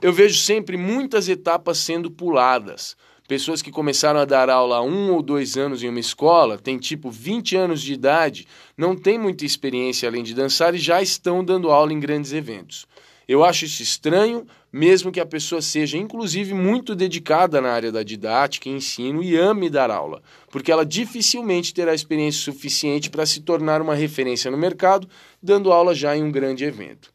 Eu vejo sempre muitas etapas sendo puladas. Pessoas que começaram a dar aula há um ou dois anos em uma escola, têm tipo 20 anos de idade, não têm muita experiência além de dançar e já estão dando aula em grandes eventos. Eu acho isso estranho, mesmo que a pessoa seja, inclusive, muito dedicada na área da didática e ensino e ame dar aula, porque ela dificilmente terá experiência suficiente para se tornar uma referência no mercado, dando aula já em um grande evento.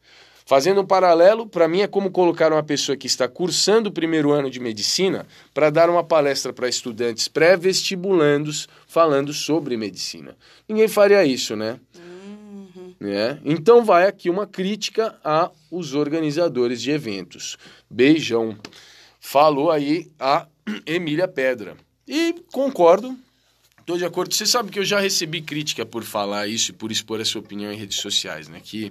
Fazendo um paralelo, para mim é como colocar uma pessoa que está cursando o primeiro ano de medicina para dar uma palestra para estudantes pré-vestibulandos falando sobre medicina. Ninguém faria isso, né? né? Então vai aqui uma crítica aos organizadores de eventos. Beijão. Falou aí a (clears throat) Emília Pedra. E concordo, estou de acordo. Você sabe que eu já recebi crítica por falar isso e por expor a sua opinião em redes sociais, né? Que,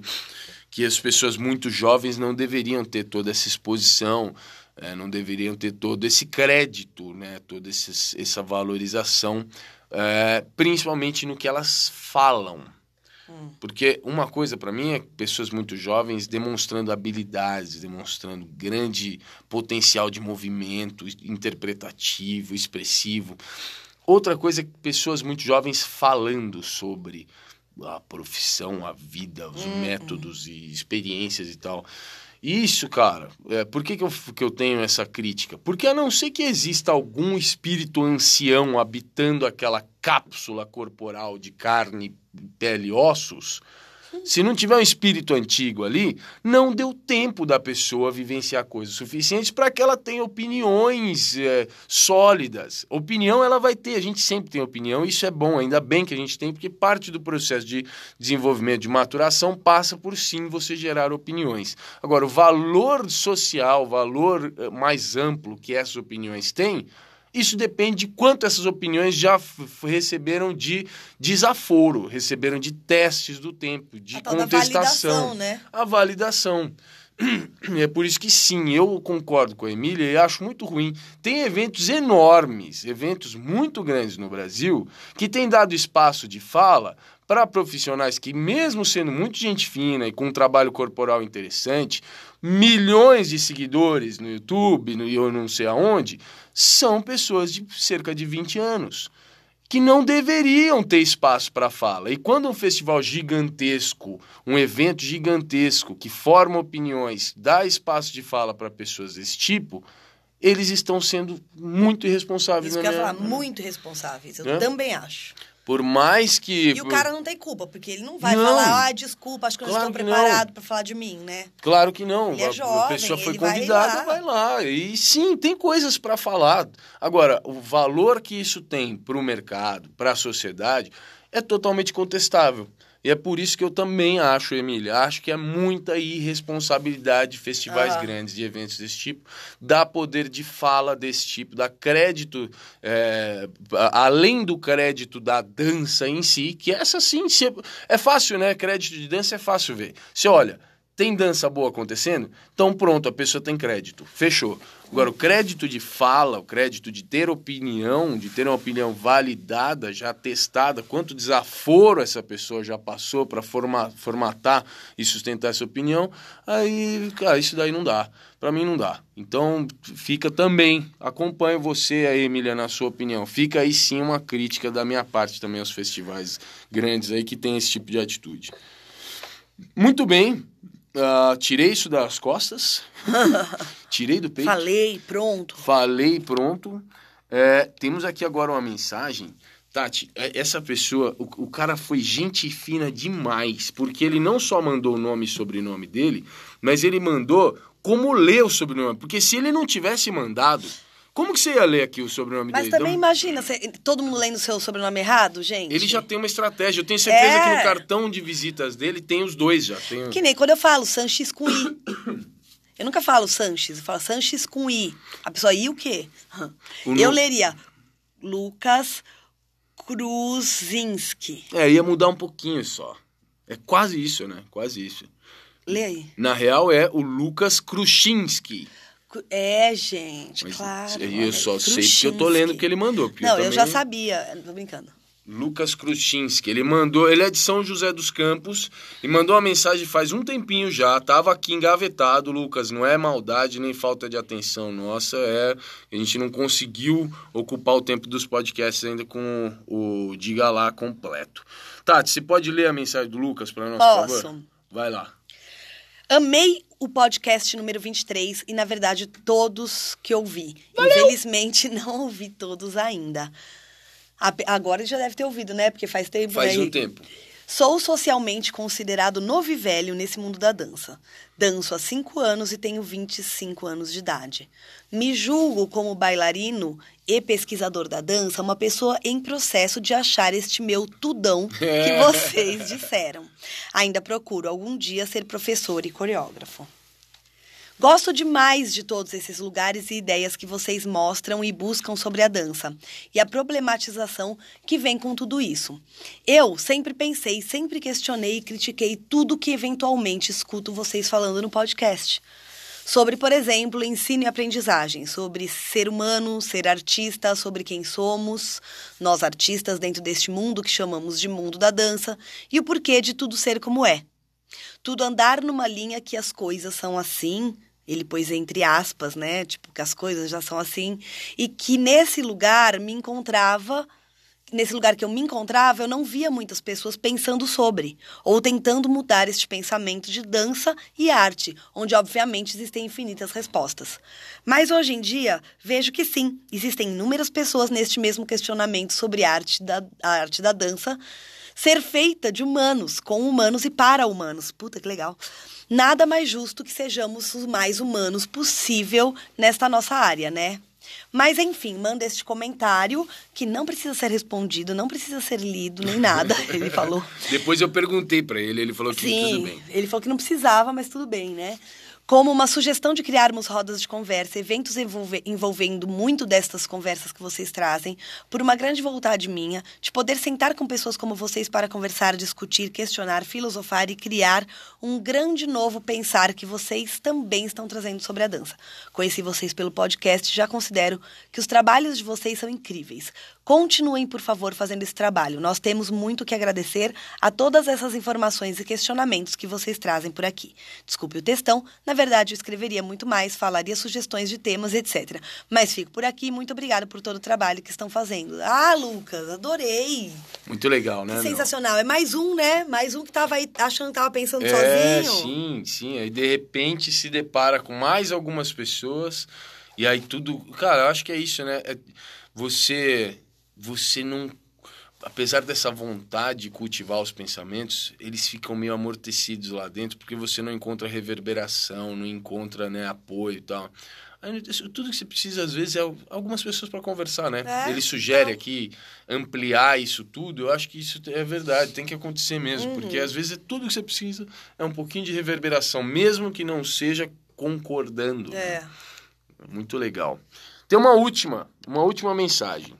que as pessoas muito jovens não deveriam ter toda essa exposição, eh, não deveriam ter todo esse crédito, né? Toda esses, essa valorização, eh, principalmente no que elas falam. Porque uma coisa para mim é pessoas muito jovens demonstrando habilidades, demonstrando grande potencial de movimento interpretativo, expressivo. Outra coisa é pessoas muito jovens falando sobre a profissão, a vida, os métodos e experiências e tal. Isso, cara, é, por que, que, eu, que eu tenho essa crítica? Porque a não ser que exista algum espírito ancião habitando aquela cápsula corporal de carne, pele e ossos, Se não tiver um espírito antigo ali, não deu tempo da pessoa vivenciar coisas suficientes para que ela tenha opiniões é, sólidas. Opinião ela vai ter, a gente sempre tem opinião, isso é bom, ainda bem que a gente tem, porque parte do processo de desenvolvimento, de maturação, passa por sim você gerar opiniões. Agora, o valor social, o valor eh, mais amplo que essas opiniões têm, isso depende de quanto essas opiniões já receberam de desaforo, receberam de testes do tempo, de A contestação. validação, né? A validação. (clears throat) É por isso que sim, eu concordo com a Emília e acho muito ruim. Tem eventos enormes, eventos muito grandes no Brasil, que têm dado espaço de fala para profissionais que, mesmo sendo muito gente fina e com um trabalho corporal interessante, milhões de seguidores no YouTube, no, eu não sei aonde, são pessoas de cerca de 20 anos que não deveriam ter espaço para fala. E quando um festival gigantesco, um evento gigantesco que forma opiniões, dá espaço de fala para pessoas desse tipo, eles estão sendo muito irresponsáveis. Isso que eu ia falar, muito responsáveis. Eu É? também acho. Por mais que. E o cara não tem culpa, porque ele não vai Não. falar, ah, desculpa, acho que não Claro não. preparados para falar de mim, né? Claro que não. Ele é a, a jovem, pessoa foi ele vai convidada, lá. vai lá. E sim, tem coisas para falar. Agora, o valor que isso tem para o mercado, para a sociedade, é totalmente contestável. E é por isso que eu também acho, Emília, acho que é muita irresponsabilidade de festivais Ah. grandes, de eventos desse tipo, dar poder de fala desse tipo, dar crédito, é, além do crédito da dança em si, que essa sim, se- é fácil, né? Crédito de dança é fácil ver. Você olha, tem dança boa acontecendo? Então pronto, a pessoa tem crédito. Fechou. Agora, o crédito de fala, o crédito de ter opinião, de ter uma opinião validada, já testada, quanto desaforo essa pessoa já passou para formatar e sustentar essa opinião, aí, cara, isso daí não dá. Para mim não dá. Então, fica também, acompanho você aí, Emília, na sua opinião. Fica aí sim uma crítica da minha parte também aos festivais grandes aí que tem esse tipo de atitude. Muito bem. ah, tirei isso das costas. (laughs) tirei do peito. Falei, pronto. Falei, pronto. É, temos aqui agora uma mensagem. Tati, é- essa pessoa, o, o cara foi gente fina demais, porque ele não só mandou o nome e sobrenome dele, mas ele mandou como ler o sobrenome. Porque se ele não tivesse mandado, como que você ia ler aqui o sobrenome Mas dele? também Então, imagina, cê- todo mundo lendo o seu sobrenome errado, gente. ele já tem uma estratégia. Eu tenho certeza É. que no cartão de visitas dele tem os dois já. Tem... Que nem quando eu falo Sanches com (coughs) I. Eu nunca falo Sanches, eu falo Sanches com I. A pessoa I o quê? O Eu no- leria Lucas Kruzinski. É, ia mudar um pouquinho só. É quase isso, né? Quase isso. Lê aí. Na real é o Lucas Krushinski. Cru- É, gente, Mas claro. eu olha, só sei porque eu tô lendo o que ele mandou. Não, eu, já também- sabia. Tô brincando. Lucas Krushinski. Ele mandou, ele é de São José dos Campos e mandou uma mensagem faz um tempinho já. Tava aqui engavetado, Lucas. Não é maldade nem falta de atenção nossa, é a gente não conseguiu ocupar o tempo dos podcasts ainda com o Diga Lá completo. Tati, você pode ler a mensagem do Lucas para nós, por Posso. favor? Vai lá. Amei o podcast número 23 e, na verdade, todos que ouvi. Infelizmente, (laughs) não ouvi todos ainda. Agora já deve ter ouvido, né? Porque faz tempo. Faz né? um tempo. Sou socialmente considerado novo e velho nesse mundo da dança. Danço há 5 anos e tenho 25 anos de idade. Me julgo como bailarino e pesquisador da dança uma pessoa em processo de achar este meu tudão que (laughs) vocês disseram. Ainda procuro algum dia ser professor e coreógrafo. Gosto demais de todos esses lugares e ideias que vocês mostram e buscam sobre a dança e a problematização que vem com tudo isso. Eu sempre pensei, sempre questionei e critiquei tudo que eventualmente escuto vocês falando no podcast. Sobre, por exemplo, ensino e aprendizagem, sobre ser humano, ser artista, sobre quem somos, nós artistas dentro deste mundo que chamamos de mundo da dança e o porquê de tudo ser como é tudo andar numa linha que as coisas são assim, ele pôs entre aspas, né? Tipo, que as coisas já são assim, e que nesse lugar me encontrava nesse lugar que eu me encontrava, eu não via muitas pessoas pensando sobre ou tentando mudar este pensamento de dança e arte, onde obviamente existem infinitas respostas. Mas hoje em dia, vejo que sim, existem inúmeras pessoas neste mesmo questionamento sobre arte da, a arte da dança ser feita de humanos, com humanos e para humanos. Puta que legal. Nada mais justo que sejamos os mais humanos possível nesta nossa área, né? Mas, enfim, manda este comentário que não precisa ser respondido, não precisa ser lido, nem nada. (laughs) Ele falou. Depois eu perguntei para ele, ele falou que Sim, tudo bem. Ele falou que não precisava, mas tudo bem, né? Como uma sugestão de criarmos rodas de conversa, eventos envolve, envolvendo muito destas conversas que vocês trazem, por uma grande vontade minha de poder sentar com pessoas como vocês para conversar, discutir, questionar, filosofar e criar um grande novo pensar que vocês também estão trazendo sobre a dança. Conheci vocês pelo podcast e já considero que os trabalhos de vocês são incríveis. Continuem, por favor, fazendo esse trabalho. Nós temos muito que agradecer a todas essas informações e questionamentos que vocês trazem por aqui. Desculpe o textão, na verdade eu escreveria muito mais, falaria sugestões de temas, etc. Mas fico por aqui, muito obrigada por todo o trabalho que estão fazendo. Ah, Lucas, adorei! Muito legal, né? Sensacional. É mais um, né? Mais um que tava aí achando que tava pensando é, sozinho. Sim, sim. Aí de repente se depara com mais algumas pessoas e aí tudo. Cara, eu acho que é isso, né? É você você não apesar dessa vontade de cultivar os pensamentos, eles ficam meio amortecidos lá dentro, porque você não encontra reverberação, não encontra né, apoio e tal. tudo que você precisa, às vezes, é algumas pessoas para conversar, né? É, Ele sugere então... aqui ampliar isso tudo. Eu acho que isso é verdade, tem que acontecer mesmo. Uhum. Porque, às vezes, é tudo que você precisa é um pouquinho de reverberação, mesmo que não seja concordando. É. Muito legal. Tem uma última, uma última mensagem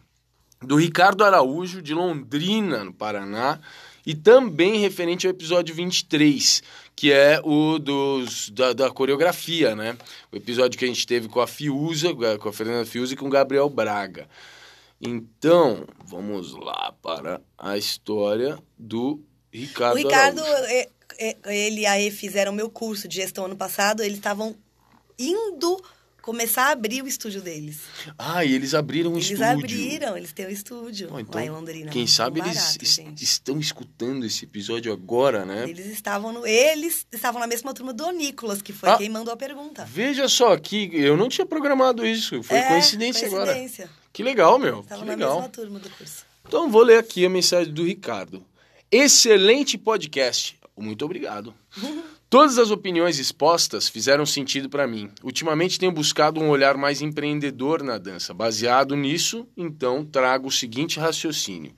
do Ricardo Araújo, de Londrina, no Paraná, e também referente ao episódio 23, que é o dos, da, da, coreografia, né? O episódio que a gente teve com a Fiuza, com a Fernanda Fiuza e com o Gabriel Braga. Então, vamos lá para a história do Ricardo O Ricardo, Araújo. É, é, ele e a E fizeram meu curso de gestão ano passado, eles estavam indo começar a abrir o estúdio deles. Ah, e eles abriram um eles estúdio. Eles abriram, eles têm um estúdio oh, então, lá em Londrina. Quem sabe barato, eles gente. estão escutando esse episódio agora, né? Eles estavam no, eles estavam na mesma turma do Nicolas, que foi ah, quem mandou a pergunta. Veja só aqui, eu não tinha programado isso, foi é, coincidência, coincidência, agora. Que legal, meu. Estavam que na legal. mesma turma do curso. Então vou ler aqui a mensagem do Ricardo. Excelente podcast. Muito obrigado. (laughs) Todas as opiniões expostas fizeram sentido para mim. Ultimamente tenho buscado um olhar mais empreendedor na dança. Baseado nisso, então trago o seguinte raciocínio.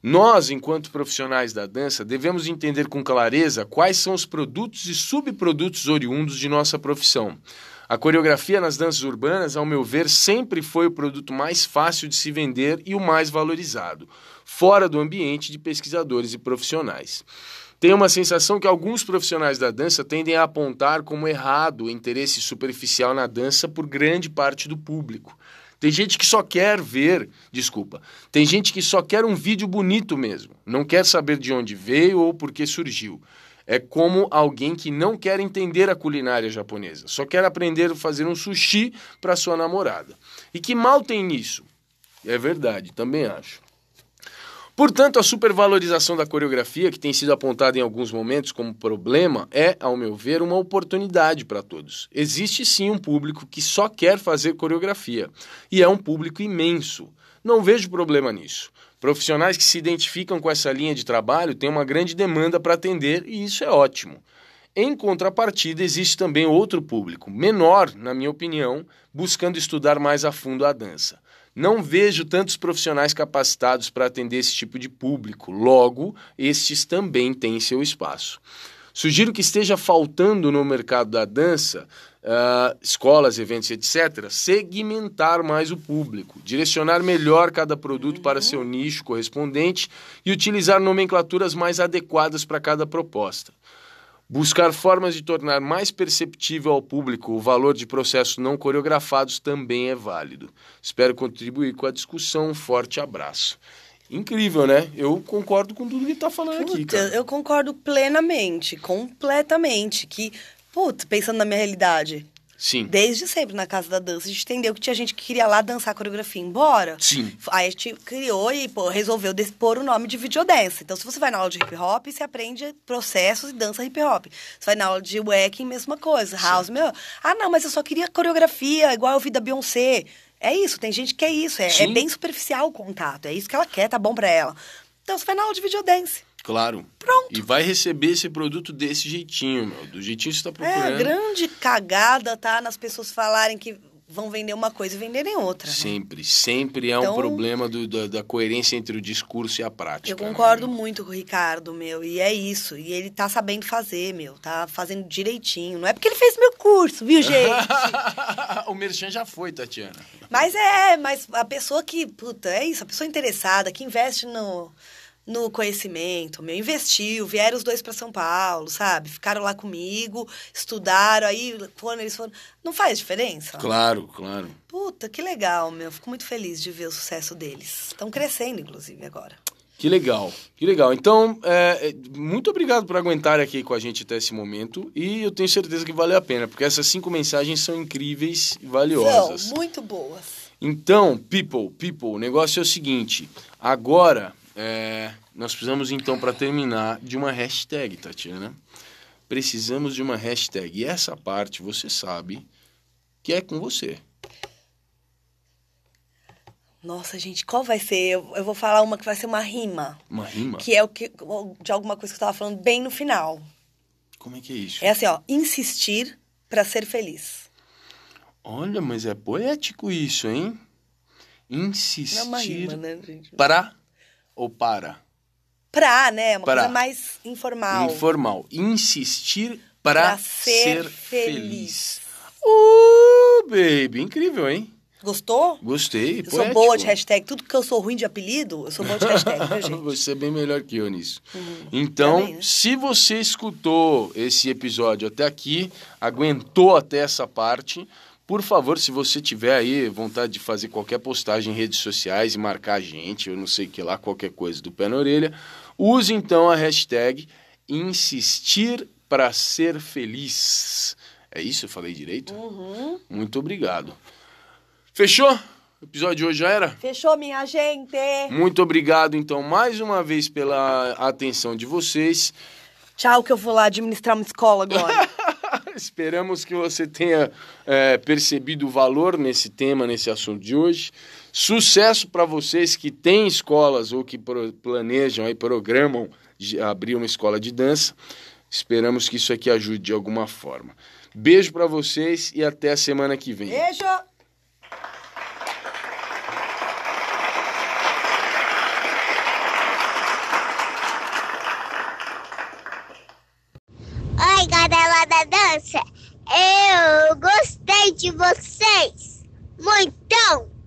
Nós, enquanto profissionais da dança, devemos entender com clareza quais são os produtos e subprodutos oriundos de nossa profissão. A coreografia nas danças urbanas, ao meu ver, sempre foi o produto mais fácil de se vender e o mais valorizado, fora do ambiente de pesquisadores e profissionais. Tenho uma sensação que alguns profissionais da dança tendem a apontar como errado o interesse superficial na dança por grande parte do público. Tem gente que só quer ver, desculpa, tem gente que só quer um vídeo bonito mesmo, não quer saber de onde veio ou por que surgiu. É como alguém que não quer entender a culinária japonesa, só quer aprender a fazer um sushi para sua namorada. E que mal tem nisso? É verdade, também acho. Portanto, a supervalorização da coreografia, que tem sido apontada em alguns momentos como problema, é, ao meu ver, uma oportunidade para todos. Existe sim um público que só quer fazer coreografia, e é um público imenso. Não vejo problema nisso. Profissionais que se identificam com essa linha de trabalho têm uma grande demanda para atender, e isso é ótimo. Em contrapartida, existe também outro público, menor, na minha opinião, buscando estudar mais a fundo a dança. Não vejo tantos profissionais capacitados para atender esse tipo de público, logo, estes também têm seu espaço. Sugiro que esteja faltando no mercado da dança, uh, escolas, eventos, etc., segmentar mais o público, direcionar melhor cada produto para seu nicho correspondente e utilizar nomenclaturas mais adequadas para cada proposta. Buscar formas de tornar mais perceptível ao público o valor de processos não coreografados também é válido. Espero contribuir com a discussão. Um forte abraço. Incrível, né? Eu concordo com tudo que está falando Puta, aqui, cara. Eu concordo plenamente, completamente. Que, putz, pensando na minha realidade, Sim. Desde sempre na casa da dança. A gente entendeu que tinha gente que queria lá dançar a coreografia e ir embora. Sim. Aí a gente criou e pô, resolveu pôr o nome de videodance. Então, se você vai na aula de hip hop, você aprende processos e dança hip hop. Você vai na aula de wacking, mesma coisa. House, meu. Ah, não, mas eu só queria coreografia, igual eu vi da Beyoncé. É isso, tem gente que é isso. É, é Sim. bem superficial o contato. É isso que ela quer, tá bom pra ela. Então, você vai na aula de videodance. Claro. Pronto. E vai receber esse produto desse jeitinho, meu. Do jeitinho que você tá É, procurando. a grande cagada tá nas pessoas falarem que vão vender uma coisa e venderem outra. né? Sempre, sempre é um Então- problema do- da, da coerência entre o discurso e a prática. Eu concordo né? muito com o Ricardo, meu, e é isso. E ele tá sabendo fazer, meu, tá fazendo direitinho. Não é porque ele fez meu curso, viu, gente? (laughs) o Merchan já foi, Tatiana. mas é, mas a pessoa que, puta, é isso, a pessoa interessada, que investe no, no conhecimento, meu, investiu, vieram os dois pra São Paulo, sabe? Ficaram lá comigo, estudaram, aí quando eles foram. Não faz diferença? Claro, claro. Puta, que legal, meu. Fico muito feliz de ver o sucesso deles. Estão crescendo, inclusive, agora. Que legal, que legal. Então, é, é, muito obrigado por aguentar aqui com a gente até esse momento. E eu tenho certeza que valeu a pena, porque essas cinco mensagens são incríveis e valiosas. São muito boas. Então, people, people, o negócio é o seguinte. Agora, é, nós precisamos então, para terminar, de uma hashtag, Tatiana. Precisamos de uma hashtag. E essa parte, você sabe, que é com você. Nossa, gente, qual vai ser? Eu, eu vou falar uma que vai ser uma rima. Uma rima? Que é o que de alguma coisa que eu tava falando bem no final. Como é que é isso? É assim, ó, insistir pra ser feliz. Olha, mas é poético isso, hein? Insistir Não é uma rima, né, para ou para? Pra, né? Uma Pra. coisa mais informal. Informal. Insistir para Pra ser, ser feliz. Uh, baby, incrível, hein? Gostou? Gostei, Eu sou poético. boa de hashtag. Tudo que eu sou ruim de apelido, eu sou boa de hashtag, (laughs) gente? Você é bem melhor que eu nisso. Então, também, né? se você escutou esse episódio até aqui, aguentou até essa parte, por favor, se você tiver aí vontade de fazer qualquer postagem em redes sociais e marcar a gente, eu não sei o que lá, qualquer coisa do pé na orelha, use então a hashtag insistir para ser feliz. É isso? Eu falei direito? Uhum. Muito obrigado. Fechou? O episódio de hoje já era? Fechou, minha gente? Muito obrigado, então, mais uma vez pela atenção de vocês. Tchau, que eu vou lá administrar uma escola agora. (laughs) (laughs) Esperamos que você tenha é, percebido o valor nesse tema, nesse assunto de hoje. Sucesso para vocês que têm escolas ou que planejam aí, programam abrir uma escola de dança. Esperamos que isso aqui ajude de alguma forma. Beijo para vocês e até a semana que vem. Beijo! da dança. Eu gostei de vocês. muito.